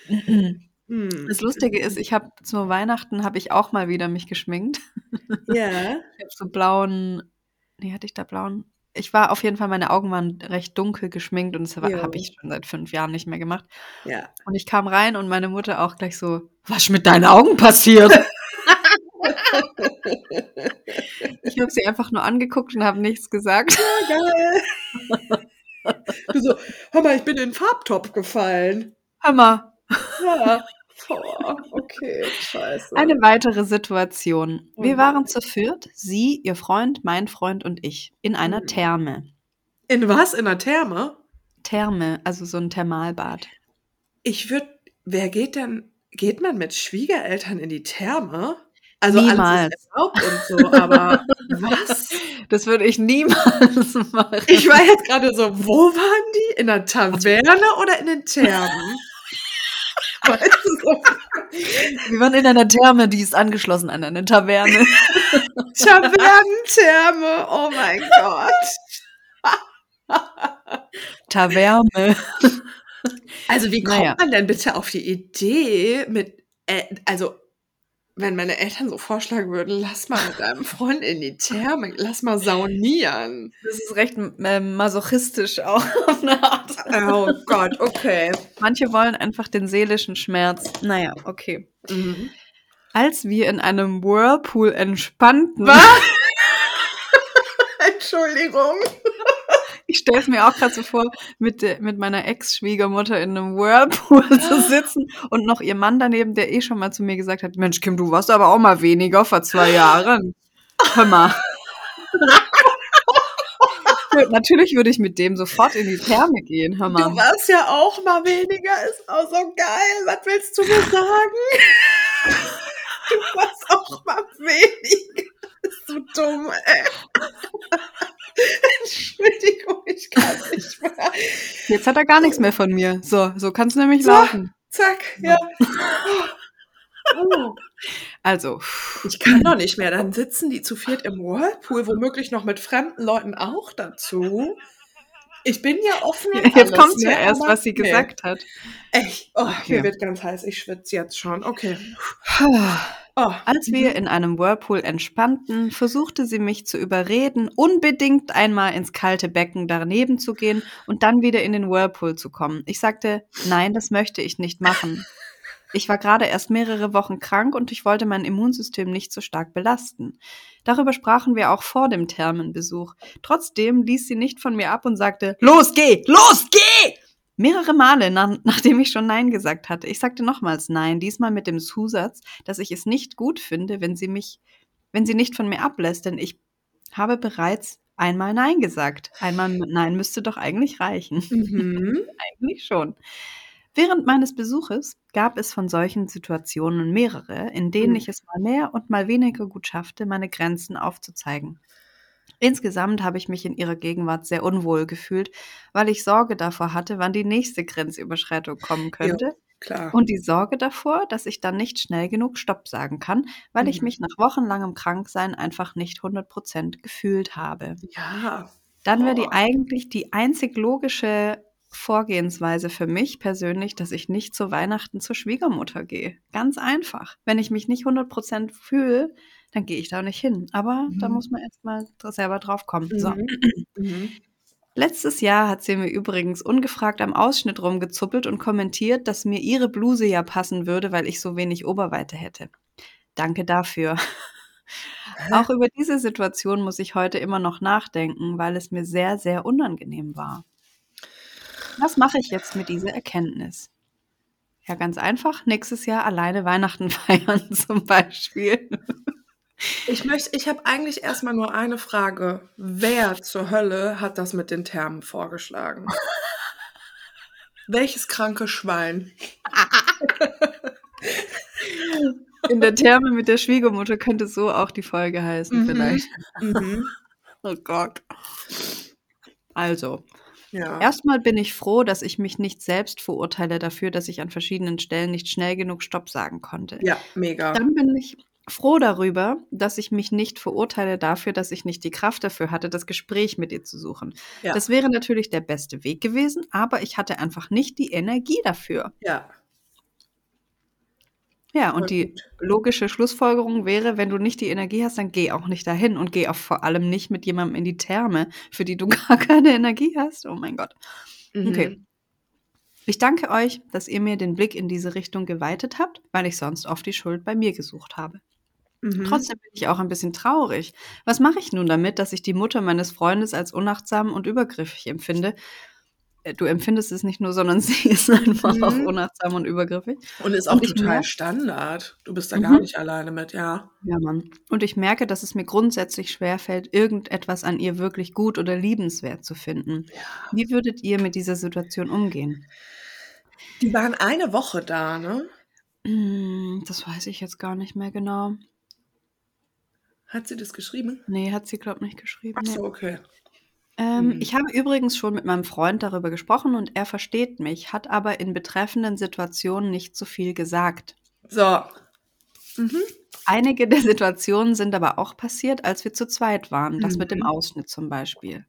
Hm. Das Lustige ist, ich habe zu Weihnachten habe ich auch mal wieder mich geschminkt. Ja. Ich habe so blauen, nee, hatte ich da blauen? Ich war auf jeden Fall, meine Augen waren recht dunkel geschminkt und das habe ich schon seit fünf Jahren nicht mehr gemacht. Ja. Und ich kam rein und meine Mutter auch gleich so, was ist mit deinen Augen passiert? ich habe sie einfach nur angeguckt und habe nichts gesagt. Geil. Du so, hör mal, ich bin in den Farbtopf gefallen. Hammer. Ja. Oh, okay, scheiße. Eine weitere Situation. Wir nein. waren zu viert, sie, ihr Freund, mein Freund und ich, in einer Mhm. Therme. in was? In der Therme? Therme, also so ein Thermalbad. Ich würde, wer geht denn, geht man mit Schwiegereltern in die Therme? Also Niemals. alles ist erlaubt und so, aber was? Das würde ich niemals machen. Ich war jetzt gerade so, wo waren die? In der Taverne oder in den Thermen? Wir waren in einer Therme, die ist angeschlossen an eine Taverne. Tavernentherme, oh mein Gott. Taverne. Also wie kommt Naja. man denn bitte auf die Idee mit, äh, also wenn meine Eltern so vorschlagen würden, lass mal mit deinem Freund in die Therme, lass mal saunieren. Das ist recht ähm, masochistisch auch auf eine Art. Oh Gott, okay. Manche wollen einfach den seelischen Schmerz. Naja, okay. Mhm. Als wir in einem Whirlpool entspannten, Was? Entschuldigung. Ich stelle es mir auch gerade so vor, mit, der, mit meiner Ex-Schwiegermutter in einem Whirlpool zu sitzen und noch ihr Mann daneben, der eh schon mal zu mir gesagt hat, Mensch, Kim, du warst aber auch mal weniger vor zwei Jahren. Hör mal. Natürlich würde ich mit dem sofort in die Therme gehen, hör Du mal. warst ja auch mal weniger, ist auch so geil. Was willst du mir sagen? Du warst auch mal weniger. Ist so dumm, ey. Entschuldigung, ich kann nicht mehr. Jetzt hat er gar nichts mehr von mir. So, so kann es nämlich So. laufen. Zack, ja. Oh. Also, Ich kann doch nicht mehr. Dann sitzen die zu viert im Whirlpool, womöglich noch mit fremden Leuten auch dazu. Ich bin ja offen. jetzt alles, kommt ja ne, erst, was sie nee. gesagt hat. Echt? Oh, Okay. mir wird ganz heiß. Ich schwitze jetzt schon. Okay. Oh, Als wir in einem Whirlpool entspannten, versuchte sie mich zu überreden, unbedingt einmal ins kalte Becken daneben zu gehen und dann wieder in den Whirlpool zu kommen. Ich sagte, nein, das möchte ich nicht machen. Ich war gerade erst mehrere Wochen krank und ich wollte mein Immunsystem nicht so stark belasten. Darüber sprachen wir auch vor dem Thermenbesuch. Trotzdem ließ sie nicht von mir ab und sagte, los, geh, los, geh! Mehrere Male, nach, nachdem ich schon Nein gesagt hatte. Ich sagte nochmals Nein, diesmal mit dem Zusatz, dass ich es nicht gut finde, wenn sie mich, wenn sie nicht von mir ablässt, denn ich habe bereits einmal Nein gesagt. Einmal Nein müsste doch eigentlich reichen. Mhm. eigentlich schon. Während meines Besuches gab es von solchen Situationen mehrere, in denen Mhm. ich es mal mehr und mal weniger gut schaffte, meine Grenzen aufzuzeigen. Insgesamt habe ich mich in ihrer Gegenwart sehr unwohl gefühlt, weil ich Sorge davor hatte, wann die nächste Grenzüberschreitung kommen könnte Klar. und die Sorge davor, dass ich dann nicht schnell genug Stopp sagen kann, weil ich Mhm. mich nach wochenlangem Kranksein einfach nicht 100% gefühlt habe. ja. Dann wäre die Boah. eigentlich die einzig logische Vorgehensweise für mich persönlich, dass ich nicht zu Weihnachten zur Schwiegermutter gehe. Ganz einfach. Wenn ich mich nicht 100% fühle, dann gehe ich da nicht hin. Aber da Mhm. muss man erstmal selber drauf kommen. So. Mhm. Mhm. Letztes Jahr hat sie mir übrigens ungefragt am Ausschnitt rumgezuppelt und kommentiert, dass mir ihre Bluse ja passen würde, weil ich so wenig Oberweite hätte. Danke dafür. Auch über diese Situation muss ich heute immer noch nachdenken, weil es mir sehr, sehr unangenehm war. Was mache ich jetzt mit dieser Erkenntnis? Ja, ganz einfach. Nächstes Jahr alleine Weihnachten feiern zum Beispiel. Ich möchte, ich habe eigentlich erstmal nur eine Frage. Wer zur Hölle hat das mit den Thermen vorgeschlagen? Welches kranke Schwein? In der Therme mit der Schwiegermutter könnte so auch die Folge heißen, Mhm. vielleicht. Mhm. Oh Gott. Also, Ja. erstmal bin ich froh, dass ich mich nicht selbst verurteile dafür, dass ich an verschiedenen Stellen nicht schnell genug Stopp sagen konnte. ja, mega. Dann bin ich froh darüber, dass ich mich nicht verurteile dafür, dass ich nicht die Kraft dafür hatte, das Gespräch mit ihr zu suchen. Ja. Das wäre natürlich der beste Weg gewesen, aber ich hatte einfach nicht die Energie dafür. Ja. Ja, und die logische Schlussfolgerung wäre, wenn du nicht die Energie hast, dann geh auch nicht dahin und geh auch vor allem nicht mit jemandem in die Therme, für die du gar keine Energie hast. Oh mein Gott. Mhm. Okay. Ich danke euch, dass ihr mir den Blick in diese Richtung geweitet habt, weil ich sonst oft die Schuld bei mir gesucht habe. Mhm. Trotzdem bin ich auch ein bisschen traurig. Was mache ich nun damit, dass ich die Mutter meines Freundes als unachtsam und übergriffig empfinde? Äh, Du empfindest es nicht nur, sondern sie ist einfach Mhm. auch unachtsam und übergriffig. Und ist auch Und total Standard. Du bist da Mhm. gar nicht alleine mit, ja. Ja, Mann. Und ich merke, dass es mir grundsätzlich schwerfällt, irgendetwas an ihr wirklich gut oder liebenswert zu finden. Wie würdet ihr mit dieser Situation umgehen? Die waren eine Woche da, ne? Hm, Das weiß ich jetzt gar nicht mehr genau. Hat sie das geschrieben? Nee, hat sie, glaube ich, nicht geschrieben. Ach so, okay. Ähm, Hm. Ich habe übrigens schon mit meinem Freund darüber gesprochen und er versteht mich, hat aber in betreffenden Situationen nicht so viel gesagt. So. Mhm. Einige der Situationen sind aber auch passiert, als wir zu zweit waren. Das mit dem Mhm. Ausschnitt zum Beispiel.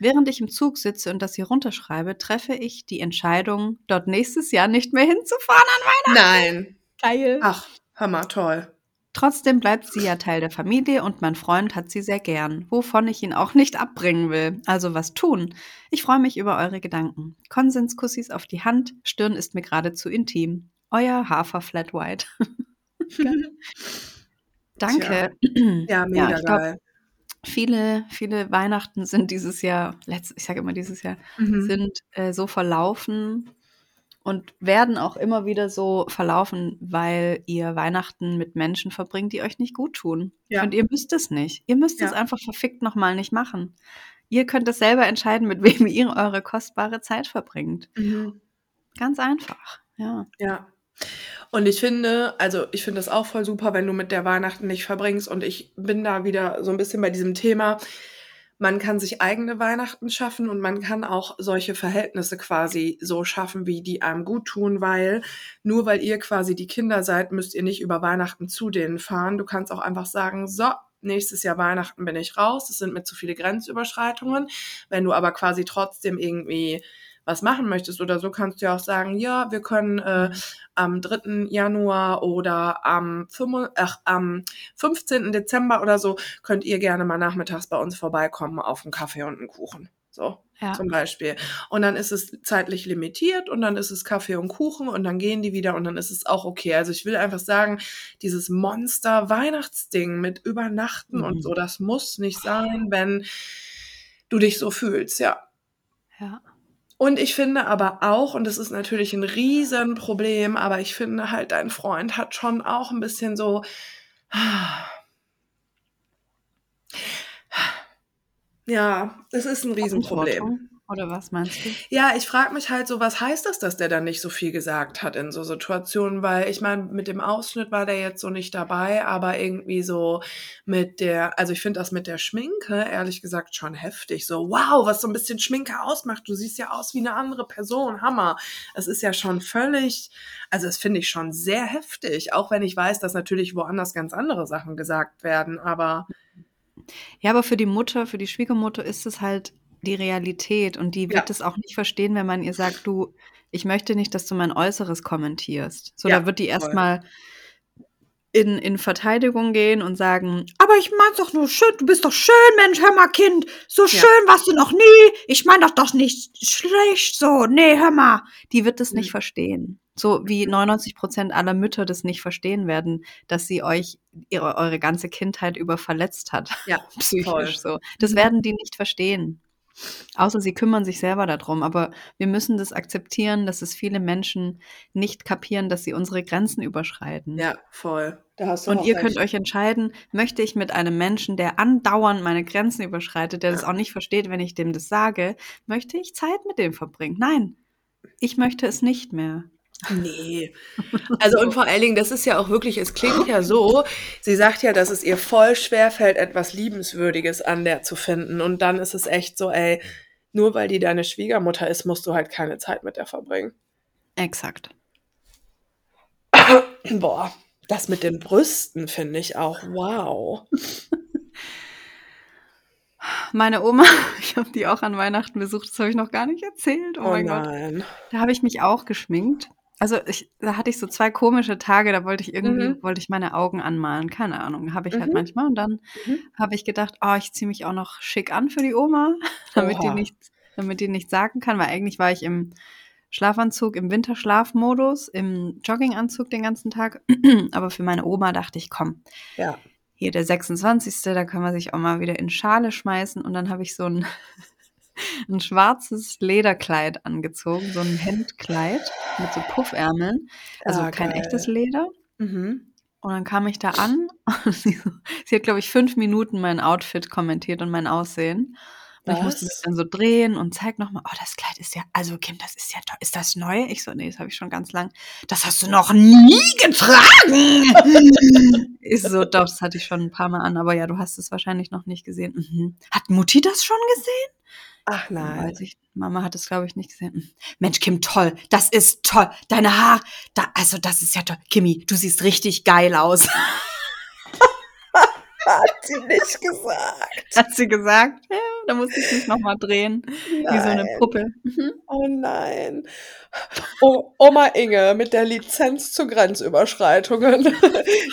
Während ich im Zug sitze und das hier runterschreibe, treffe ich die Entscheidung, dort nächstes Jahr nicht mehr hinzufahren an Nein. Geil. Ach, Hammer, toll. Trotzdem bleibt sie ja Teil der Familie und mein Freund hat sie sehr gern, wovon ich ihn auch nicht abbringen will. Also was tun? Ich freue mich über eure Gedanken. Konsenskussis auf die Hand, Stirn ist mir geradezu intim. Euer Hafer Flat White. Danke. Ja, mega ich glaub, geil. viele, viele Weihnachten sind dieses Jahr, letzt, ich sage immer dieses Jahr, Mhm. sind äh, so verlaufen und werden auch immer wieder so verlaufen, weil ihr Weihnachten mit Menschen verbringt, die euch nicht gut tun. Ja. Und ihr müsst es nicht. Ihr müsst es Ja. einfach verfickt nochmal nicht machen. Ihr könnt es selber entscheiden, mit wem ihr eure kostbare Zeit verbringt. Mhm. Ganz einfach. Ja. Ja. Und ich finde, also ich finde das auch voll super, wenn du mit der Weihnachten nicht verbringst. Und ich bin da wieder so ein bisschen bei diesem Thema. Man kann sich eigene Weihnachten schaffen und man kann auch solche Verhältnisse quasi so schaffen, wie die einem gut tun, weil nur weil ihr quasi die Kinder seid, müsst ihr nicht über Weihnachten zu denen fahren. Du kannst auch einfach sagen, so, nächstes Jahr Weihnachten bin ich raus, das sind mir zu viele Grenzüberschreitungen. Wenn du aber quasi trotzdem irgendwie was machen möchtest oder so, kannst du ja auch sagen, ja, wir können äh, am 3. Januar oder am, 5, ach, am 15. Dezember oder so, könnt ihr gerne mal nachmittags bei uns vorbeikommen auf einen Kaffee und einen Kuchen. So, Ja. zum Beispiel. Und dann ist es zeitlich limitiert und dann ist es Kaffee und Kuchen und dann gehen die wieder und dann ist es auch okay. Also ich will einfach sagen, dieses Monster-Weihnachtsding mit Übernachten Mhm. und so, das muss nicht sein, wenn du dich so fühlst, ja. Ja. Und ich finde aber auch, und das ist natürlich ein Riesenproblem, aber ich finde halt, dein Freund hat schon auch ein bisschen so. Ja, es ist ein Riesenproblem. Oder was meinst du? Ja, ich frage mich halt so, was heißt das, dass der dann nicht so viel gesagt hat in so Situationen? Weil ich meine, mit dem Ausschnitt war der jetzt so nicht dabei, aber irgendwie so mit der, also ich finde das mit der Schminke, ehrlich gesagt, schon heftig. So, wow, was so ein bisschen Schminke ausmacht. Du siehst ja aus wie eine andere Person. Hammer. Es ist ja schon völlig, also das finde ich schon sehr heftig. Auch wenn ich weiß, dass natürlich woanders ganz andere Sachen gesagt werden, aber Ja, aber für die Mutter, für die Schwiegermutter ist es halt die Realität und die Ja. wird es auch nicht verstehen, wenn man ihr sagt, du, ich möchte nicht, dass du mein Äußeres kommentierst. So, Ja, da wird die erstmal in, in Verteidigung gehen und sagen, aber ich mein's doch nur schön, du bist doch schön, Mensch, hör mal, Kind, so Ja. schön warst du noch nie, ich mein doch doch nicht schlecht, so, nee, hör mal. Die wird das nicht Mhm. verstehen. So wie 99 Prozent aller Mütter das nicht verstehen werden, dass sie euch ihre, eure ganze Kindheit über verletzt hat. ja, Psychisch voll. so. Das Mhm. werden die nicht verstehen. Außer sie kümmern sich selber darum. Aber wir müssen das akzeptieren, dass es viele Menschen nicht kapieren, dass sie unsere Grenzen überschreiten. Ja, voll. Da hast du Und ihr recht. könnt euch entscheiden, möchte ich mit einem Menschen, der andauernd meine Grenzen überschreitet, der das auch nicht versteht, wenn ich dem das sage, möchte ich Zeit mit dem verbringen? Nein, ich möchte es nicht mehr. Nee. Also und vor allen Dingen, das ist ja auch wirklich, es klingt ja so, sie sagt ja, dass es ihr voll schwer fällt, etwas Liebenswürdiges an der zu finden. Und dann ist es echt so, ey, nur weil die deine Schwiegermutter ist, musst du halt keine Zeit mit der verbringen. Exakt. Boah, das mit den Brüsten finde ich auch wow. Meine Oma, ich habe die auch an Weihnachten besucht, das habe ich noch gar nicht erzählt. Oh, Oh mein Gott. nein. Da habe ich mich auch geschminkt. Also ich, da hatte ich so zwei komische Tage, da wollte ich irgendwie, Mhm. wollte ich meine Augen anmalen, keine Ahnung, habe ich halt Mhm. manchmal. Und dann Mhm. habe ich gedacht, oh, ich ziehe mich auch noch schick an für die Oma, damit die Oha. nicht, damit die nicht sagen kann, weil eigentlich war ich im Schlafanzug, im Winterschlafmodus, im Jogginganzug den ganzen Tag. Aber für meine Oma dachte ich, komm, Ja. hier der 26., da kann man sich auch mal wieder in Schale schmeißen. Und dann habe ich so ein, ein schwarzes Lederkleid angezogen, so ein Hemdkleid mit so Puffärmeln. Also Ah, kein echtes Leder. Mhm. Und dann kam ich da an und sie, sie hat, glaube ich, fünf Minuten mein Outfit kommentiert und mein Aussehen. Und ich musste mich dann so drehen und zeig nochmal, oh, das Kleid ist ja, also Kim, das ist ja toll. Ist das neu? Ich so, nee, das habe ich schon ganz lang. Das hast du noch nie getragen. ich so, doch, das hatte ich schon ein paar Mal an, aber ja, du hast es wahrscheinlich noch nicht gesehen. Mhm. Hat Mutti das schon gesehen? Ach nein. Weiß ich, Mama hat es, glaube ich, nicht gesehen. Mhm. Mensch, Kim, toll. Das ist toll. Deine Haare, da, also das ist ja toll. Kimi, du siehst richtig geil aus. Hat sie nicht gesagt. Hat sie gesagt. Ja, da musste ich mich nochmal drehen. Wie so eine Nein. Puppe. Mhm. Oh nein. Oh, Oma Inge mit der Lizenz zu Grenzüberschreitungen.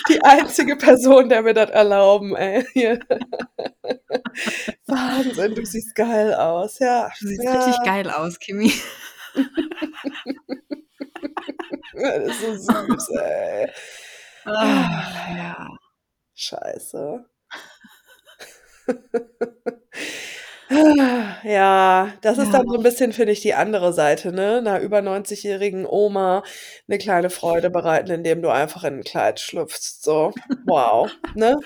Die einzige Person, der mir das erlauben, ey. Hier. Wahnsinn, du siehst geil aus. Ja. Du siehst ja, richtig geil aus, Kimi. Das ist so süß, ey. Ah, ja. Scheiße. Ja, das ist Ja. dann so ein bisschen, finde ich, die andere Seite, ne? Einer über 90-jährigen Oma eine kleine Freude bereiten, indem du einfach in ein Kleid schlüpfst. So, wow, ne?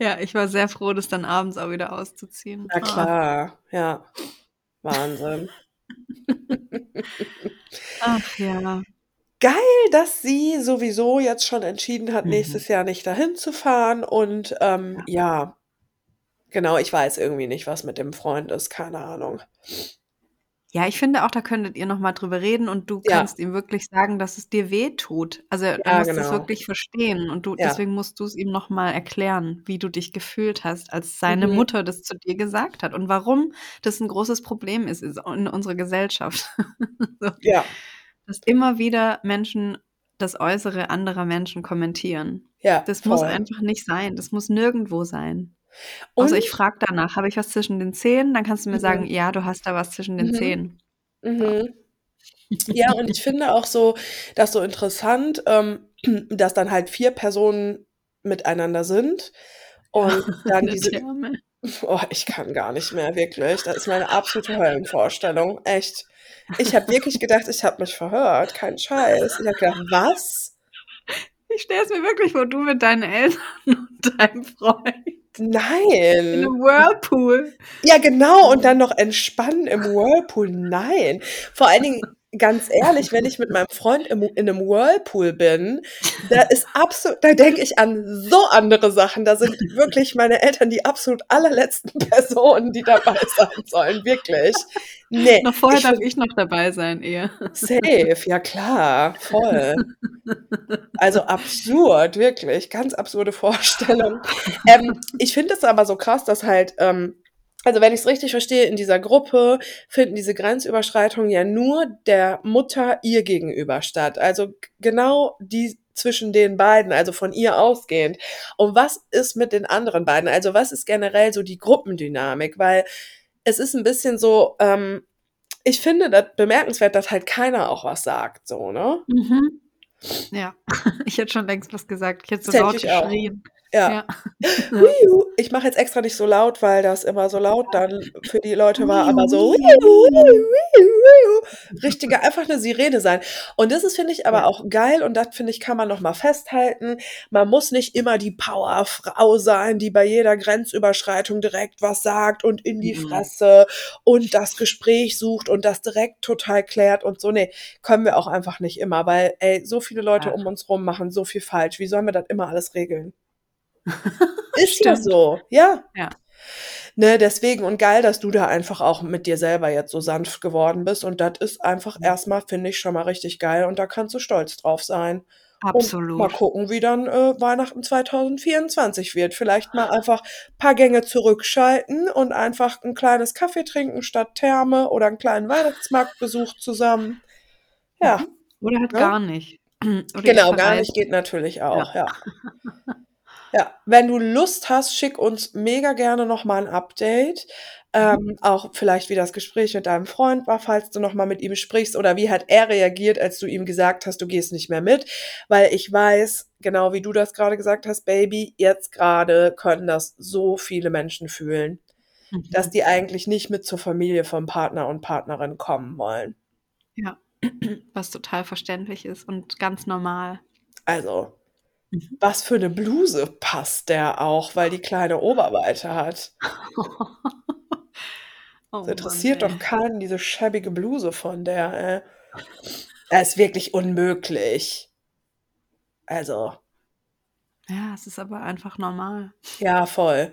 Ja, ich war sehr froh, das dann abends auch wieder auszuziehen. Na Ah. klar, ja. Wahnsinn. Ach ja. Geil, dass sie sowieso jetzt schon entschieden hat, Mhm. nächstes Jahr nicht dahin zu fahren. Und ähm, ja, genau, ich weiß irgendwie nicht, was mit dem Freund ist, keine Ahnung. Ja, ich finde auch, da könntet ihr noch mal drüber reden und du Ja. kannst ihm wirklich sagen, dass es dir wehtut. Also, er Ja, muss das genau. wirklich verstehen und du Ja. deswegen musst du's ihm noch mal erklären, wie du dich gefühlt hast, als seine Mhm. Mutter das zu dir gesagt hat und warum das 'n großes Problem ist is in unserer Gesellschaft. So. Ja. Dass immer wieder Menschen das Äußere anderer Menschen kommentieren. Ja, Das muss voll. einfach nicht sein. Das muss nirgendwo sein. Ich Und frage danach: „Habe ich was zwischen den Zähnen?“ Dann kannst du mir sagen: Mhm. „Ja, du hast da was zwischen den Mhm. Zähnen.“ Ja. Mhm. Ja, und ich finde auch so das so interessant, ähm, dass dann halt 4 Personen miteinander sind und dann diese Therme. Oh, ich kann gar nicht mehr, wirklich. Das ist meine absolute Höllenvorstellung, echt. Ich habe wirklich gedacht, ich habe mich verhört, kein Scheiß. Ich habe gedacht: „Was?“ Ich stelle es mir wirklich vor, du mit deinen Eltern und deinem Freund in Nein. 'nem Whirlpool. Ja, genau, und dann noch entspannen im Whirlpool. Nein. Vor allen Dingen, ganz ehrlich, wenn ich mit meinem Freund im in 'nem Whirlpool bin, da ist absolut da denke ich an so andere Sachen. Da sind wirklich meine Eltern die absolut allerletzten Personen, die dabei sein sollen, wirklich. Ne, Noch vorher ich darf ich noch dabei sein eher. Safe, ja klar, voll. Also absurd, wirklich, ganz absurde Vorstellung. Ähm, ich finde es aber so krass, dass halt, ähm also wenn ich's richtig verstehe, in dieser Gruppe finden diese Grenzüberschreitungen ja nur der Mutter ihr gegenüber statt. Also genau die zwischen den beiden, also von ihr ausgehend. Und was ist mit den anderen beiden? Also, was ist generell so die Gruppendynamik? Weil es ist 'n bisschen so, ähm ich finde das bemerkenswert, dass halt keiner auch was sagt so, ne? Mhm. Ja, ich hätte schon längst was gesagt. Ich hätte so Das laut hätte ich auch. Ja. Ja. Ich mache jetzt extra nicht so laut, weil das immer so laut dann für die Leute war, aber so. Richtige einfach 'ne Sirene sein. Und das ist, finde ich, aber auch geil und das, finde ich, kann man noch mal festhalten. Man muss nicht immer die Powerfrau sein, die bei jeder Grenzüberschreitung direkt was sagt und in die Mhm. Fresse und das Gespräch sucht und das direkt total klärt und so. Ne, können wir auch einfach nicht immer, weil, ey, so viele Leute um uns rum machen so viel falsch. Wie sollen wir das immer alles regeln? Ist ja so, ja. Ja. Ne, deswegen und geil, dass du da einfach auch mit dir selber jetzt so sanft geworden bist und das ist einfach erst mal, finde ich, schon mal richtig geil und da kannst du stolz drauf sein. Und mal Absolut. gucken, wie dann, äh, Weihnachten 2024 wird. Vielleicht mal einfach paar Gänge zurückschalten und einfach 'n kleines Kaffee trinken statt Therme oder 'n kleinen Weihnachtsmarktbesuch zusammen. Ja, Mhm. Oder halt ne? gar nicht. Oder Genau, gar nicht geht natürlich Ja. auch, ja. Ja, wenn du Lust hast, schick uns mega gerne noch mal 'n Update. Mhm. Ähm, auch vielleicht, wie das Gespräch mit deinem Freund war, falls du noch mal mit ihm sprichst oder wie hat er reagiert, als du ihm gesagt hast, du gehst nicht mehr mit? Weil ich weiß, genau wie du das grade gesagt hast, Baby, jetzt grade können das so viele Menschen fühlen, dass Mhm. die eigentlich nicht mit zur Familie vom Partner und Partnerin kommen wollen. Ja, was total verständlich ist und ganz normal. Also, Mhm. was für 'ne Bluse passt der auch, weil die kleine Oberweite hat? Oh Das Mann, interessiert ey. doch keinen, diese schäbige Bluse von der, ey. Das ist wirklich unmöglich. Also Ja, es ist aber einfach normal. Ja, voll.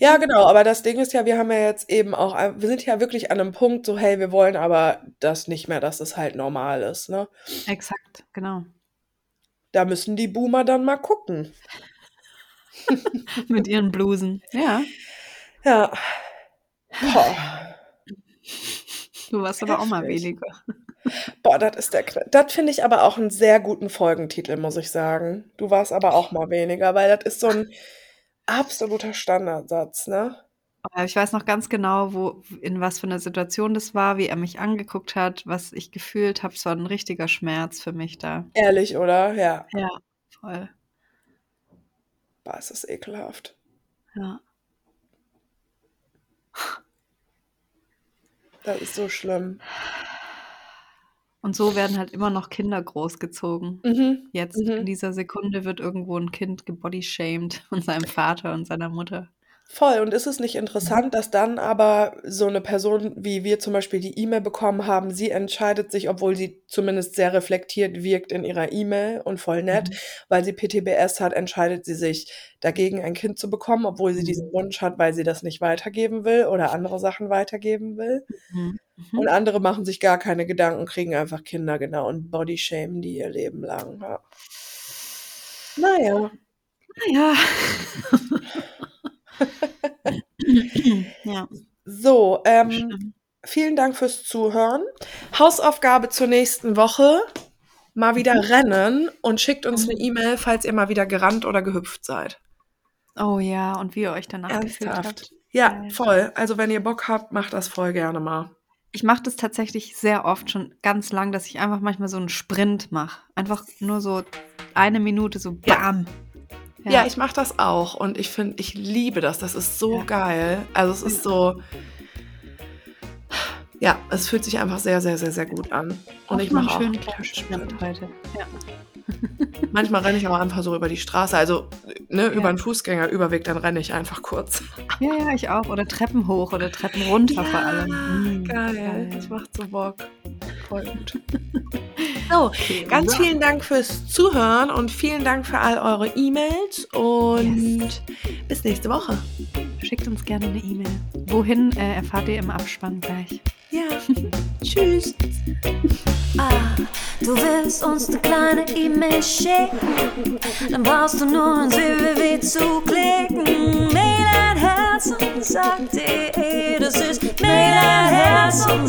Ja, genau, aber das Ding ist ja, wir haben ja jetzt eben auch ein wir sind ja wirklich an 'nem Punkt so: „Hey, wir wollen aber das nicht mehr, dass es halt normal ist“, ne? Exakt, genau. Da müssen die Boomer dann mal gucken. Mit ihren Blusen, ja. Ja. Boah. Du warst aber auch mal weniger. Boah, das ist der das finde ich aber auch 'n sehr guten Folgentitel, muss ich sagen. Du warst aber auch mal weniger, weil das ist so 'n absoluter Standardsatz, ne? Aber ich weiß noch ganz genau, wo in was für 'ner Situation das war, wie er mich angeguckt hat, was ich gefühlt habe. Es war 'n richtiger Schmerz für mich da. Ehrlich, oder? Ja. Ja, voll. Boah, ist das ekelhaft. Ja. Das ist so schlimm. Und so werden halt immer noch Kinder großgezogen. Mhm, Jetzt in mhm. dieser Sekunde wird irgendwo 'n Kind gebodyshamed von seinem Vater und seiner Mutter. Voll. Und ist es nicht interessant, dass dann aber so eine Person, wie wir zum Beispiel die E-Mail bekommen haben, sie entscheidet sich, obwohl sie zumindest sehr reflektiert wirkt in ihrer E-Mail und voll nett, Mhm. weil sie PTBS hat, entscheidet sie sich dagegen, ein Kind zu bekommen, obwohl sie diesen Mhm. Wunsch hat, weil sie das nicht weitergeben will oder andere Sachen weitergeben will. Mhm. Und Mhm. andere machen sich gar keine Gedanken, kriegen einfach Kinder, genau, und bodyshamen die ihr Leben lang. Ja. Naja. Ja. ja. So, ähm, vielen Dank fürs Zuhören. Hausaufgabe zur nächsten Woche. Mal wieder Mhm. rennen und schickt uns eine Mhm. E-Mail, falls ihr mal wieder gerannt oder gehüpft seid. Oh ja, und wie ihr euch danach gefühlt habt. Ja, voll. Also wenn ihr Bock habt, macht das voll gerne mal. Ich mache das tatsächlich sehr oft schon ganz lang, dass ich einfach manchmal so einen Sprint mache. Einfach nur so eine Minute, so Ja. Bam. Ja, ich mache das auch und ich finde, ich liebe das. Das ist so Ja. geil. Also es ist so, ja, es fühlt sich einfach sehr, sehr, sehr, sehr gut an. Und ich mal mache auch einen schönen heute. Ja. Manchmal renne ich auch einfach so über die Straße, also ne, über Ja. einen Fußgängerüberweg, dann renne ich einfach kurz. ja, ja, ich auch. Oder Treppen hoch oder Treppen runter vor allem. Mm, geil. Das macht so Bock. Voll gut. So, So, ganz vielen Dank fürs Zuhören und vielen Dank für all eure E-Mails und bis nächste Woche. Schickt uns gerne eine E-Mail. Wohin äh, erfahrt ihr im Abspann gleich. Ja. Tschüss. Ah, du willst uns eine kleine E-Mail schicken, dann brauchst du nur ins www zu klicken. Mail ein Herz und sagt.de, das ist Mail ein Herz und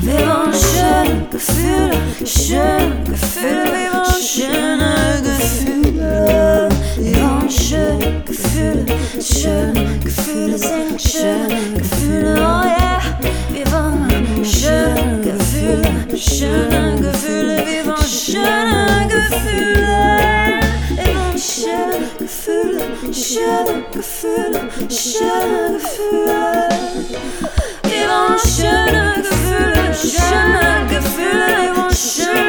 Wollen schöne Gefühle, schöne Gefühle, wollen schöne Gefühle. Wollen schöne Gefühle, schöne Gefühle, singen schöne Gefühle, oh schöne Gefühle, schöne Gefühle. Wir wollen schöne Gefühle, schöne Gefühle, wir wollen schöne